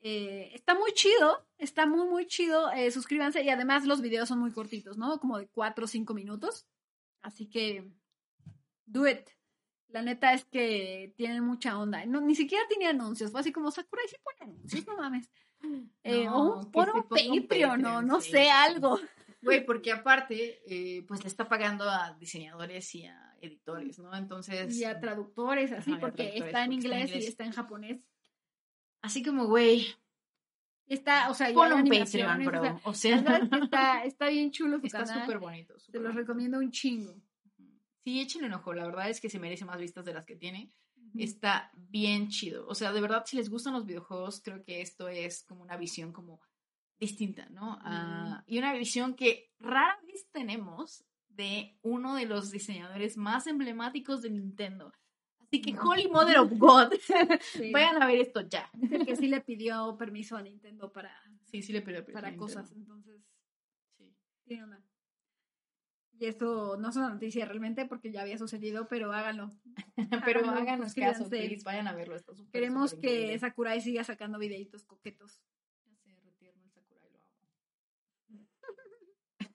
Eh, está muy chido, está muy, muy chido. eh, suscríbanse y además los videos son muy cortitos, ¿no? Como de 4 o 5 minutos. Así que, do it. La neta es que tienen mucha onda. No, ni siquiera tiene anuncios. Fue así como Sakurai sí pone anuncios, no mames. Eh, No, o un, pon un Patreon, o Patreon, no sí. sé, algo. Güey, porque aparte, eh, pues le está pagando a diseñadores y a editores, ¿no? Entonces, Y a traductores, así, y a porque traductores, está en porque está en inglés, inglés. y está en japonés. así como, güey, Y Está, o sea, pon un Patreon, bro. o sea, O sea, está, está bien chulo su está canal. súper bonito. Te bonito. recomiendo un chingo. Sí, échenle un ojo. La verdad es que se merece más vistas de las que tiene. Está bien chido. O sea, de verdad, si les gustan los videojuegos, creo que esto es como una visión como distinta, ¿no? Ah, y una visión que rara vez tenemos de uno de los diseñadores más emblemáticos de Nintendo. Así que, Holy Mother of God, Sí. vayan a ver esto ya. Es el que sí le pidió permiso a Nintendo para, Sí, sí le pido permiso para cosas, entonces Sí. tiene una. Y esto no es una noticia realmente porque ya había sucedido, pero háganlo. pero háganlo, háganos caso, please, vayan a verlo. Queremos que. Sakurai siga sacando videitos coquetos. Ya se retierno el Sakurai, lo amo.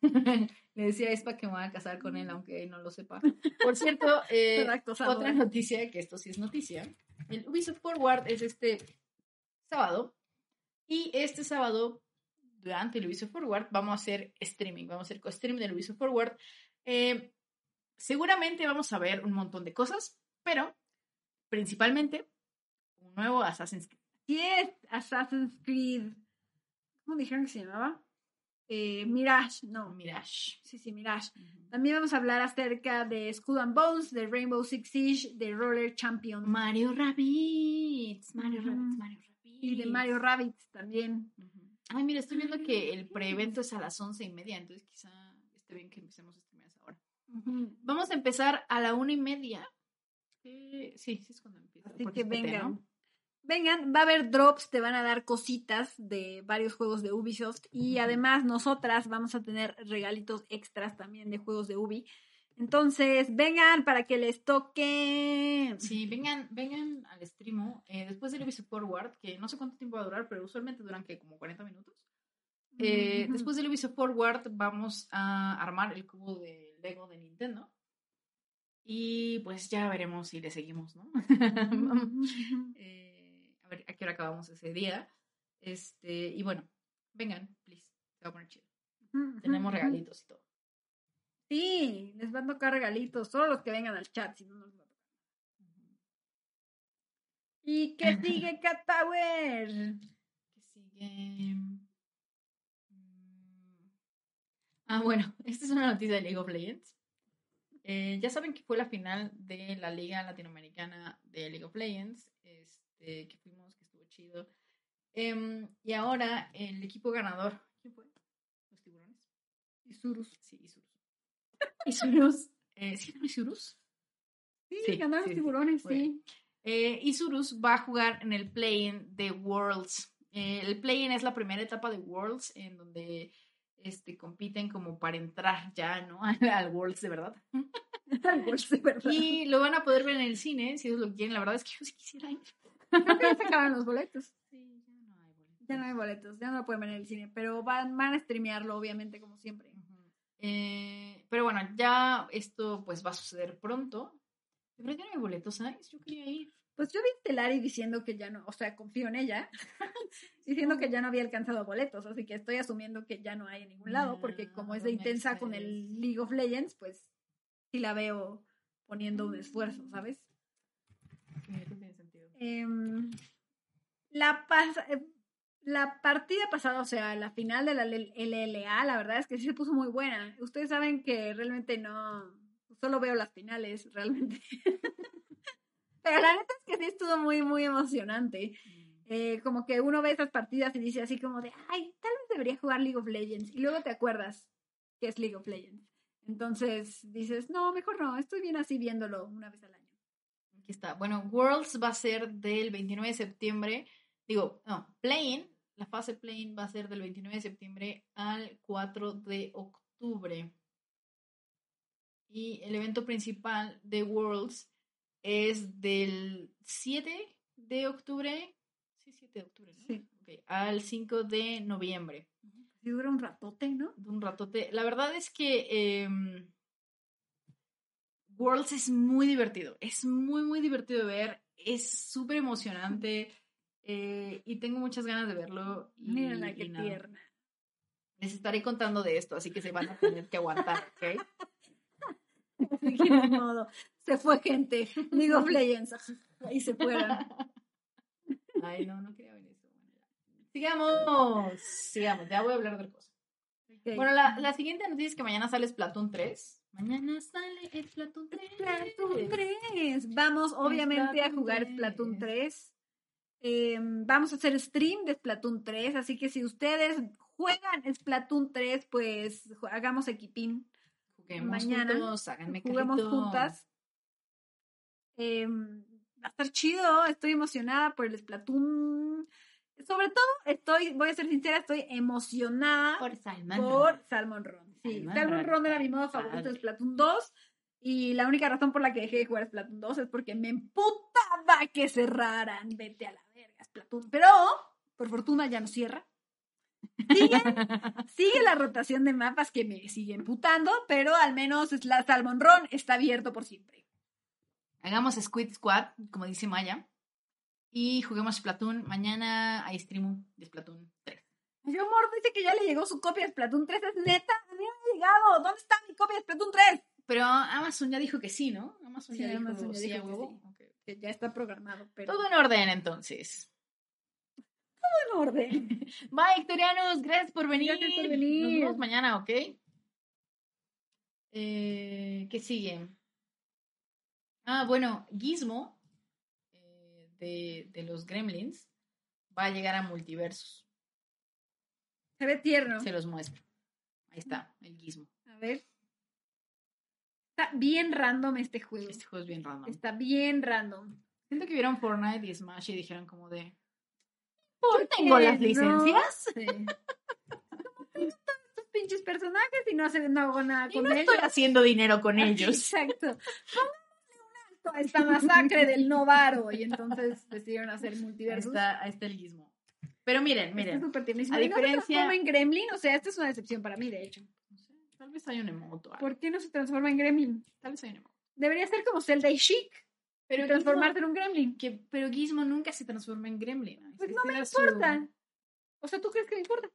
Le decía a Espa que me voy a casar con él, aunque no lo sepa. Por cierto, eh, otra ¿eh? noticia, que esto sí es noticia. El Ubisoft Forward es este sábado. Y este sábado durante el Ubisoft Forward, vamos a hacer streaming. Vamos a hacer co-stream del Ubisoft Forward. Eh, seguramente vamos a ver un montón de cosas, pero principalmente un nuevo Assassin's Creed. ¿Qué es Assassin's Creed? ¿Cómo dijeron que se llamaba? Eh, Mirage, no. Mirage. Sí, sí, Mirage. También vamos a hablar acerca de Skull and Bones, de Rainbow Six Siege, de Roller Champion. Mario Rabbids. Mario Rabbids, Mario Rabbids. Y de Mario Rabbids también. Ay, mira, estoy viendo que el pre-evento es a las once y media, entonces quizá esté bien que empecemos a streamear esa hora. Vamos a empezar a la una y media. sí, sí es cuando empieza. Así que vengan vengan, va a haber drops, te van a dar cositas de varios juegos de Ubisoft y además nosotras vamos a tener regalitos extras también de juegos de Ubi. Entonces, vengan para que les toque. Sí, vengan, vengan al stream eh, después del Ubisoft Forward, que no sé cuánto tiempo va a durar, pero usualmente duran que como 40 minutos. Eh, después del Ubisoft Forward vamos a armar el cubo de Lego de Nintendo. Y pues ya veremos si le seguimos, ¿no? eh, a qué hora acabamos ese día. Este, y bueno, vengan, please, se va a poner chido. Tenemos regalitos y todo. Sí, les van a tocar regalitos, solo los que vengan al chat, si no nos va a tocar. ¿Y qué sigue, Tower? ¿Qué sigue? Mm. Ah, bueno, esta es una noticia de League of Legends. Eh, ya saben que fue la final de la Liga Latinoamericana de League of Legends, este, que fuimos chido. Em, y ahora el equipo ganador. ¿Quién fue? Los tiburones. Isurus. Sí, Isurus. Isurus. Eh, ¿Sí Isurus? Sí, sí los tiburones, sí. Eh, Isurus va a jugar en el play-in de Worlds. Eh, el play-in es la primera etapa de Worlds en donde este, compiten como para entrar ya, ¿no? Al Worlds de verdad. Al Worlds de verdad. Y lo van a poder ver en el cine, si ellos lo quieren. La verdad es que yo sí quisiera ir. Creo que ya los boletos. Sí, ya no hay boletos. Ya no hay boletos, ya no lo pueden ver en el cine, pero van, van a streamearlo, obviamente, como siempre. Eh, pero bueno, ya esto pues va a suceder pronto. ¿De verdad que no hay boletos, ¿sabes? Yo quería ir. Pues yo vi Telari diciendo que ya no, o sea, confío en ella, diciendo que ya no había alcanzado boletos, así que estoy asumiendo que ya no hay en ningún lado, porque como es de intensa con el League of Legends, pues sí la veo poniendo un esfuerzo, ¿sabes? Em, la, eh, la partida pasada, o sea, la final de la LLA, la verdad es que sí se puso muy buena. Ustedes saben que realmente no, solo veo las finales, realmente. Pero la neta es que sí estuvo muy, muy emocionante. Mm. Eh, como que uno ve esas partidas y dice así como de, ay, tal vez debería jugar League of Legends. Y luego te acuerdas que es League of Legends. Entonces dices, no, mejor no, estoy bien así viéndolo una vez al año. Aquí está. Bueno, Worlds va a ser del 29 de septiembre. Digo, no, Playing, la fase Playing va a ser del 29 de septiembre al 4 de octubre. Y el evento principal de Worlds es del 7 de octubre. Sí, 7 de octubre, ¿no? Sí. al 5 de noviembre. Y dura un ratote, ¿no? Un ratote. La verdad es que em, Worlds es muy divertido, es muy, muy divertido de ver, es súper emocionante eh, y tengo muchas ganas de verlo. Y, la qué tierna. Les estaré contando de esto, así que se van a tener que aguantar, ¿ok? modo. Se fue gente. League of Legends. Ahí se fueron. Ay, no, no quería ver eso. Sigamos. Sigamos, ya voy a hablar de otra cosa. Bueno, la, la, siguiente noticia es que mañana sale Splatoon 3. Mañana sale el Splatoon 3. Splatoon 3. Vamos, obviamente, a jugar Splatoon 3. Em, vamos a hacer stream de Splatoon 3, así que si ustedes juegan Splatoon 3, pues hagamos equipín. Juguemos Mañana. juntos, Juguemos juntas. Em, va a estar chido, estoy emocionada por el Splatoon. Sobre todo, estoy, voy a ser sincera, estoy emocionada por Salmon, por Salmon Run. Sí, Salmon Run era mi modo favorito de Splatoon 2. Y la única razón por la que dejé de jugar Splatoon 2 es porque me emputaba que cerraran. Vete a la Splatoon. Pero, por fortuna, ya no cierra. Sigue, sigue la rotación de mapas que me siguen putando, pero al menos la Salmon Run está abierto por siempre. Hagamos Squid Squad, como dice Maya. Y juguemos Splatoon. Mañana hay stream de Splatoon 3. Yo amor dice que ya le llegó su copia de Splatoon 3. ¿Es neta? A mí no me ha llegado. ¿Dónde está mi copia de Splatoon 3? Pero Amazon ya dijo que sí, ¿no? Amazon Sí, ya dijo, Amazon ya dijo a que sí. Que ya está programado, pero Todo en orden, entonces. En orden. Bye, Victorianos. Gracias por venir. Gracias por venir. Nos vemos mañana, ¿ok? Eh, ¿Qué sigue? Ah, bueno, Gizmo eh, de, de los Gremlins va a llegar a Multiversus. Se ve tierno. Se los muestro. Ahí está, el Gizmo. A ver. Está bien random este juego. Este juego es bien random. Está bien random. Siento que vieron Fortnite y Smash y dijeron como de... ¿Por tengo las no? licencias. Sí. Todos estos pinches personajes y no, hace, no hago nada Y con no ellos. estoy haciendo dinero con ellos. Exacto. Pónganle un alto a esta masacre del novaro. Y entonces decidieron hacer multiversos. está, ahí está el Gizmo. Pero miren, Está miren. súper tiernísimo. a ¿Y no se diferencia- transforma en Gremlin? O sea, esta es una decepción para mí, de hecho. No sé, tal vez hay un emoto. ¿Por qué no se transforma en Gremlin? Tal vez hay un emoto. Debería ser como Zelda y Chic. Pero transformarse en un Gremlin. Que, pero Gizmo nunca se transforma en Gremlin. Pues no me su- importa. O sea, ¿tú crees que me importa?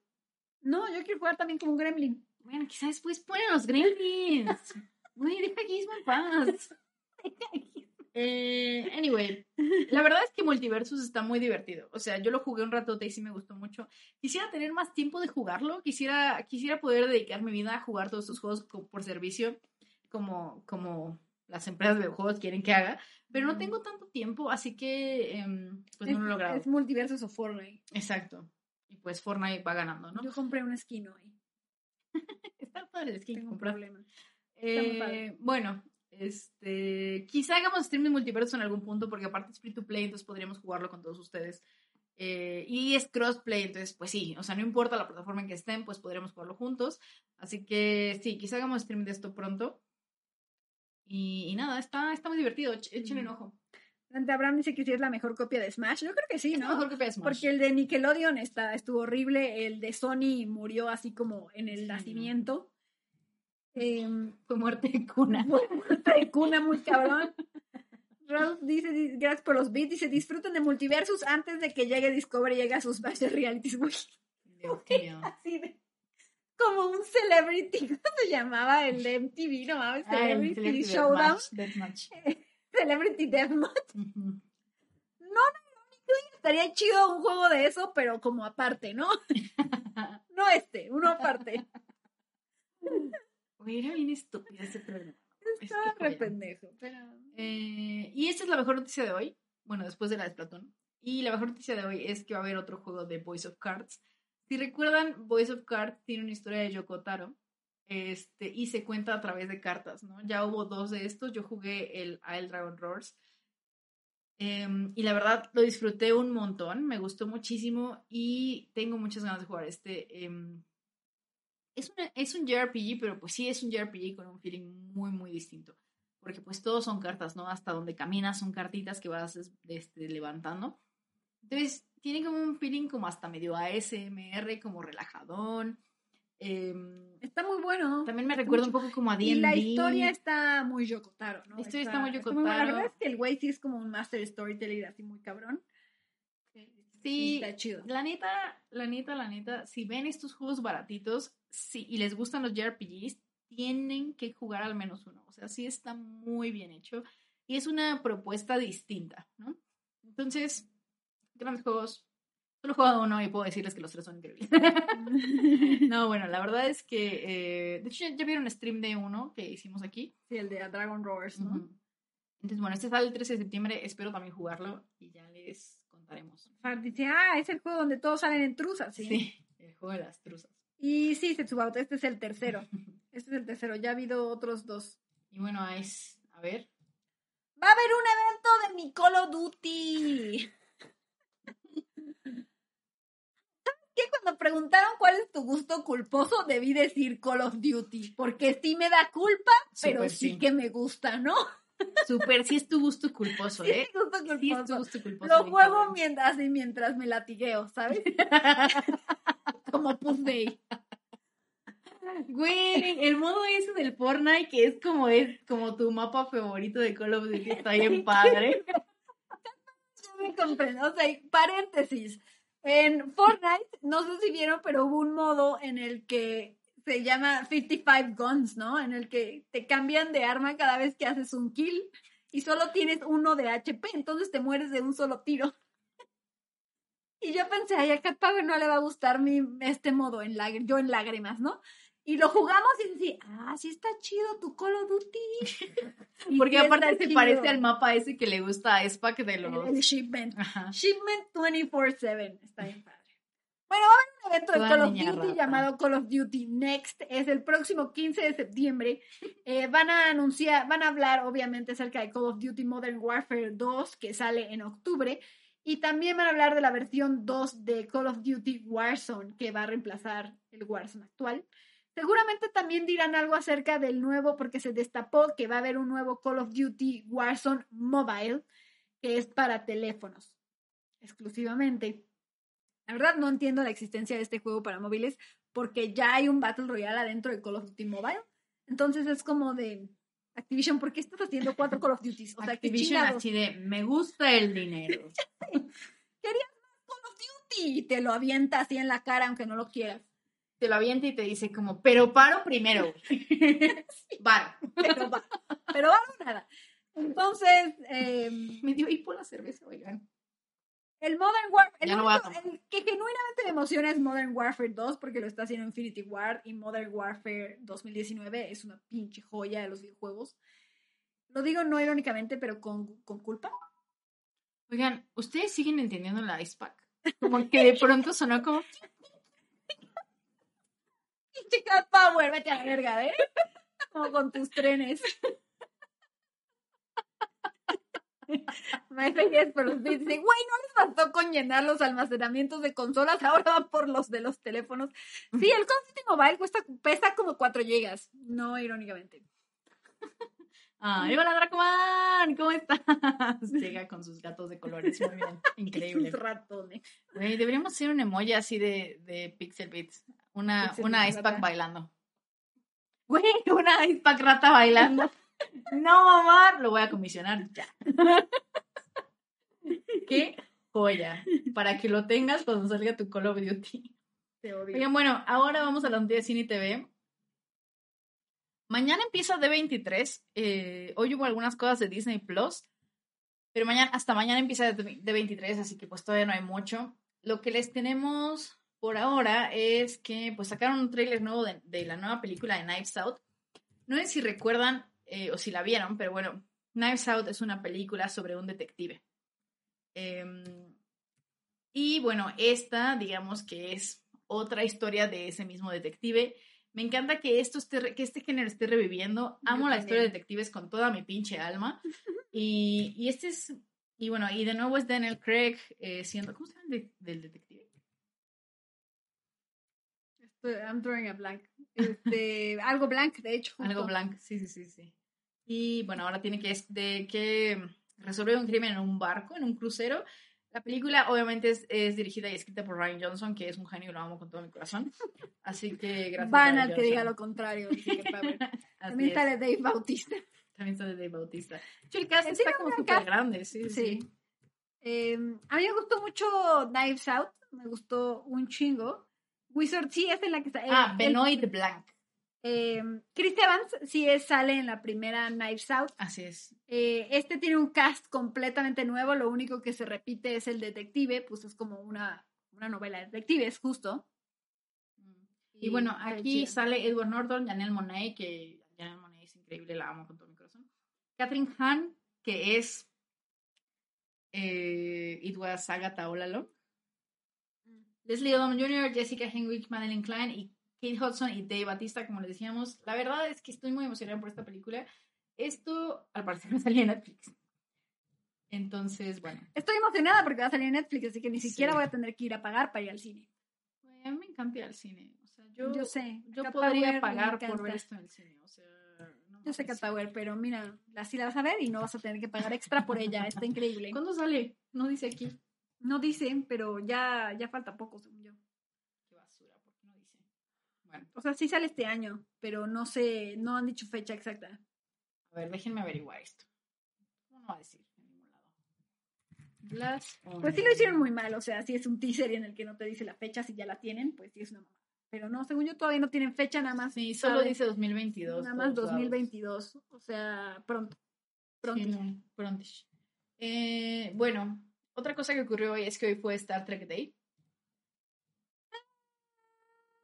No, yo quiero jugar también como un Gremlin. Bueno, quizás después ponen los Gremlins. Güey, deja Gizmo en paz. Eh, anyway, la verdad es que Multiversus está muy divertido. O sea, yo lo jugué un ratote y sí me gustó mucho. Quisiera tener más tiempo de jugarlo. Quisiera, quisiera poder dedicar mi vida a jugar todos estos juegos por servicio, como, como las empresas de videojuegos quieren que haga. Pero no tengo tanto tiempo, así que em, pues es, no lo he logrado. es multiversos o Fortnite. Exacto. Y pues Fortnite va ganando, ¿no? Yo compré un skin hoy. Está padre el skin Tengo un problema. Eh, bueno, este, quizá hagamos stream de multiverso en algún punto, porque aparte es free to play, entonces podríamos jugarlo con todos ustedes. Eh, y es crossplay, entonces, pues sí, o sea, no importa la plataforma en que estén, pues podríamos jugarlo juntos. Así que sí, quizá hagamos stream de esto pronto. Y, y nada, está, está muy divertido, échenle un ojo. Dante Abraham dice que sí es la mejor copia de Smash. Yo creo que sí, Es ¿no? mejor que PS Smash. Porque el de Nickelodeon está, estuvo horrible. El de Sony murió así como en el Sí, nacimiento. Em, Fue muerte de cuna. de cuna muy cabrón. Ralph dice, di- gracias por los beats, dice, disfruten de multiversus antes de que llegue Discovery y llegue a sus Smash de realities. Güey, Dios mío. así de- como un celebrity, ¿cómo se llamaba el de MTV? No mames, Ah, el Celebrity Celebrity Showdown, Deathmatch, Deathmatch. Celebrity Deathmatch. Ujú. Estaría chido un juego de eso, pero como aparte, ¿no? No este, uno aparte. Era bien estúpido ese programa. Estaba re pendejo, pero... Eh, y esta es la mejor noticia de hoy. Bueno, después de la de Platón. Y la mejor noticia de hoy es que va a haber otro juego de Voice of Cards. Si recuerdan, Voice of Cards tiene una historia de Yoko Taro. Este, y se cuenta a través de cartas, ¿no? Ya hubo dos de estos. Yo jugué el Isle Dragon Roars. Em, y la verdad lo disfruté un montón. Me gustó muchísimo. Y tengo muchas ganas de jugar este. em, es, una- es un JRPG, pero pues sí es un JRPG con un feeling muy, muy distinto porque pues todos son cartas, ¿no? Hasta donde caminas son cartitas que vas es- este, levantando. Entonces, tiene como un feeling como hasta medio ASMR, como relajadón. Em, Está muy bueno. también me recuerda mucho- un poco como a Y la D&D. historia está muy Yokotaro, ¿no? La historia está muy muy Yoko buena. La verdad es que el güey sí es como un master storyteller así muy cabrón. Sí, Está chido. la neta, la neta, la neta, si ven estos juegos baratitos sí, y les gustan los JRPGs, tienen que jugar al menos uno. O sea, sí está muy bien hecho y es una propuesta distinta, ¿no? Entonces, grandes juegos. Solo he jugado uno y puedo decirles que los tres son increíbles. no, bueno, la verdad es que, eh, de hecho, ya, ya vieron stream de uno que hicimos aquí. Sí, el de Dragon Roars, ¿no? Entonces, bueno, este sale el 13 de septiembre, espero también jugarlo y ya les contaremos. Far dice, ah, es el juego donde todos salen en truzas, ¿sí? Sí, el juego de las truzas. Y sí, Setsubauto, este es el tercero. Este es el tercero, ya ha habido otros dos. Y bueno, es, a ver, Va a haber un evento de mi Call of Duty. ¿Sabes qué? Cuando preguntaron cuál es tu gusto culposo, debí decir Call of Duty. Porque sí me da culpa, pero Súper sí, sí. que me gusta, ¿no? super, sí es tu gusto culposo, ¿eh? es gusto Sí es tu culposo. gusto culposo. Lo juego mientras, así, mientras me latigueo, ¿sabes? como Puff Day. Güey, el modo ese del Fortnite que es como es como tu mapa favorito de Call of Duty está bien padre. Yo me comprendo. O sea, paréntesis. En Fortnite, no sé si vieron, pero hubo un modo en el que se llama 55 Guns, ¿no? En el que te cambian de arma cada vez que haces un kill y solo tienes uno de HP, entonces te mueres de un solo tiro. Y yo pensé, ay, a Cat no le va a gustar mi, este modo, en yo en lágrimas, ¿no? Y lo jugamos y decía, ah, sí está chido tu Call of Duty. Porque aparte se parece al mapa ese que le gusta a Spac de los... El, Shipment. Shipment 24-7. Está bien padre. Bueno, va a haber un evento de Call of Duty llamado Call of Duty Next. Es el próximo 15 de septiembre. Eh, van a anunciar, van a hablar obviamente acerca de Call of Duty Modern Warfare 2 que sale en octubre. Y también van a hablar de la versión 2 de Call of Duty Warzone que va a reemplazar el Warzone actual. Seguramente también dirán algo acerca del nuevo, porque se destapó que va a haber un nuevo Call of Duty Warzone Mobile, que es para teléfonos exclusivamente. La verdad no entiendo la existencia de este juego para móviles, porque ya hay un Battle Royale adentro de Call of Duty Mobile. Entonces es como de Activision, ¿por qué estás haciendo cuatro Call of Duty? O sea, Activision así de, me gusta el dinero. Querías más Call of Duty y te lo avienta así en la cara aunque no lo quieras te lo avienta y te dice como, pero paro primero. Varo. Pero va. Pero varo nada. Entonces, eh, me dio hipo la cerveza, oigan. El Modern Warfare, el, que genuinamente me emociona es Modern Warfare 2 porque lo está haciendo Infinity War y Modern Warfare 2019 es una pinche joya de los videojuegos. Lo digo no irónicamente, pero con, con culpa. Oigan, ¿ustedes siguen entendiendo la Ice Pack? Como que de pronto sonó como Chica Power, vete a la verga, ¿eh? Como con tus trenes. Me feliz por los bits. Güey, no les faltó con llenar los almacenamientos de consolas, ahora van por los de los teléfonos. Sí, el Call Mobile cuesta, pesa como 4 gigas, no irónicamente. Ah, hola Dracoman, ¿cómo estás? Llega con sus gatos de colores, muy bien, increíble. Sus ratones. Güey, deberíamos hacer un emoji así de, de Pixel Beats. Una, una Ice Pack bailando. Güey, una Ice Pack rata bailando. no, mamá, lo voy a comisionar ya. Qué joya. Para que lo tengas cuando salga tu Call of Duty. Te odio. Oigan, bueno, ahora vamos a la noticia de Cine TV. Mañana empieza D23. Eh, hoy hubo algunas cosas de Disney Plus. Pero mañana, hasta mañana empieza D23, así que pues todavía no hay mucho. Lo que les tenemos por ahora es que pues sacaron un tráiler nuevo de, la nueva película de Knives Out. No sé si recuerdan eh, o si la vieron, pero bueno, Knives Out es una película sobre un detective. Em, y bueno, esta digamos que es otra historia de ese mismo detective. Me encanta que, esto esté, que este género esté reviviendo. Amo la historia de detectives con toda mi pinche alma. Y, y este es, y bueno, y de nuevo es Daniel Craig eh, siendo, ¿cómo se llama el del detective? I'm drawing a blank. Este, algo blank, de hecho. Algo blank, sí, sí, sí, sí. Y bueno, ahora tiene que, de, que resolver un crimen en un barco, en un crucero. La película obviamente es, es, dirigida y escrita por Ryan Johnson, que es un genio y lo amo con todo mi corazón. Así que gracias. Van al que diga lo contrario. También sale Dave Bautista. También sale Dave Bautista. el cast está como súper grande, sí. sí. Eh, a mí me gustó mucho Knives Out, me gustó un chingo. Wizard sí es en la que está. Ah, Benoit Blanc. Eh, Chris Evans sí es, sale en la primera Knives Out. Así es. Eh, este tiene un cast completamente nuevo, lo único que se repite es el detective, pues es como una, una novela de detectives, justo. Y, bueno, aquí sale Edward Norton, Janelle Monet, que Janelle Monet es increíble, la amo con todo mi corazón. Catherine Hahn, que es eh, It was Agatha Olalo. Leslie Odom Jr., Jessica Henwick, Madeline Klein y Kate Hudson y Dave Batista, como les decíamos. La verdad es que estoy muy emocionada por esta película. Esto, al parecer, va a salir en Netflix. Entonces, bueno. Estoy emocionada porque va a salir en Netflix, así que ni siquiera voy a tener que ir a pagar para ir al cine. a mí me encanta ir al cine. O sea, yo, yo sé. Yo podría pagar por ver esto en el cine. O sea, yo sé Cataware, pero mira, así la vas a ver y no vas a tener que pagar extra por ella. Está increíble. ¿Cuándo sale? No dice aquí. No dicen, pero ya, ya falta poco, según yo. Qué basura. Bueno, O sea, sí sale este año, pero no sé, no han dicho fecha exacta. a ver, déjenme averiguar esto. ¿Cómo no va a decir? En ningún lado. Glass Pues sí lo hicieron muy mal, o sea, si es un teaser en el que no te dice la fecha, si ya la tienen, pues sí es una mamá. Pero no, según yo todavía no tienen fecha, nada más. Sí, solo sabe- dice 2022. Nada más todos lados. 2022, o sea, pronto. Pronto. Sí, no, prontish. Eh, bueno, otra cosa que ocurrió hoy es que hoy fue Star Trek Day.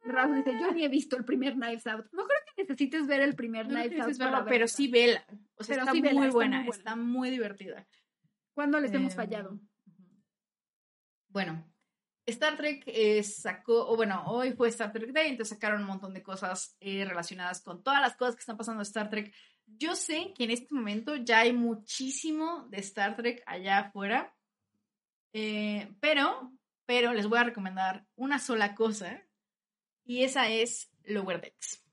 Raúl dice, yo ni he visto el primer Knives Out. No creo que necesites ver el primer No Knives Out. para verlo, pero sí vela. O sea, está, sí vela, muy está buena, muy buena. está muy divertida. ¿Cuándo les hemos Eh, fallado? Bueno, Star Trek eh, sacó, o bueno, hoy fue Star Trek Day, entonces sacaron un montón de cosas eh, relacionadas con todas las cosas que están pasando en Star Trek. Yo sé que en este momento ya hay muchísimo de Star Trek allá afuera, eh, pero, pero les voy a recomendar una sola cosa, y esa es Lower Decks.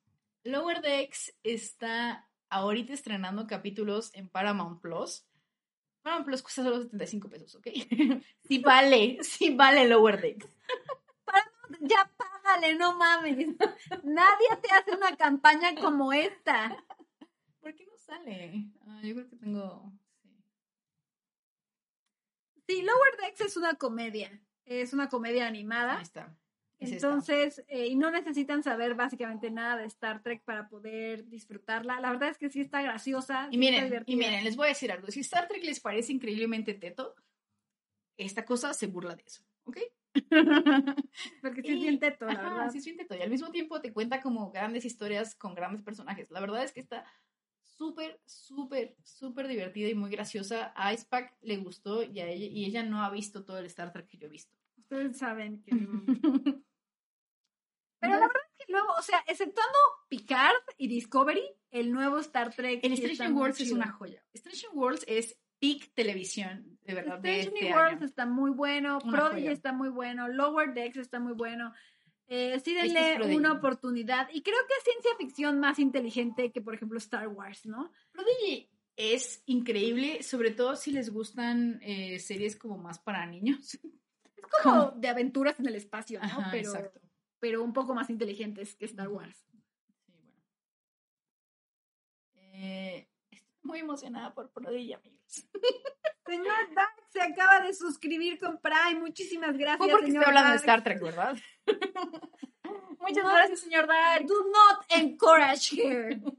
Lower Decks está ahorita estrenando capítulos en Paramount Plus. Paramount Plus cuesta solo 75 pesos, ¿ok? sí vale, sí vale Lower Decks. Ya págale, no mames. Nadie te hace una campaña como esta. ¿Por qué no sale? Ah, yo creo que tengo... sí. Lower Decks es una comedia. Es una comedia animada. Ahí está. Es. Entonces, eh, y no necesitan saber básicamente nada de Star Trek para poder disfrutarla. La verdad es que sí está graciosa. Y sí está miren, y miren, les voy a decir algo. Si Star Trek les parece increíblemente teto, esta cosa se burla de eso, ¿ok? Porque sí es bien teto, la Ajá, verdad. sí es bien teto. Y al mismo tiempo te cuenta como grandes historias con grandes personajes. La verdad es que está súper, súper, súper divertida y muy graciosa. A Icepack le gustó y, a ella, y ella no ha visto todo el Star Trek que yo he visto. Ustedes saben que no. Pero la verdad es que luego, o sea, exceptuando Picard y Discovery, el nuevo Star Trek. El Strange Worlds es una joya. Strange Worlds es peak televisión, de verdad, de Strange este Worlds año. está muy bueno, Prodigy está muy bueno, Lower Decks está muy bueno. Eh, sí, Este es denle una oportunidad. Y creo que es ciencia ficción más inteligente que, por ejemplo, Star Wars, ¿no? Prodigy es increíble, sobre todo si les gustan eh, series como más para niños. Es como de aventuras en el espacio, ¿no? Ajá, pero, exacto. pero un poco más inteligentes que Star. Wars. Sí, bueno. Eh, estoy muy emocionada por Prodigy, amigos. Señor Dark se acaba de suscribir con Prime. Muchísimas gracias, Fue porque señor estoy hablando de. Star Trek, ¿verdad? Muchas No. gracias, señor Dark. Do not encourage here.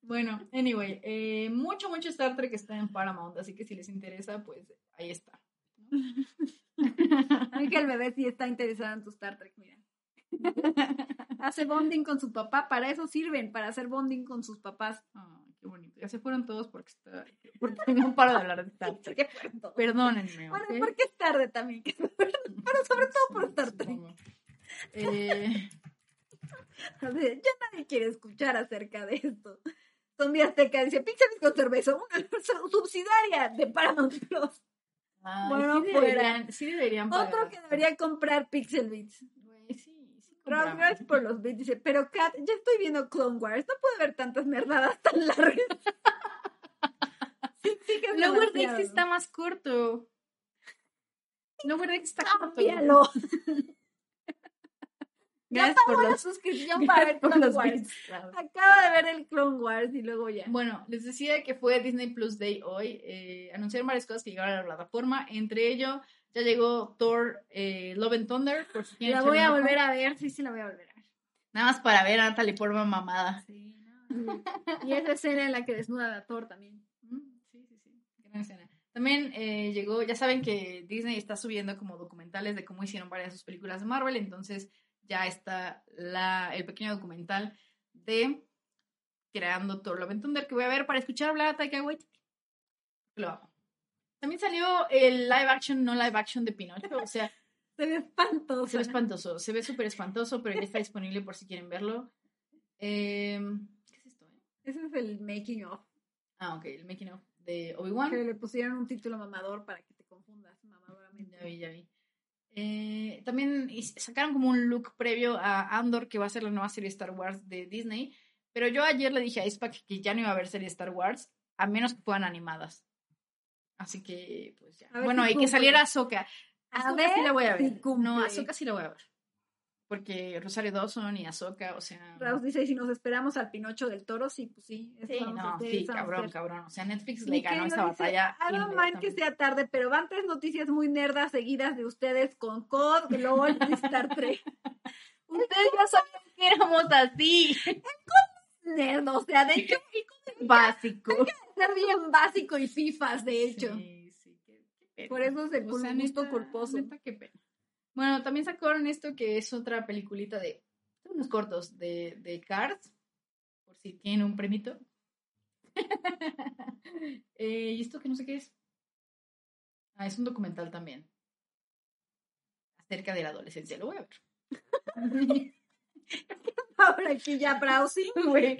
Bueno, anyway, eh, mucho, mucho Star Trek está en Paramount, así que si les interesa, pues ahí está. Ay, que el bebé sí está interesado en tu Star Trek, mira. Hace bonding con su papá, para eso sirven, para hacer bonding con sus papás. Ay, qué bonito. Ya se fueron todos porque, está, porque no paro de hablar de Star Trek. Perdónenme. Bueno, ¿ok? porque es tarde también. Pero sobre todo por Star Trek. Eh, Ya nadie quiere escuchar acerca de esto. Zombie Azteca dice, Pixels con cerveza, una su- subsidiaria de Paramount Plus. ay, Bueno, sí fuera. deberían, sí deberían Otro que debería comprar Pixel Beats. Gracias por los beats. Dice, pero Kat, ya estoy viendo Clone Wars. No puedo ver tantas nerdadas tan largas. sí, sí que es Lower. Decks está más corto. Lower Decks está corto. Cámbialo. Ya Gracias por pagó la los, suscripción para ver Clone Wars. bits. Acaba de ver el Clone Wars y luego ya. Bueno, les decía que fue Disney Plus Day hoy. Eh, anunciaron varias cosas que llegaron a la plataforma. Entre ello, ya llegó Thor eh, Love and Thunder. Por si quieren La voy a volver a ver. Sí, sí, la voy a volver a ver. Nada más para ver a Natalie Portman mamada. Sí, no. Y esa escena en la que desnuda a Thor también. Mm, Sí, sí, sí. Gran escena. También eh, llegó, ya saben que Disney está subiendo como documentales de cómo hicieron varias de sus películas de Marvel, entonces ya está la, el pequeño documental de Creando Thor Love and Thunder que voy a ver para escuchar hablar a Taika Waititi. Lo amo. También salió el live action, no live action de Pinocho, o sea, Se ve espantoso. se ve espantoso, se ve súper espantoso, pero ya está disponible por si quieren verlo. Eh, ¿Qué es esto? eh? Ese es el making of. Ah, ok, el making of de Obi-Wan. Que le pusieron un título mamador para que te confundas mamadoramente. Ya vi, ya vi. Eh, también sacaron como un look previo a Andor, que va a ser la nueva serie Star Wars de Disney. Pero yo ayer le dije a Ispac que ya no iba a haber serie Star Wars, a menos que fueran animadas. Así que, pues ya. Bueno, si y que cumple. saliera Ahsoka. A Ahsoka ver sí la voy a si ver. cumple. no, Ahsoka sí la voy a ver. porque Rosario Dawson y Ahsoka, o sea... Raus dice, si nos esperamos al Pinocho del Toro, sí, pues sí. Sí, a no, sí, cabrón, cabrón. O sea, Netflix le ganó esa dice, batalla. I don't mind que sea tarde, pero van tres noticias muy nerdas seguidas de ustedes con COD, LOL y Star Trek. Ustedes ya sabían que éramos así. Nerd, o sea, de hecho, Básico. Ser bien básico y fifas, de hecho. Sí, sí, qué, qué pena. Por eso es el O sea, gusto neta, culposo. neta, qué pena. Bueno, también sacaron esto que es otra peliculita de unos cortos de, de Cars, por si tienen un premito. Eh, y esto que no sé qué es. Ah, es un documental también. Acerca de la adolescencia. Lo voy a ver. Ahora aquí ya browsing. Güey.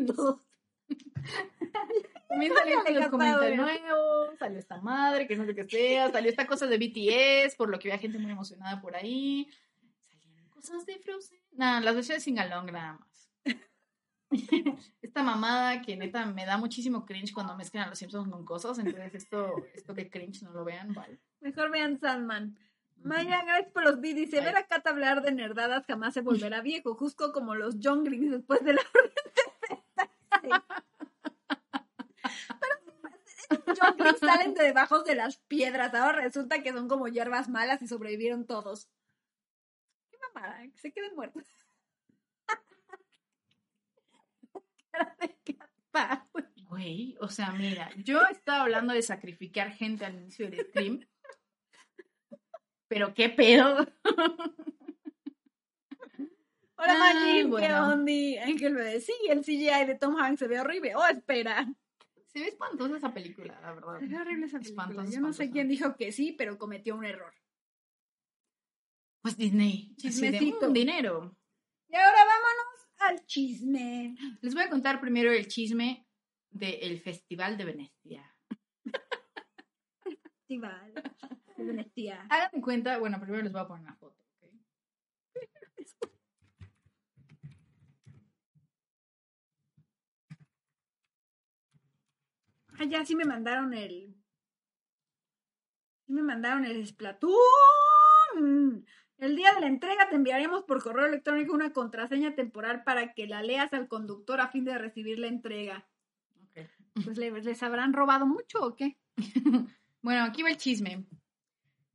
No. También salió este Dale, documental Capadre. nuevo, salió esta madre, que no sé qué sea, salió esta cosa de BTS, por lo que había gente muy emocionada por ahí. Salieron cosas de Frozen. Nada, las versiones sin galón nada más. Esta mamada que neta me da muchísimo cringe cuando mezclan a los Simpsons con cosas, entonces esto, esto que cringe no lo vean, vale. Mejor vean Sandman. Maya, gracias por los beats. Dice, ver a Kat hablar de nerdadas jamás se volverá viejo, justo como los Green después de la orden 66. Pero Green salen de debajo de las piedras. Ahora resulta que son como hierbas malas y sobrevivieron todos. Qué mamada, que se queden muertos. Cara de Kat, güey. Güey, o sea, mira, yo estaba hablando de sacrificar gente al inicio del stream, pero qué pedo. Hola, Magin, ¿qué bueno. onda? Ángel me dice, sí, el CGI de Tom Hanks se ve horrible. Oh, espera. Se ve espantosa esa película, la verdad. Se ve horrible esa película. Espantosa, Yo no sé quién dijo que sí, pero cometió un error. Pues Disney. De, Chismecito. "Mm, dinero. Y ahora vámonos al chisme. Les voy a contar primero el chisme del Festival de Venecia. Festival de Venecia. Hagan cuenta, bueno, primero les voy a poner una foto. ¿ok? Ah, ya sí me mandaron el. Sí me mandaron el Splatoon. El día de la entrega te enviaremos por correo electrónico una contraseña temporal para que la leas al conductor a fin de recibir la entrega. Ok. Pues ¿le- les habrán robado mucho o qué? Bueno, aquí va el chisme.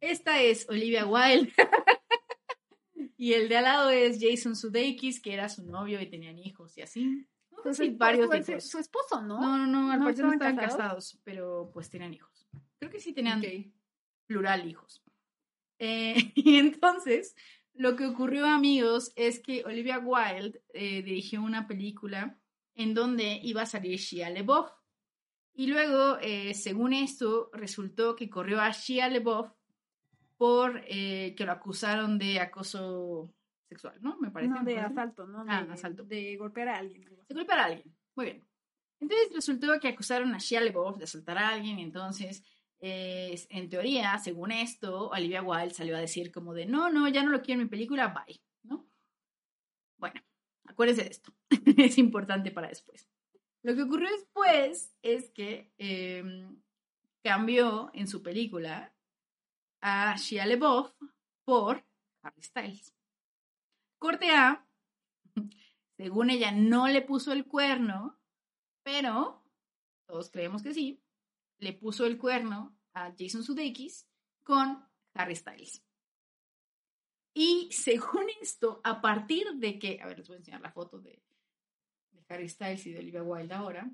Esta es Olivia Wilde. y el de al lado es Jason Sudeikis, que era su novio y tenían hijos y así. Entonces, varios su, hijos. su esposo, ¿no? No, no, no, al ¿No parecer no estaban casados? casados? pero pues tenían hijos. Creo que sí tenían plural hijos. Eh, y entonces, lo que ocurrió, amigos, es que Olivia Wilde eh, dirigió una película en donde iba a salir Shia LaBeouf. Y luego, eh, según esto, resultó que corrió a Shia LaBeouf por eh, que lo acusaron de acoso sexual, ¿no? Me parece. No, de parece. asalto, ¿no? Ah, de, asalto. De golpear a alguien. de golpear a alguien. Muy bien. Entonces resultó que acusaron a Shia LaBeouf de asaltar a alguien, entonces, eh, en teoría, según esto, Olivia Wilde salió a decir como de, no, no, ya no lo quiero en mi película, bye, ¿no? Bueno, acuérdense de esto, es importante para después. Lo que ocurrió después es que eh, cambió en su película a Shia LaBeouf por Harry Styles. Corte A, según ella, no le puso el cuerno, pero todos creemos que sí, le puso el cuerno a Jason Sudeikis con Harry Styles. Y según esto, a partir de que, a ver, les voy a enseñar la foto de, Harry Styles y de Olivia Wilde ahora.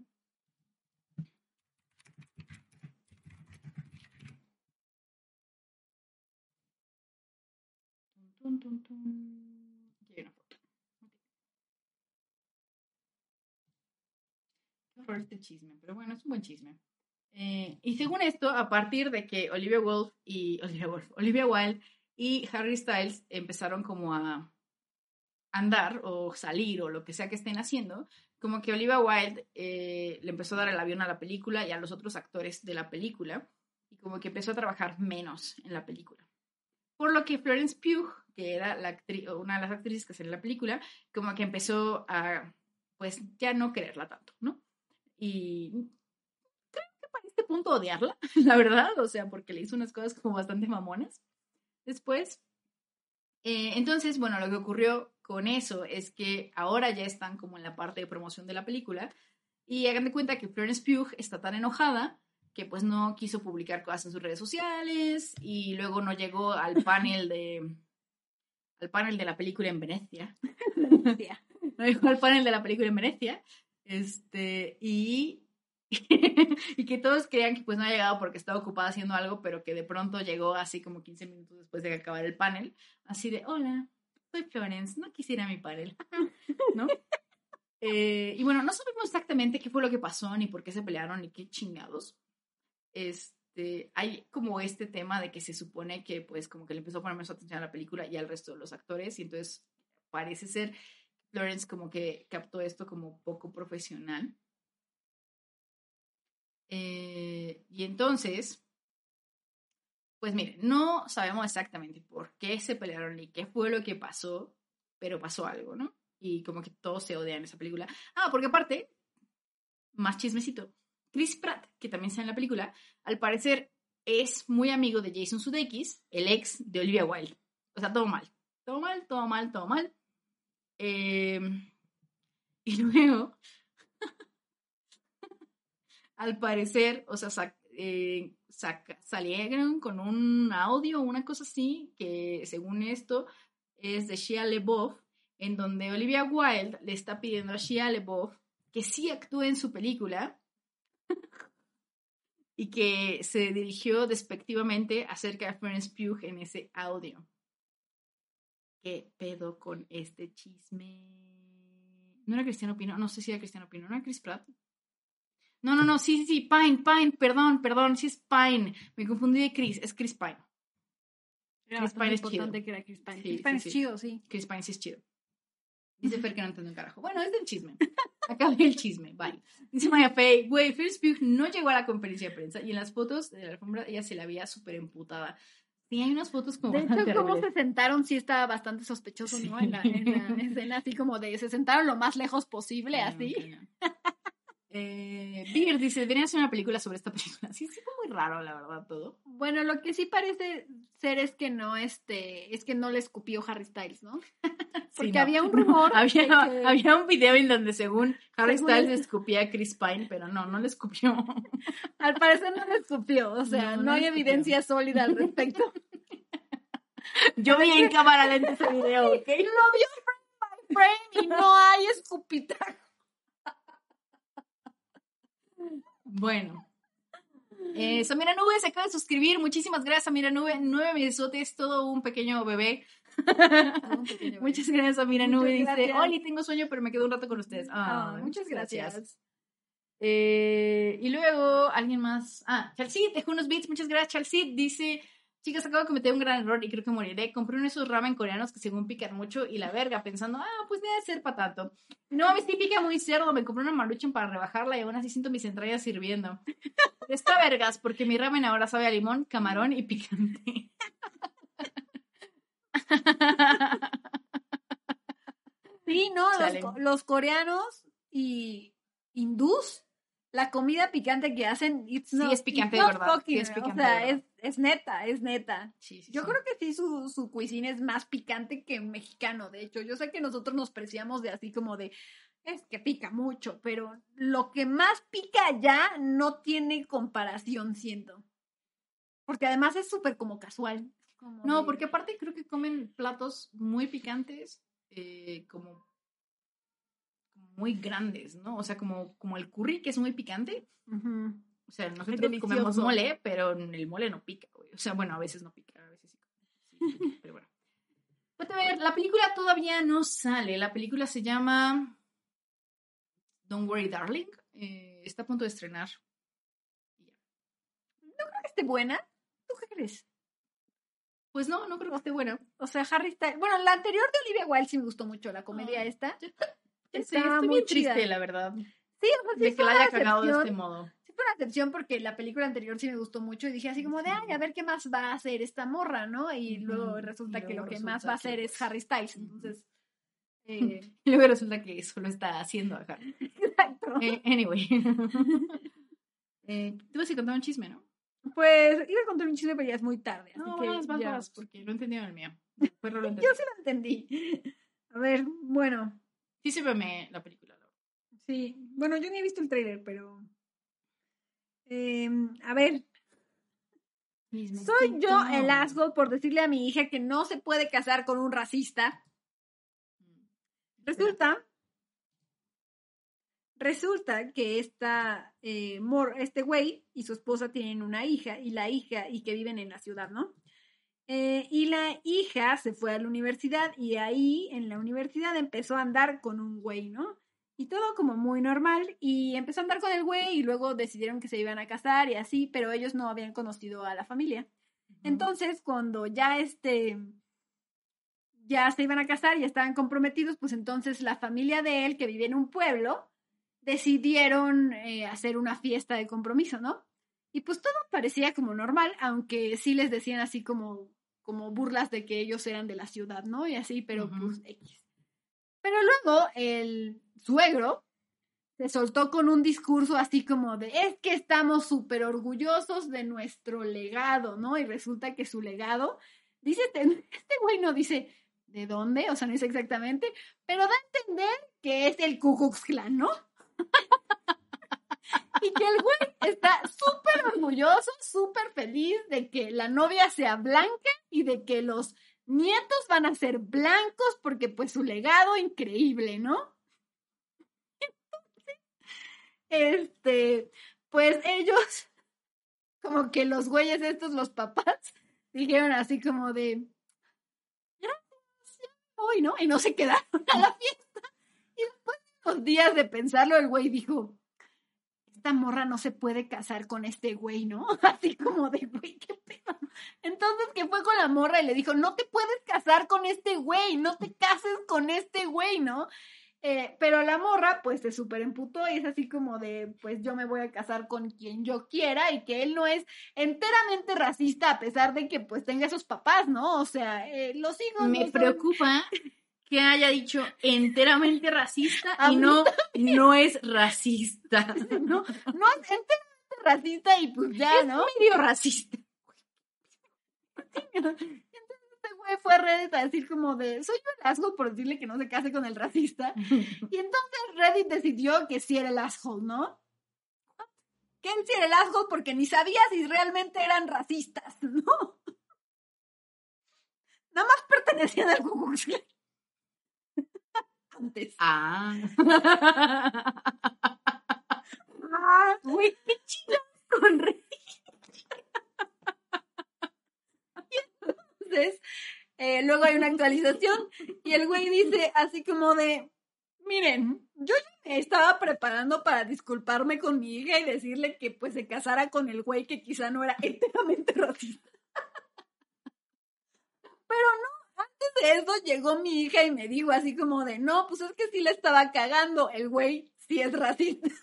Aquí hay una foto. Horror este chisme, pero bueno, es un buen chisme. Eh, y según esto, a partir de que Olivia Wolf y Olivia Wolf, Olivia Wilde y Harry Styles empezaron como a andar o salir o lo que sea que estén haciendo, como que Olivia Wilde eh, le empezó a dar el avión a la película y a los otros actores de la película y como que empezó a trabajar menos en la película. Por lo que Florence Pugh, que era la una de las actrices que en la película, como que empezó a, pues, ya no quererla tanto, ¿no? Y creo que para este punto odiarla, la verdad, o sea, porque le hizo unas cosas como bastante mamonas. Después, Eh, entonces, bueno, lo que ocurrió con eso es que ahora ya están como en la parte de promoción de la película y hagan de cuenta que Florence Pugh está tan enojada que pues no quiso publicar cosas en sus redes sociales y luego no llegó al panel de al panel de la película en Venecia. no llegó al panel de la película en Venecia. Este, y y que todos creían que pues no ha llegado porque estaba ocupada haciendo algo, pero que de pronto llegó así como 15 minutos después de acabar el panel, así de, hola, soy Florence, no quisiera mi panel, ¿no? Eh, y bueno, no sabemos exactamente qué fue lo que pasó, ni por qué se pelearon, ni qué chingados. Este, hay como este tema de que se supone que pues como que le empezó a poner más atención a la película y al resto de los actores, y entonces parece ser Florence como que captó esto como poco profesional eh, y entonces, pues mire, no sabemos exactamente por qué se pelearon ni qué fue lo que pasó, pero pasó algo, ¿no? Y como que todos se odian en esa película. Ah, porque aparte, más chismecito, Chris Pratt, que también está en la película, al parecer es muy amigo de Jason Sudeikis, el ex de Olivia Wilde. O sea, todo mal. Todo mal, todo mal, todo mal. Eh, y luego al parecer, o sea, eh, salieron con un audio, una cosa así, que según esto es de Shia LeBoff, en donde Olivia Wilde le está pidiendo a Shia LeBoff que sí actúe en su película y que se dirigió despectivamente acerca de Florence Pugh en ese audio. ¿Qué pedo con este chisme? No era Cristiano Pino, no sé si era Cristiano Pino, no era Chris Pratt. No, no, no, sí, sí, sí, Pine, Pine, perdón, perdón, sí es Pine. Me confundí de Chris, es Chris Pine. Chris Pine es chido. que era Chris Pine. Chris Pine es chido, sí. Chris Pine sí es chido. Dice Fer que no entiende un carajo. Bueno, es del chisme. Acabé el chisme, bye. Dice Maya Fey, güey, Phil Pugh no llegó a la conferencia de prensa y en las fotos de la alfombra ella se la veía súper emputada. Sí, hay unas fotos como. De hecho, cómo se sentaron sí estaba bastante sospechoso, ¿no? En la, escena, así como de se sentaron lo más lejos posible, así. Eh, Beer dice, debería hacer una película sobre esta película. Sí, sí raro, la verdad, todo. Bueno, lo que sí parece ser es que no, este, es que no le escupió Harry Styles, ¿no? Porque había un rumor. había, había un video en donde según Harry Styles escupía a Chris Pine, pero no, no le escupió. al parecer no le escupió, o sea, no, hay evidencia sólida al respecto. Yo vi en cámara lenta ese video, ¿ok? Lo vio frame by frame y no hay escupitajo. Bueno. Eh, Samira Nube se acaba de suscribir. Muchísimas gracias, Samira Nube. Nueve meses, todo un pequeño bebé. Muchas gracias, Samira Nube. Dice, Oli, tengo sueño, pero me quedo un rato con ustedes. Ah, muchas gracias. Eh, y luego, alguien más. Ah, Chalcid dejó unos beats. Muchas gracias, Chalcid. Dice, Chicas, acabo de cometer un gran error y creo que moriré. Compré uno de esos ramen coreanos que según pican mucho y la verga, pensando, ah, pues debe ser para tanto. No, a mí sí pica muy cerdo. Me compré una maruchan para rebajarla y aún así siento mis entrañas sirviendo. Está vergas, porque mi ramen ahora sabe a limón, camarón y picante. Sí, no, los, los coreanos y hindús la comida picante que hacen, sí, es picante de verdad. o sea, es, es, neta, es neta. yo creo que sí, su, su cuisine es más picante que mexicano, de hecho. Yo sé que nosotros nos preciamos de así como de, es que pica mucho, pero lo que más pica allá no tiene comparación, siento. Porque además es súper como casual. no, porque aparte creo que comen platos muy picantes, eh, como muy grandes, ¿no? O sea, como, como el curry, que es muy picante. O sea, nosotros comemos mole, pero el mole no pica, güey. O sea, bueno, a veces no pica, a veces sí. pero bueno. Pues a ver, la película todavía no sale. La película se llama Don't Worry, Darling. Eh, está a punto de estrenar. No creo que esté buena. ¿Tú qué crees? Pues no, no creo que esté buena. O sea, Harry está. Bueno, la anterior de Olivia Wilde sí me gustó mucho, la comedia esta. Está muy triste, la verdad. Sí, de que la haya cagado de este modo. Sí fue una excepción porque la película anterior sí me gustó mucho y dije así como de, ay, a ver qué más va a hacer esta morra, ¿no? Y luego resulta que lo que más va a hacer es Harry Styles, entonces... Eh... y luego resulta que solo está haciendo a Harry. Exacto. Eh, anyway. eh, tú vas a contar un chisme, ¿no? Pues iba a contar un chisme, pero ya es muy tarde. Así no, que vas, vas, vas, porque no entendieron el mío. Lo Yo sí lo entendí. A ver, bueno. Sí se ve me- la película. Sí, bueno, yo ni he visto el trailer, pero... em, a ver, soy yo el asco por decirle a mi hija que no se puede casar con un racista. Resulta, resulta que esta, eh, mor- este güey y su esposa tienen una hija y la hija y que viven en la ciudad, ¿no? Eh, y la hija se fue a la universidad y ahí en la universidad empezó a andar con un güey, ¿no? Y todo como muy normal y empezó a andar con el güey y luego decidieron que se iban a casar y así, pero ellos no habían conocido a la familia. Entonces, cuando ya este ya se iban a casar, ya estaban comprometidos, pues entonces la familia de él, que vivía en un pueblo, decidieron eh, hacer una fiesta de compromiso, ¿no? Y pues todo parecía como normal, aunque sí les decían así como, como burlas de que ellos eran de la ciudad, ¿no? Y así, pero pues X. Pero luego el suegro se soltó con un discurso así como de, es que estamos súper orgullosos de nuestro legado, ¿no? Y resulta que su legado, dice, este, este güey no dice de dónde, o sea, no dice exactamente, pero da a entender que es el Ku Klux Klan, ¿no? y que el güey está súper orgulloso, súper feliz de que la novia sea blanca y de que los nietos van a ser blancos porque pues su legado increíble, ¿no? este, pues ellos, como que los güeyes estos, los papás, dijeron así como de, gracias, voy, ¿no? Y no se quedaron a la fiesta. Y después de unos días de pensarlo, el güey dijo, esta morra no se puede casar con este güey, ¿no? Así como de, güey, qué pedo. Entonces que fue con la morra y le dijo, no te puedes casar con este güey, no te cases con este güey, ¿no? Eh, pero la morra, pues, se súper emputó y es así como de, pues, yo me voy a casar con quien yo quiera y que él no es enteramente racista a pesar de que, pues, tenga esos papás, ¿no? O sea, eh, los hijos... no Me son- preocupa que haya dicho enteramente racista y no, no es racista. No, no es enteramente racista y pues ya, ¿no? Medio racista. Entonces este güey fue a Reddit a decir como de, soy yo el asco por decirle que no se case con el racista. Y entonces Reddit decidió que sí era el asshole, ¿no? Que él sí era el asshole porque ni sabía si realmente eran racistas, ¿no? Nada más pertenecían al Ku Klux. Antes. Ah. Ah, güey, qué chido con. Y entonces, eh, luego hay una actualización y el güey dice así como de, miren, yo ya me estaba preparando para disculparme con mi hija y decirle que pues se casara con el güey que quizá no era enteramente racista. Pero no, antes de eso llegó mi hija y me dijo así como de, no, pues es que sí le estaba cagando, el güey sí es racista.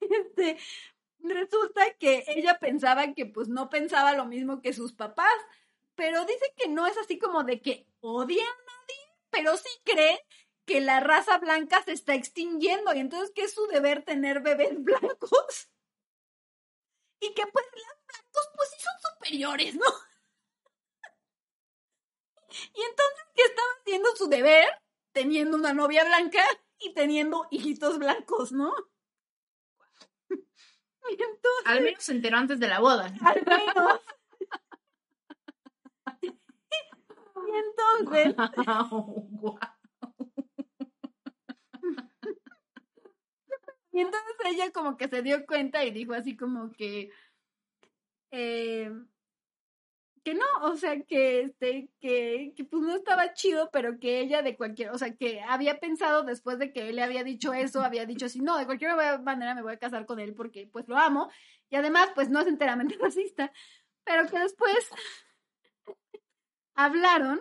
Este, resulta que ella pensaba que pues no pensaba lo mismo que sus papás, pero dice que no es así como de que odia a nadie, pero sí cree que la raza blanca se está extinguiendo y entonces que es su deber tener bebés blancos. Y que pues los blancos pues sí son superiores, ¿no? Y entonces que estaba haciendo su deber teniendo una novia blanca y teniendo hijitos blancos, ¿no? Y entonces, Al menos se enteró antes de la boda. al menos. Y entonces, Guau. y entonces ella como que se dio cuenta y dijo así como que eh, que no, o sea, que este, que, que pues no estaba chido, pero que ella de cualquier, o sea, que había pensado después de que él le había dicho eso, había dicho así, no, de cualquier manera me voy a casar con él porque pues lo amo, y además pues no es enteramente racista, pero que después hablaron,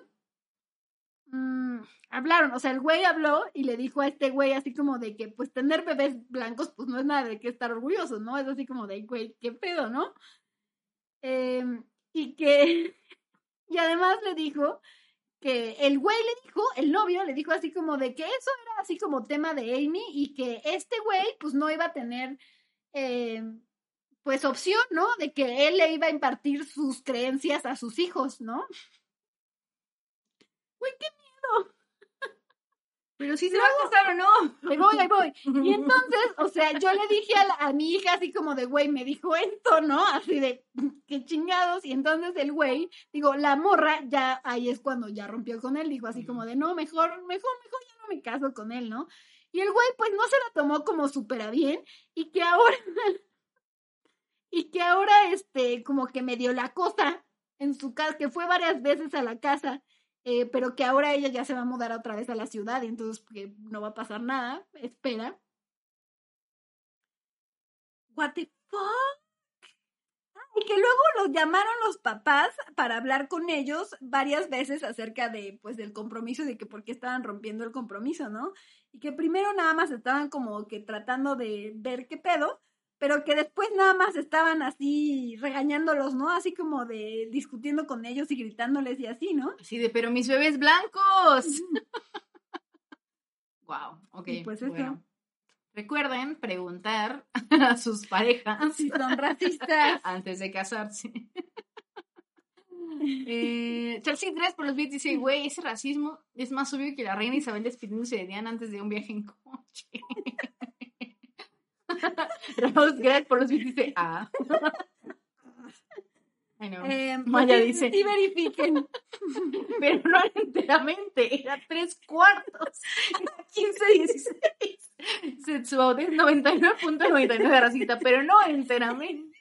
mm, hablaron, o sea, el güey habló y le dijo a este güey así como de que pues tener bebés blancos pues no es nada de qué estar orgulloso, ¿no? Es así como de, güey, qué pedo, ¿no? Em, y que, y además le dijo que el güey le dijo, el novio le dijo así como de que eso era así como tema de Amy y que este güey pues no iba a tener, eh, pues opción, ¿no? De que él le iba a impartir sus creencias a sus hijos, ¿no? Uy, qué miedo. Pero sí se va a casar o no. Ahí voy, ahí voy. Y entonces, o sea, yo le dije a, la- a mi hija así como de, güey, me dijo esto, ¿no? Así de, qué chingados. Y entonces el güey, digo, la morra ya, ahí es cuando ya rompió con él, dijo así como de, no, mejor, mejor, mejor ya no me caso con él, ¿no? Y el güey, pues no se la tomó como súper a bien y que ahora, y que ahora, este, como que me dio la cosa en su casa, que fue varias veces a la casa eh, pero que ahora ella ya se va a mudar otra vez a la ciudad y entonces que no va a pasar nada, espera. What the fuck? Y que luego los llamaron los papás para hablar con ellos varias veces acerca de, pues, del compromiso, de que por qué estaban rompiendo el compromiso, ¿no? Y que primero nada más estaban como que tratando de ver qué pedo, pero que después nada más estaban así regañándolos, ¿no? Así como de discutiendo con ellos y gritándoles y así, ¿no? Así de, pero mis bebés blancos. wow, ok. Y pues eso. bueno. Recuerden preguntar a sus parejas Si son racistas. antes de casarse. Eh, Chelsea 3 por los bits dice, güey, ese racismo es más obvio que la reina Isabel despidiéndose de Diana antes de un viaje en coche. Rose Greg por los dice, ah. Eh, Maya dice- Sí, verifiquen. Pero no era enteramente, era tres cuartos. 15, 16. Setsuo es 99.99 racista, pero no enteramente.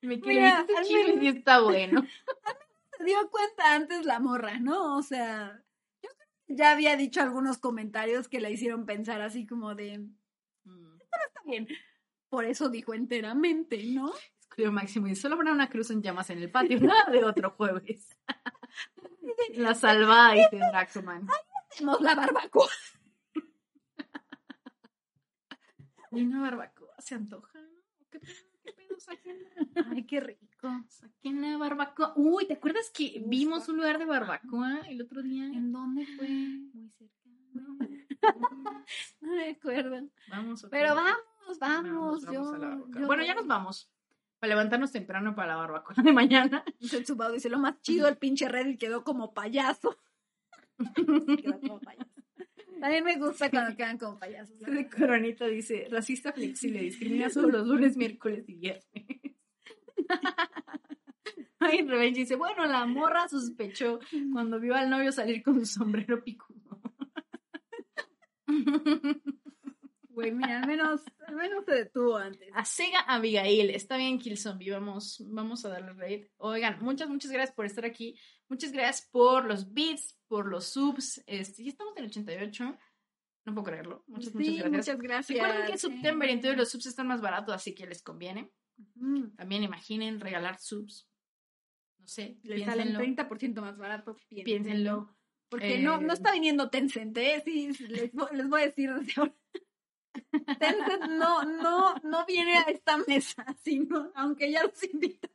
Me quiero Mira, este sí está bueno. Se dio cuenta antes la morra, ¿no? O sea, yo ya había dicho algunos comentarios que la hicieron pensar así como de, bien. Por eso dijo enteramente, ¿no? Escribió Máximo y solo habrá una cruz en llamas en el patio, nada de otro jueves. La salvada, dice Draxoman. Hacemos la barbacoa. Y una barbacoa se antoja, ¿no? ¿Qué pedo? ¿Qué pedo? Saquen Ay, qué rico. Saquen la barbacoa. Uy, ¿te acuerdas que vimos un lugar de barbacoa el otro día? ¿En dónde fue? Muy cerca. No me acuerdo. Vamos, ok. Pero vamos, vamos. Vamos, yo, vamos a la barbacoa. yo- Bueno, ya nos vamos. Para levantarnos temprano para la barbacoa de mañana. Setsubao dice, lo más chido, el pinche Reddit quedó como payaso. Quedó como payaso. También me gusta cuando quedan como payasos. De. Coronita dice, racista flexible, discrimina solo los lunes, miércoles y viernes. Ay, Revenge dice, bueno, la morra sospechó cuando vio al novio salir con su sombrero picudo. Güey, mira, al menos, al menos se detuvo antes. A Sega Abigail, está bien, Killzombie, vamos, vamos a darle raid. Oigan, muchas, muchas gracias por estar aquí. Muchas gracias por los beats, por los subs. Este, ya estamos en el 88. No puedo creerlo. Muchas, Sí, muchas gracias. muchas gracias. Recuerden que es sí. September y entonces los subs están más baratos, así que les conviene. También imaginen regalar subs. No sé, Le salen piénsenlo. 30% más barato. Piénsenlo. Piénsenlo. Porque Eh, no, no está viniendo Tencent, ¿eh? Sí, les, les voy a decir desde ahora. Tencent no, no, no viene a esta mesa, sino, aunque ya los invito.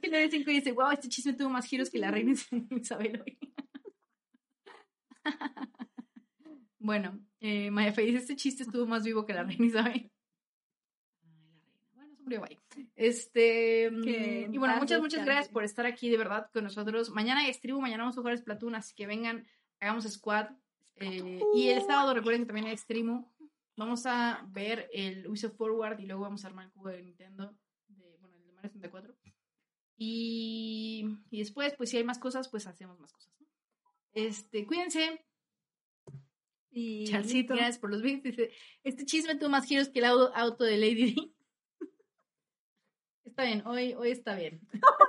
Que 95 dice, wow, este chisme tuvo más giros que la reina Isabel hoy. bueno, eh, Maya Fe dice, este chiste estuvo más vivo que la reina Isabel. Bueno, se murió, bye. Este, Que en y bueno, muchas, muchas gracias por estar aquí de verdad con nosotros. Mañana hay stream, mañana vamos a jugar Splatoon, así que vengan, hagamos squad. Eh, y el sábado recuerden que también hay stream. Vamos a ver el Ubisoft Forward y luego vamos a armar el juego de Nintendo, de, bueno, el de Mario 64. Y, y después, pues si hay más cosas, pues hacemos más cosas. ¿no? Este, cuídense. Y Charcito, gracias por los bits. Dice, este chisme tuvo más giros que el auto, de Lady D. Está bien, hoy, hoy está bien.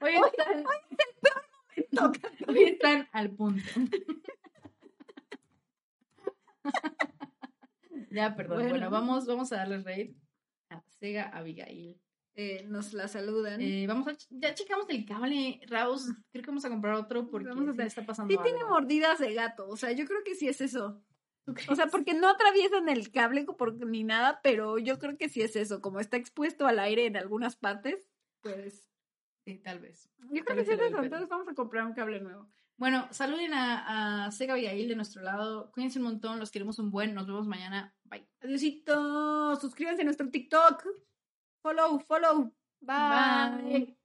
Hoy están, toca. hoy están al punto. ya, perdón. Bueno, Bueno. vamos, vamos a darles raid a Sega Abigail. Eh, nos la saludan. Eh, vamos a, ya checamos el cable, Raus. Creo que vamos a comprar otro porque Vamos a sí le hacer- está pasando sí tiene mordidas de gato, o sea, yo creo que sí es eso. ¿Tú O sea, porque no atraviesan el cable por- ni nada, pero yo creo que sí es eso. Como está expuesto al aire en algunas partes, pues Sí, tal vez. Yo creo que sí entonces vamos a comprar un cable nuevo. Bueno, saluden a, a Sega Abigail de nuestro lado. Cuídense un montón, los queremos un buen. Nos vemos mañana. Bye. Adiósito, suscríbanse a nuestro TikTok. Follow, follow. Bye. Bye.